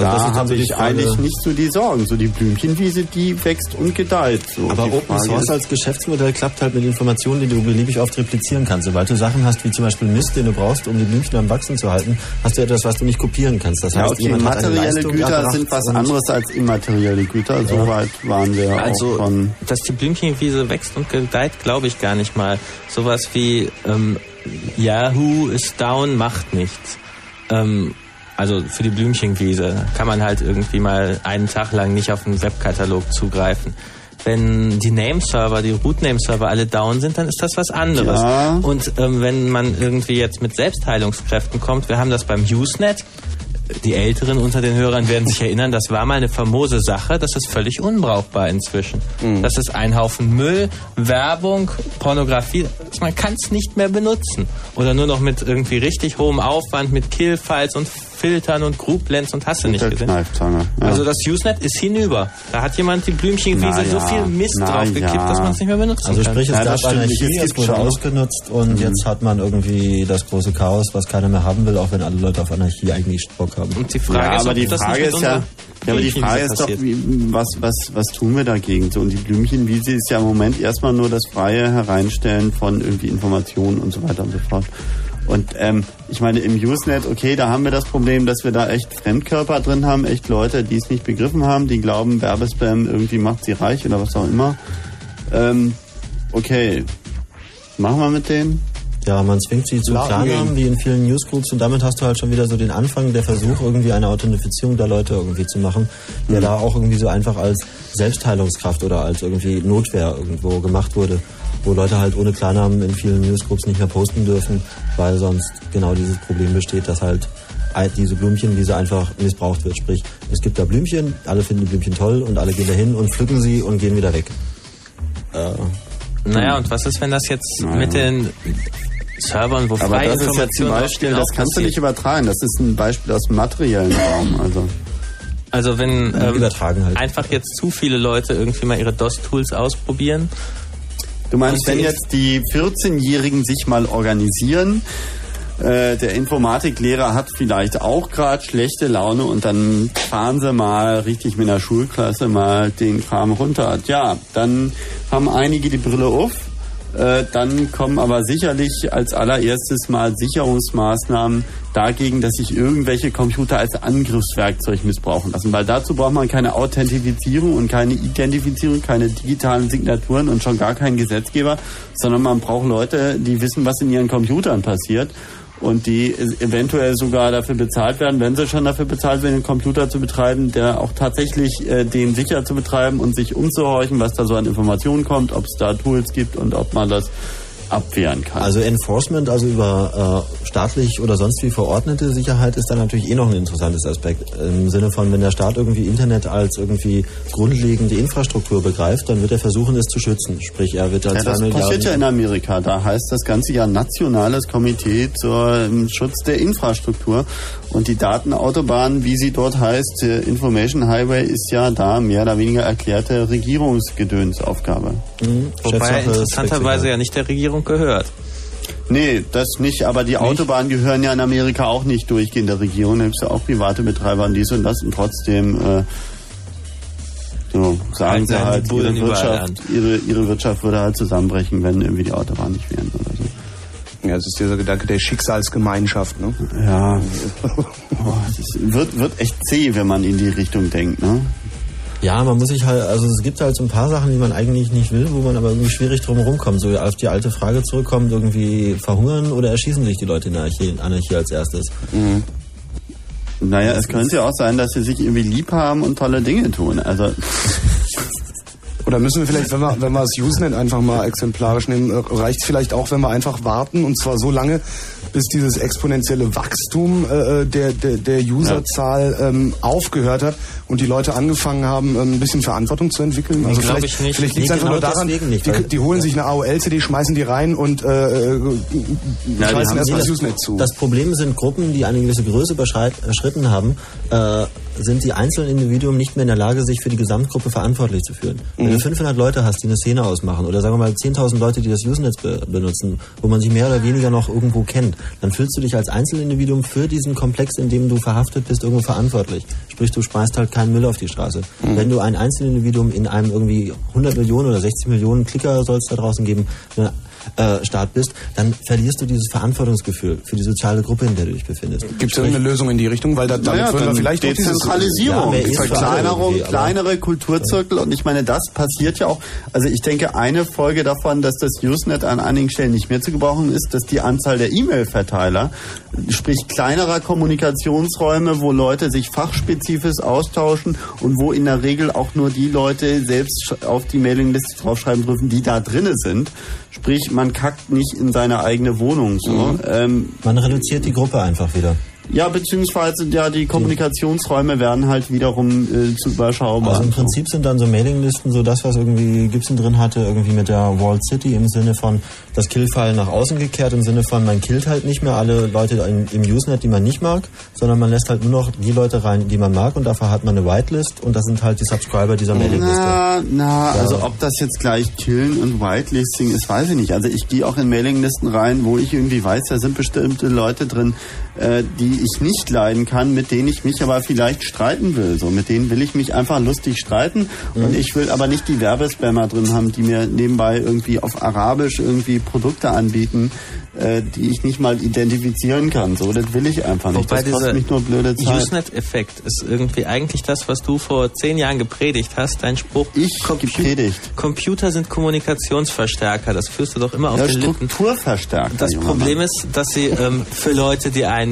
Also das da habe tatsächlich ich eigentlich nicht so die Sorgen. So die Blümchenwiese, die wächst und gedeiht. So. Aber Open Source als Geschäftsmodell klappt halt mit Informationen, die du beliebig oft replizieren kannst. Sobald du Sachen hast, wie zum Beispiel Mist, den du brauchst, um die Blümchen am Wachsen zu halten, hast du etwas, was du nicht kopieren kannst. Das ja, heißt, okay, jemand hat eine materielle Leistung Güter sind was anderes als immaterielle Güter. Soweit waren wir Also, auch schon. dass die Blümchenwiese wächst und gedeiht, glaube ich gar nicht mal. Sowas wie ähm, Yahoo ist down, macht nichts. Ähm, also für die Blümchenwiese kann man halt irgendwie mal einen Tag lang nicht auf den Webkatalog zugreifen. Wenn die Nameserver, die Root-Nameserver alle down sind, dann ist das was anderes. Ja. Und ähm, wenn man irgendwie jetzt mit Selbstheilungskräften kommt, wir haben das beim Usenet, die Älteren unter den Hörern werden sich erinnern, das war mal eine famose Sache, das ist völlig unbrauchbar inzwischen. Das ist ein Haufen Müll, Werbung, Pornografie, man kann es nicht mehr benutzen. Oder nur noch mit irgendwie richtig hohem Aufwand, mit Kill-Files und Filtern und Group-Lens und hast du nicht gesehen. Kneifzange. Ja. Also das Usenet ist hinüber. Da hat jemand die Blümchenwiese Na so ja, viel Mist na draufgekippt, ja. dass man es nicht mehr benutzen Also kann. sprich, es gab Anarchie, es wurde ausgenutzt und jetzt hat man irgendwie das große Chaos, was keiner mehr haben will, auch wenn alle Leute auf Anarchie eigentlich Bock haben. Und die ja, aber die Frage ist ja, ja, aber die Frage ist doch, wie, was, was, was tun wir dagegen? So, und die Blümchenwiese ist ja im Moment erstmal nur das freie Hereinstellen von irgendwie Informationen und so weiter und so fort. Und ähm, ich meine, im Usenet, okay, da haben wir das Problem, dass wir da echt Fremdkörper drin haben, echt Leute, die es nicht begriffen haben, die glauben, Werbespam irgendwie macht sie reich oder was auch immer. Ähm, okay, machen wir mit denen? Ja, man zwingt sie zu Klarnamen, wie in vielen Newsgroups, und damit hast du halt schon wieder so den Anfang, der Versuch, irgendwie eine Authentifizierung der Leute irgendwie zu machen, der da auch irgendwie so einfach als Selbstheilungskraft oder als irgendwie Notwehr irgendwo gemacht wurde, wo Leute halt ohne Klarnamen in vielen Newsgroups nicht mehr posten dürfen, weil sonst genau dieses Problem besteht, dass halt diese Blümchenwiese einfach missbraucht wird. Sprich, es gibt da Blümchen, alle finden die Blümchen toll und alle gehen dahin und pflücken sie und gehen wieder weg. Äh, Naja, und was ist, wenn das jetzt Naja. mit den Servern, wo Aber freie das ist jetzt ein Beispiel, das kannst du nicht übertragen. Das ist ein Beispiel aus dem materiellen Raum. Also. Also wenn ähm, Übertragen halt. einfach jetzt zu viele Leute irgendwie mal ihre DOS-Tools ausprobieren. Du meinst, wenn jetzt die 14-Jährigen sich mal organisieren, äh, der Informatiklehrer hat vielleicht auch gerade schlechte Laune und dann fahren sie mal richtig mit der Schulklasse mal den Kram runter. Ja, dann haben einige die Brille auf. Äh, dann kommen aber sicherlich als allererstes mal Sicherungsmaßnahmen dagegen, dass sich irgendwelche Computer als Angriffswerkzeug missbrauchen lassen. Weil dazu braucht man keine Authentifizierung und keine Identifizierung, keine digitalen Signaturen und schon gar keinen Gesetzgeber, sondern man braucht Leute, die wissen, was in ihren Computern passiert und die eventuell sogar dafür bezahlt werden, wenn sie schon dafür bezahlt werden, einen Computer zu betreiben, der auch tatsächlich äh, den sicher zu betreiben und sich umzuhorchen, was da so an Informationen kommt, ob es da Tools gibt und ob man das abwehren kann. Also Enforcement, also über äh, staatlich oder sonst wie verordnete Sicherheit ist dann natürlich eh noch ein interessantes Aspekt. Im Sinne von, wenn der Staat irgendwie Internet als irgendwie grundlegende Infrastruktur begreift, dann wird er versuchen, es zu schützen. Sprich, er wird da Ja, zwei das Milliarden... passiert ja in Amerika. Da heißt das Ganze ja Nationales Komitee zur ähm, Schutz der Infrastruktur. Und die Datenautobahn, wie sie dort heißt, äh, Information Highway, ist ja da mehr oder weniger erklärte Regierungsgedönsaufgabe. Mhm. Wobei er interessanterweise ja nicht der Regierung gehört. Nee, das nicht, aber die Autobahnen gehören ja in Amerika auch nicht durchgehend der Regierung. Da gibt es ja auch private Betreiber und dies und das und trotzdem äh, so, sagen Halten sie halt, ihre Wirtschaft, ihre, ihre Wirtschaft würde halt zusammenbrechen, wenn irgendwie die Autobahnen nicht wären oder so. Ja, das ist dieser Gedanke der Schicksalsgemeinschaft, ne? Ja. *laughs* Boah, das wird, wird echt zäh, wenn man in die Richtung denkt, ne? Ja, man muss sich halt, also es gibt halt so ein paar Sachen, die man eigentlich nicht will, wo man aber irgendwie schwierig drum rumkommt. So auf die alte Frage zurückkommt, irgendwie verhungern oder erschießen sich die Leute in der Anarchie, Anarchie als erstes? Mhm. Naja, es könnte ja auch sein, dass sie sich irgendwie lieb haben und tolle Dinge tun. Also *laughs* Oder müssen wir vielleicht, wenn wir, wenn wir das Usenet einfach mal exemplarisch nehmen, äh, reicht vielleicht auch, wenn wir einfach warten und zwar so lange, bis dieses exponentielle Wachstum äh, der, der, der Userzahl ähm, aufgehört hat und die Leute angefangen haben, ähm, ein bisschen Verantwortung zu entwickeln. Also Glaub vielleicht, ich nicht. vielleicht liegt es Nee, einfach genau nur daran, nicht, die, die holen sich eine AOL-CD, schmeißen die rein und äh, äh, schmeißen erstmal das Usenet zu. Das Problem sind Gruppen, die eine gewisse Größe überschritten haben, äh, sind die einzelnen Individuen nicht mehr in der Lage, sich für die Gesamtgruppe verantwortlich zu führen. Wenn Mhm. du 500 Leute hast, die eine Szene ausmachen, oder sagen wir mal 10.000 Leute, die das Usenet be benutzen, wo man sich mehr oder weniger noch irgendwo kennt, dann fühlst du dich als Einzelindividuum für diesen Komplex, in dem du verhaftet bist, irgendwo verantwortlich. Sprich, du speist halt keinen Müll auf die Straße. Mhm. Wenn du ein Einzelindividuum in einem irgendwie 100 Millionen oder 60 Millionen Klicker soll es da draußen geben, äh, Staat bist, dann verlierst du dieses Verantwortungsgefühl für die soziale Gruppe, in der du dich befindest. Gibt es irgendeine Lösung in die Richtung? Weil da, damit naja, würden wir dann vielleicht. Dezentralisierung, Ja, Verkleinerung, irgendwie, kleinere Kulturzirkel und ich meine, das passiert ja auch. Also ich denke, eine Folge davon, dass das Usenet an einigen Stellen nicht mehr zu gebrauchen ist, dass die Anzahl der E-Mail-Verteiler, sprich kleinerer Kommunikationsräume, wo Leute sich fachspezifisch austauschen und wo in der Regel auch nur die Leute selbst auf die Mailingliste draufschreiben dürfen, die da drinne sind. Sprich, man kackt nicht in seine eigene Wohnung. So. Mhm. Ähm, Man reduziert die Gruppe einfach wieder. Ja, beziehungsweise ja, die Kommunikationsräume werden halt wiederum äh, zu überschaubar. Also im Prinzip sind dann so Mailinglisten so das, was irgendwie Gibson drin hatte, irgendwie mit der Walled City im Sinne von das Killfile nach außen gekehrt, im Sinne von man killt halt nicht mehr alle Leute in, im Usenet, die man nicht mag, sondern man lässt halt nur noch die Leute rein, die man mag und dafür hat man eine Whitelist und das sind halt die Subscriber dieser Mailingliste. Na, na, Ja. also ob das jetzt gleich Killen und Whitelisting ist, weiß ich nicht. Also ich gehe auch in Mailinglisten rein, wo ich irgendwie weiß, da sind bestimmte Leute drin, äh, die ich nicht leiden kann, mit denen ich mich aber vielleicht streiten will. So, mit denen will ich mich einfach lustig streiten und ich will aber nicht die Werbespammer drin haben, die mir nebenbei irgendwie auf Arabisch irgendwie Produkte anbieten, äh, die ich nicht mal identifizieren kann. So, das will ich einfach nicht. Wobei das kostet mich nur blöde Zeit. Usenet-Effekt ist irgendwie eigentlich das, was du vor zehn Jahren gepredigt hast, dein Spruch. Ich gepredigt. Computer sind Kommunikationsverstärker, das führst du doch immer auf Ja, den Lippen. Strukturverstärker. Das junger Problem ist, dass sie ähm, für Leute, die einen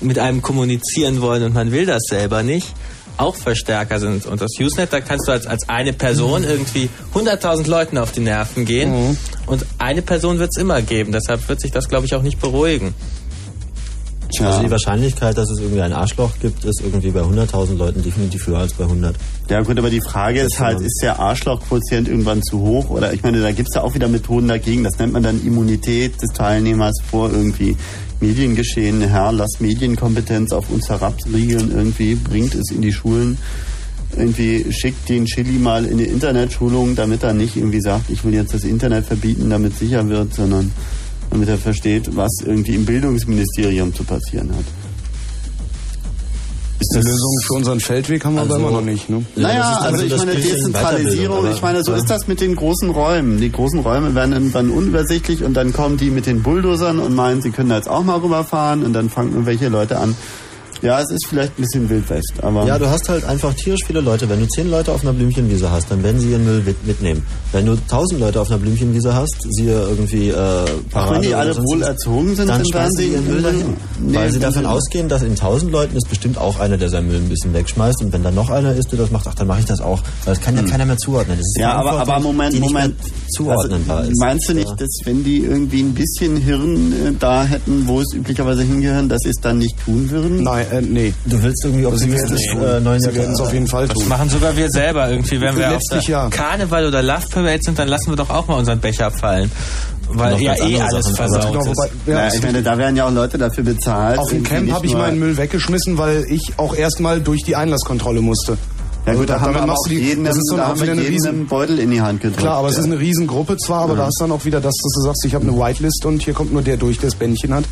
mit einem kommunizieren wollen und man will das selber nicht, auch Verstärker sind. Und das Usenet, da kannst du als, als eine Person irgendwie 100.000 Leuten auf die Nerven gehen und eine Person wird es immer geben. Deshalb wird sich das, glaube ich, auch nicht beruhigen. Also die Wahrscheinlichkeit, dass es irgendwie ein Arschloch gibt, ist irgendwie bei 100.000 Leuten definitiv höher als bei 100. Ja gut, aber die Frage ist halt, ist der Arschlochquotient irgendwann zu hoch? Oder ich meine, da gibt's ja auch wieder Methoden dagegen. Das nennt man dann Immunität des Teilnehmers vor irgendwie Mediengeschehen. Herr, lass Medienkompetenz auf uns herabriegeln. Irgendwie bringt es in die Schulen. Irgendwie schickt den Chili mal in eine Internetschulung, damit er nicht irgendwie sagt, ich will jetzt das Internet verbieten, damit sicher wird, sondern damit er versteht, was irgendwie im Bildungsministerium zu passieren hat. Ist eine Lösung für unseren Feldweg haben wir aber immer noch nicht, ne? Naja, also ich meine Dezentralisierung, ich meine, so ist das mit den großen Räumen. Die großen Räume werden irgendwann unübersichtlich und dann kommen die mit den Bulldozern und meinen, sie können da jetzt auch mal rüberfahren und dann fangen irgendwelche Leute an. Ja, es ist vielleicht ein bisschen Wild West, aber... Ja, du hast halt einfach tierisch viele Leute. Wenn du zehn Leute auf einer Blümchenwiese hast, dann werden sie ihren Müll mit- mitnehmen. Wenn du tausend Leute auf einer Blümchenwiese hast, siehe irgendwie äh, Parade wenn die alle wohl erzogen sind, dann dann werden schmeißen sie sie ihren Müll dahin. Nee, weil sie davon sie- ausgehen, dass in tausend Leuten ist bestimmt auch einer, der seinen Müll ein bisschen wegschmeißt. Und wenn dann noch einer ist, der das macht, ach, dann mache ich das auch. Weil das kann ja keiner mehr zuordnen. Das ist Hm. Ja, aber, aber Moment, die nicht mehr Moment. zuordnenbar Also, ist. meinst du nicht, dass wenn die irgendwie ein bisschen Hirn äh, da hätten, wo es üblicherweise hingehören, dass sie es dann nicht tun würden? Nein, äh, nee. Du willst irgendwie Also sie werden optimistisch äh, neuen Sie werden es auf jeden Fall Das tun. machen sogar wir selber irgendwie. Wenn wir auf Letztlich der ja. Karneval oder Love Parade sind, dann lassen wir doch auch mal unseren Becher fallen. Weil ja eh alles Sachen, versaut Genau, ist. wobei, Ja, ja, ich meine, da werden ja auch Leute dafür bezahlt. auf dem Camp habe ich meinen Müll weggeschmissen, weil ich auch erstmal durch die Einlasskontrolle musste. Ja gut, da haben wir auch die, jeden, das ist dann da haben wieder wir eine jeden riesen einen Beutel in die Hand gedrückt. Klar, aber es ist ja. eine Riesengruppe zwar, aber Ja. da hast dann auch wieder das, dass du sagst, ich habe eine Whitelist und hier kommt nur der durch, der das Bändchen hat.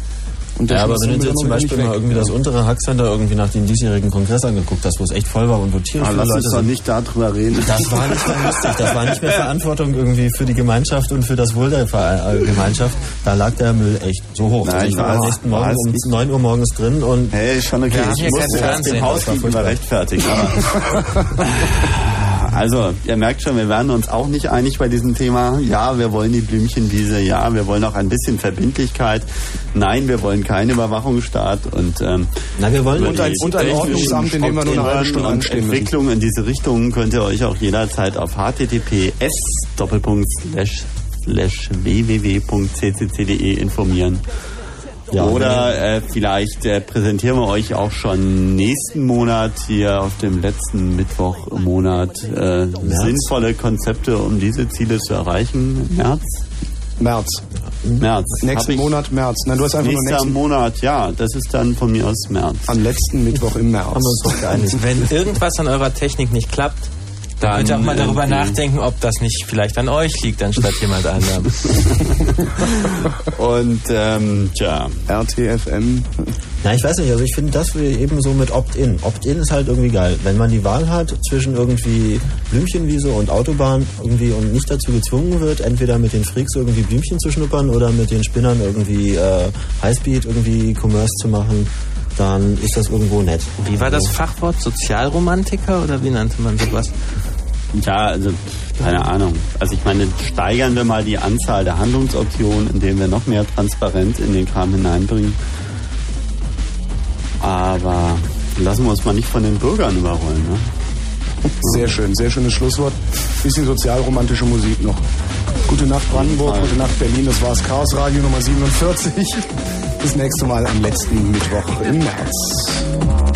Ja, aber wenn du dir zum Beispiel mal weg. irgendwie das untere Hackcenter irgendwie nach dem diesjährigen Kongress angeguckt hast, wo es echt voll war und wo tierisch Ah, viele lass Leute uns doch sind. nicht darüber reden. Das war nicht mehr lustig. Das war nicht mehr Verantwortung irgendwie für die Gemeinschaft und für das Wohl der Ver- äh, Gemeinschaft. Da lag der Müll echt so hoch. Nein, also ich war am nächsten Morgen um nicht. 9 Uhr morgens drin und Hey, schon okay. Wir haben ich muss erst dem Hausgegenüber furchtbar. rechtfertigen. Aber *laughs* also, ihr merkt schon, wir werden uns auch nicht einig bei diesem Thema. Ja, wir wollen die Blümchenwiese. Ja, wir wollen auch ein bisschen Verbindlichkeit. Nein, wir wollen keinen Überwachungsstaat. Und, ähm, Na, wir wollen und ein- und ein Ordnungsamt, in dem wir nur eine halbe Stunde und anstehen. Entwicklung in diese Richtung könnt ihr euch auch jederzeit auf https doppelpunkt slash slash www.cccd.de informieren. Ja, Oder äh, vielleicht äh, präsentieren wir euch auch schon nächsten Monat hier auf dem letzten Mittwoch im Monat äh, sinnvolle Konzepte, um diese Ziele zu erreichen. März? März. März. Nächsten Monat März. Nein, du hast einfach nur Nächster nächsten, Monat, ja. Das ist dann von mir aus März. am letzten Mittwoch im März. haben wir uns doch geeinigt. Wenn irgendwas an eurer Technik nicht klappt, dann könnt ihr auch mal darüber irgendwie- nachdenken, ob das nicht vielleicht an euch liegt, anstatt jemand anderem. *laughs* Und ähm, tja, RTFM. Na, ich weiß nicht, also ich finde das wie eben so mit Opt-in. Opt-in ist halt irgendwie geil. Wenn man die Wahl hat zwischen irgendwie Blümchenwiese und Autobahn irgendwie und nicht dazu gezwungen wird, entweder mit den Freaks irgendwie Blümchen zu schnuppern oder mit den Spinnern irgendwie äh, Highspeed irgendwie Commerce zu machen, dann ist das irgendwo nett. Wie war das Fachwort? Sozialromantiker oder wie nannte man sowas? ja, also keine Ahnung. Also ich meine, steigern wir mal die Anzahl der Handlungsoptionen, indem wir noch mehr Transparenz in den Kram hineinbringen. Aber lassen wir uns mal nicht von den Bürgern überrollen. Ne? Sehr schön, sehr schönes Schlusswort. Bisschen sozialromantische Musik noch. Gute Nacht Brandenburg, Fall. gute Nacht Berlin. Das war's Chaos Radio Nummer 47. Bis nächste Mal am letzten Mittwoch im März.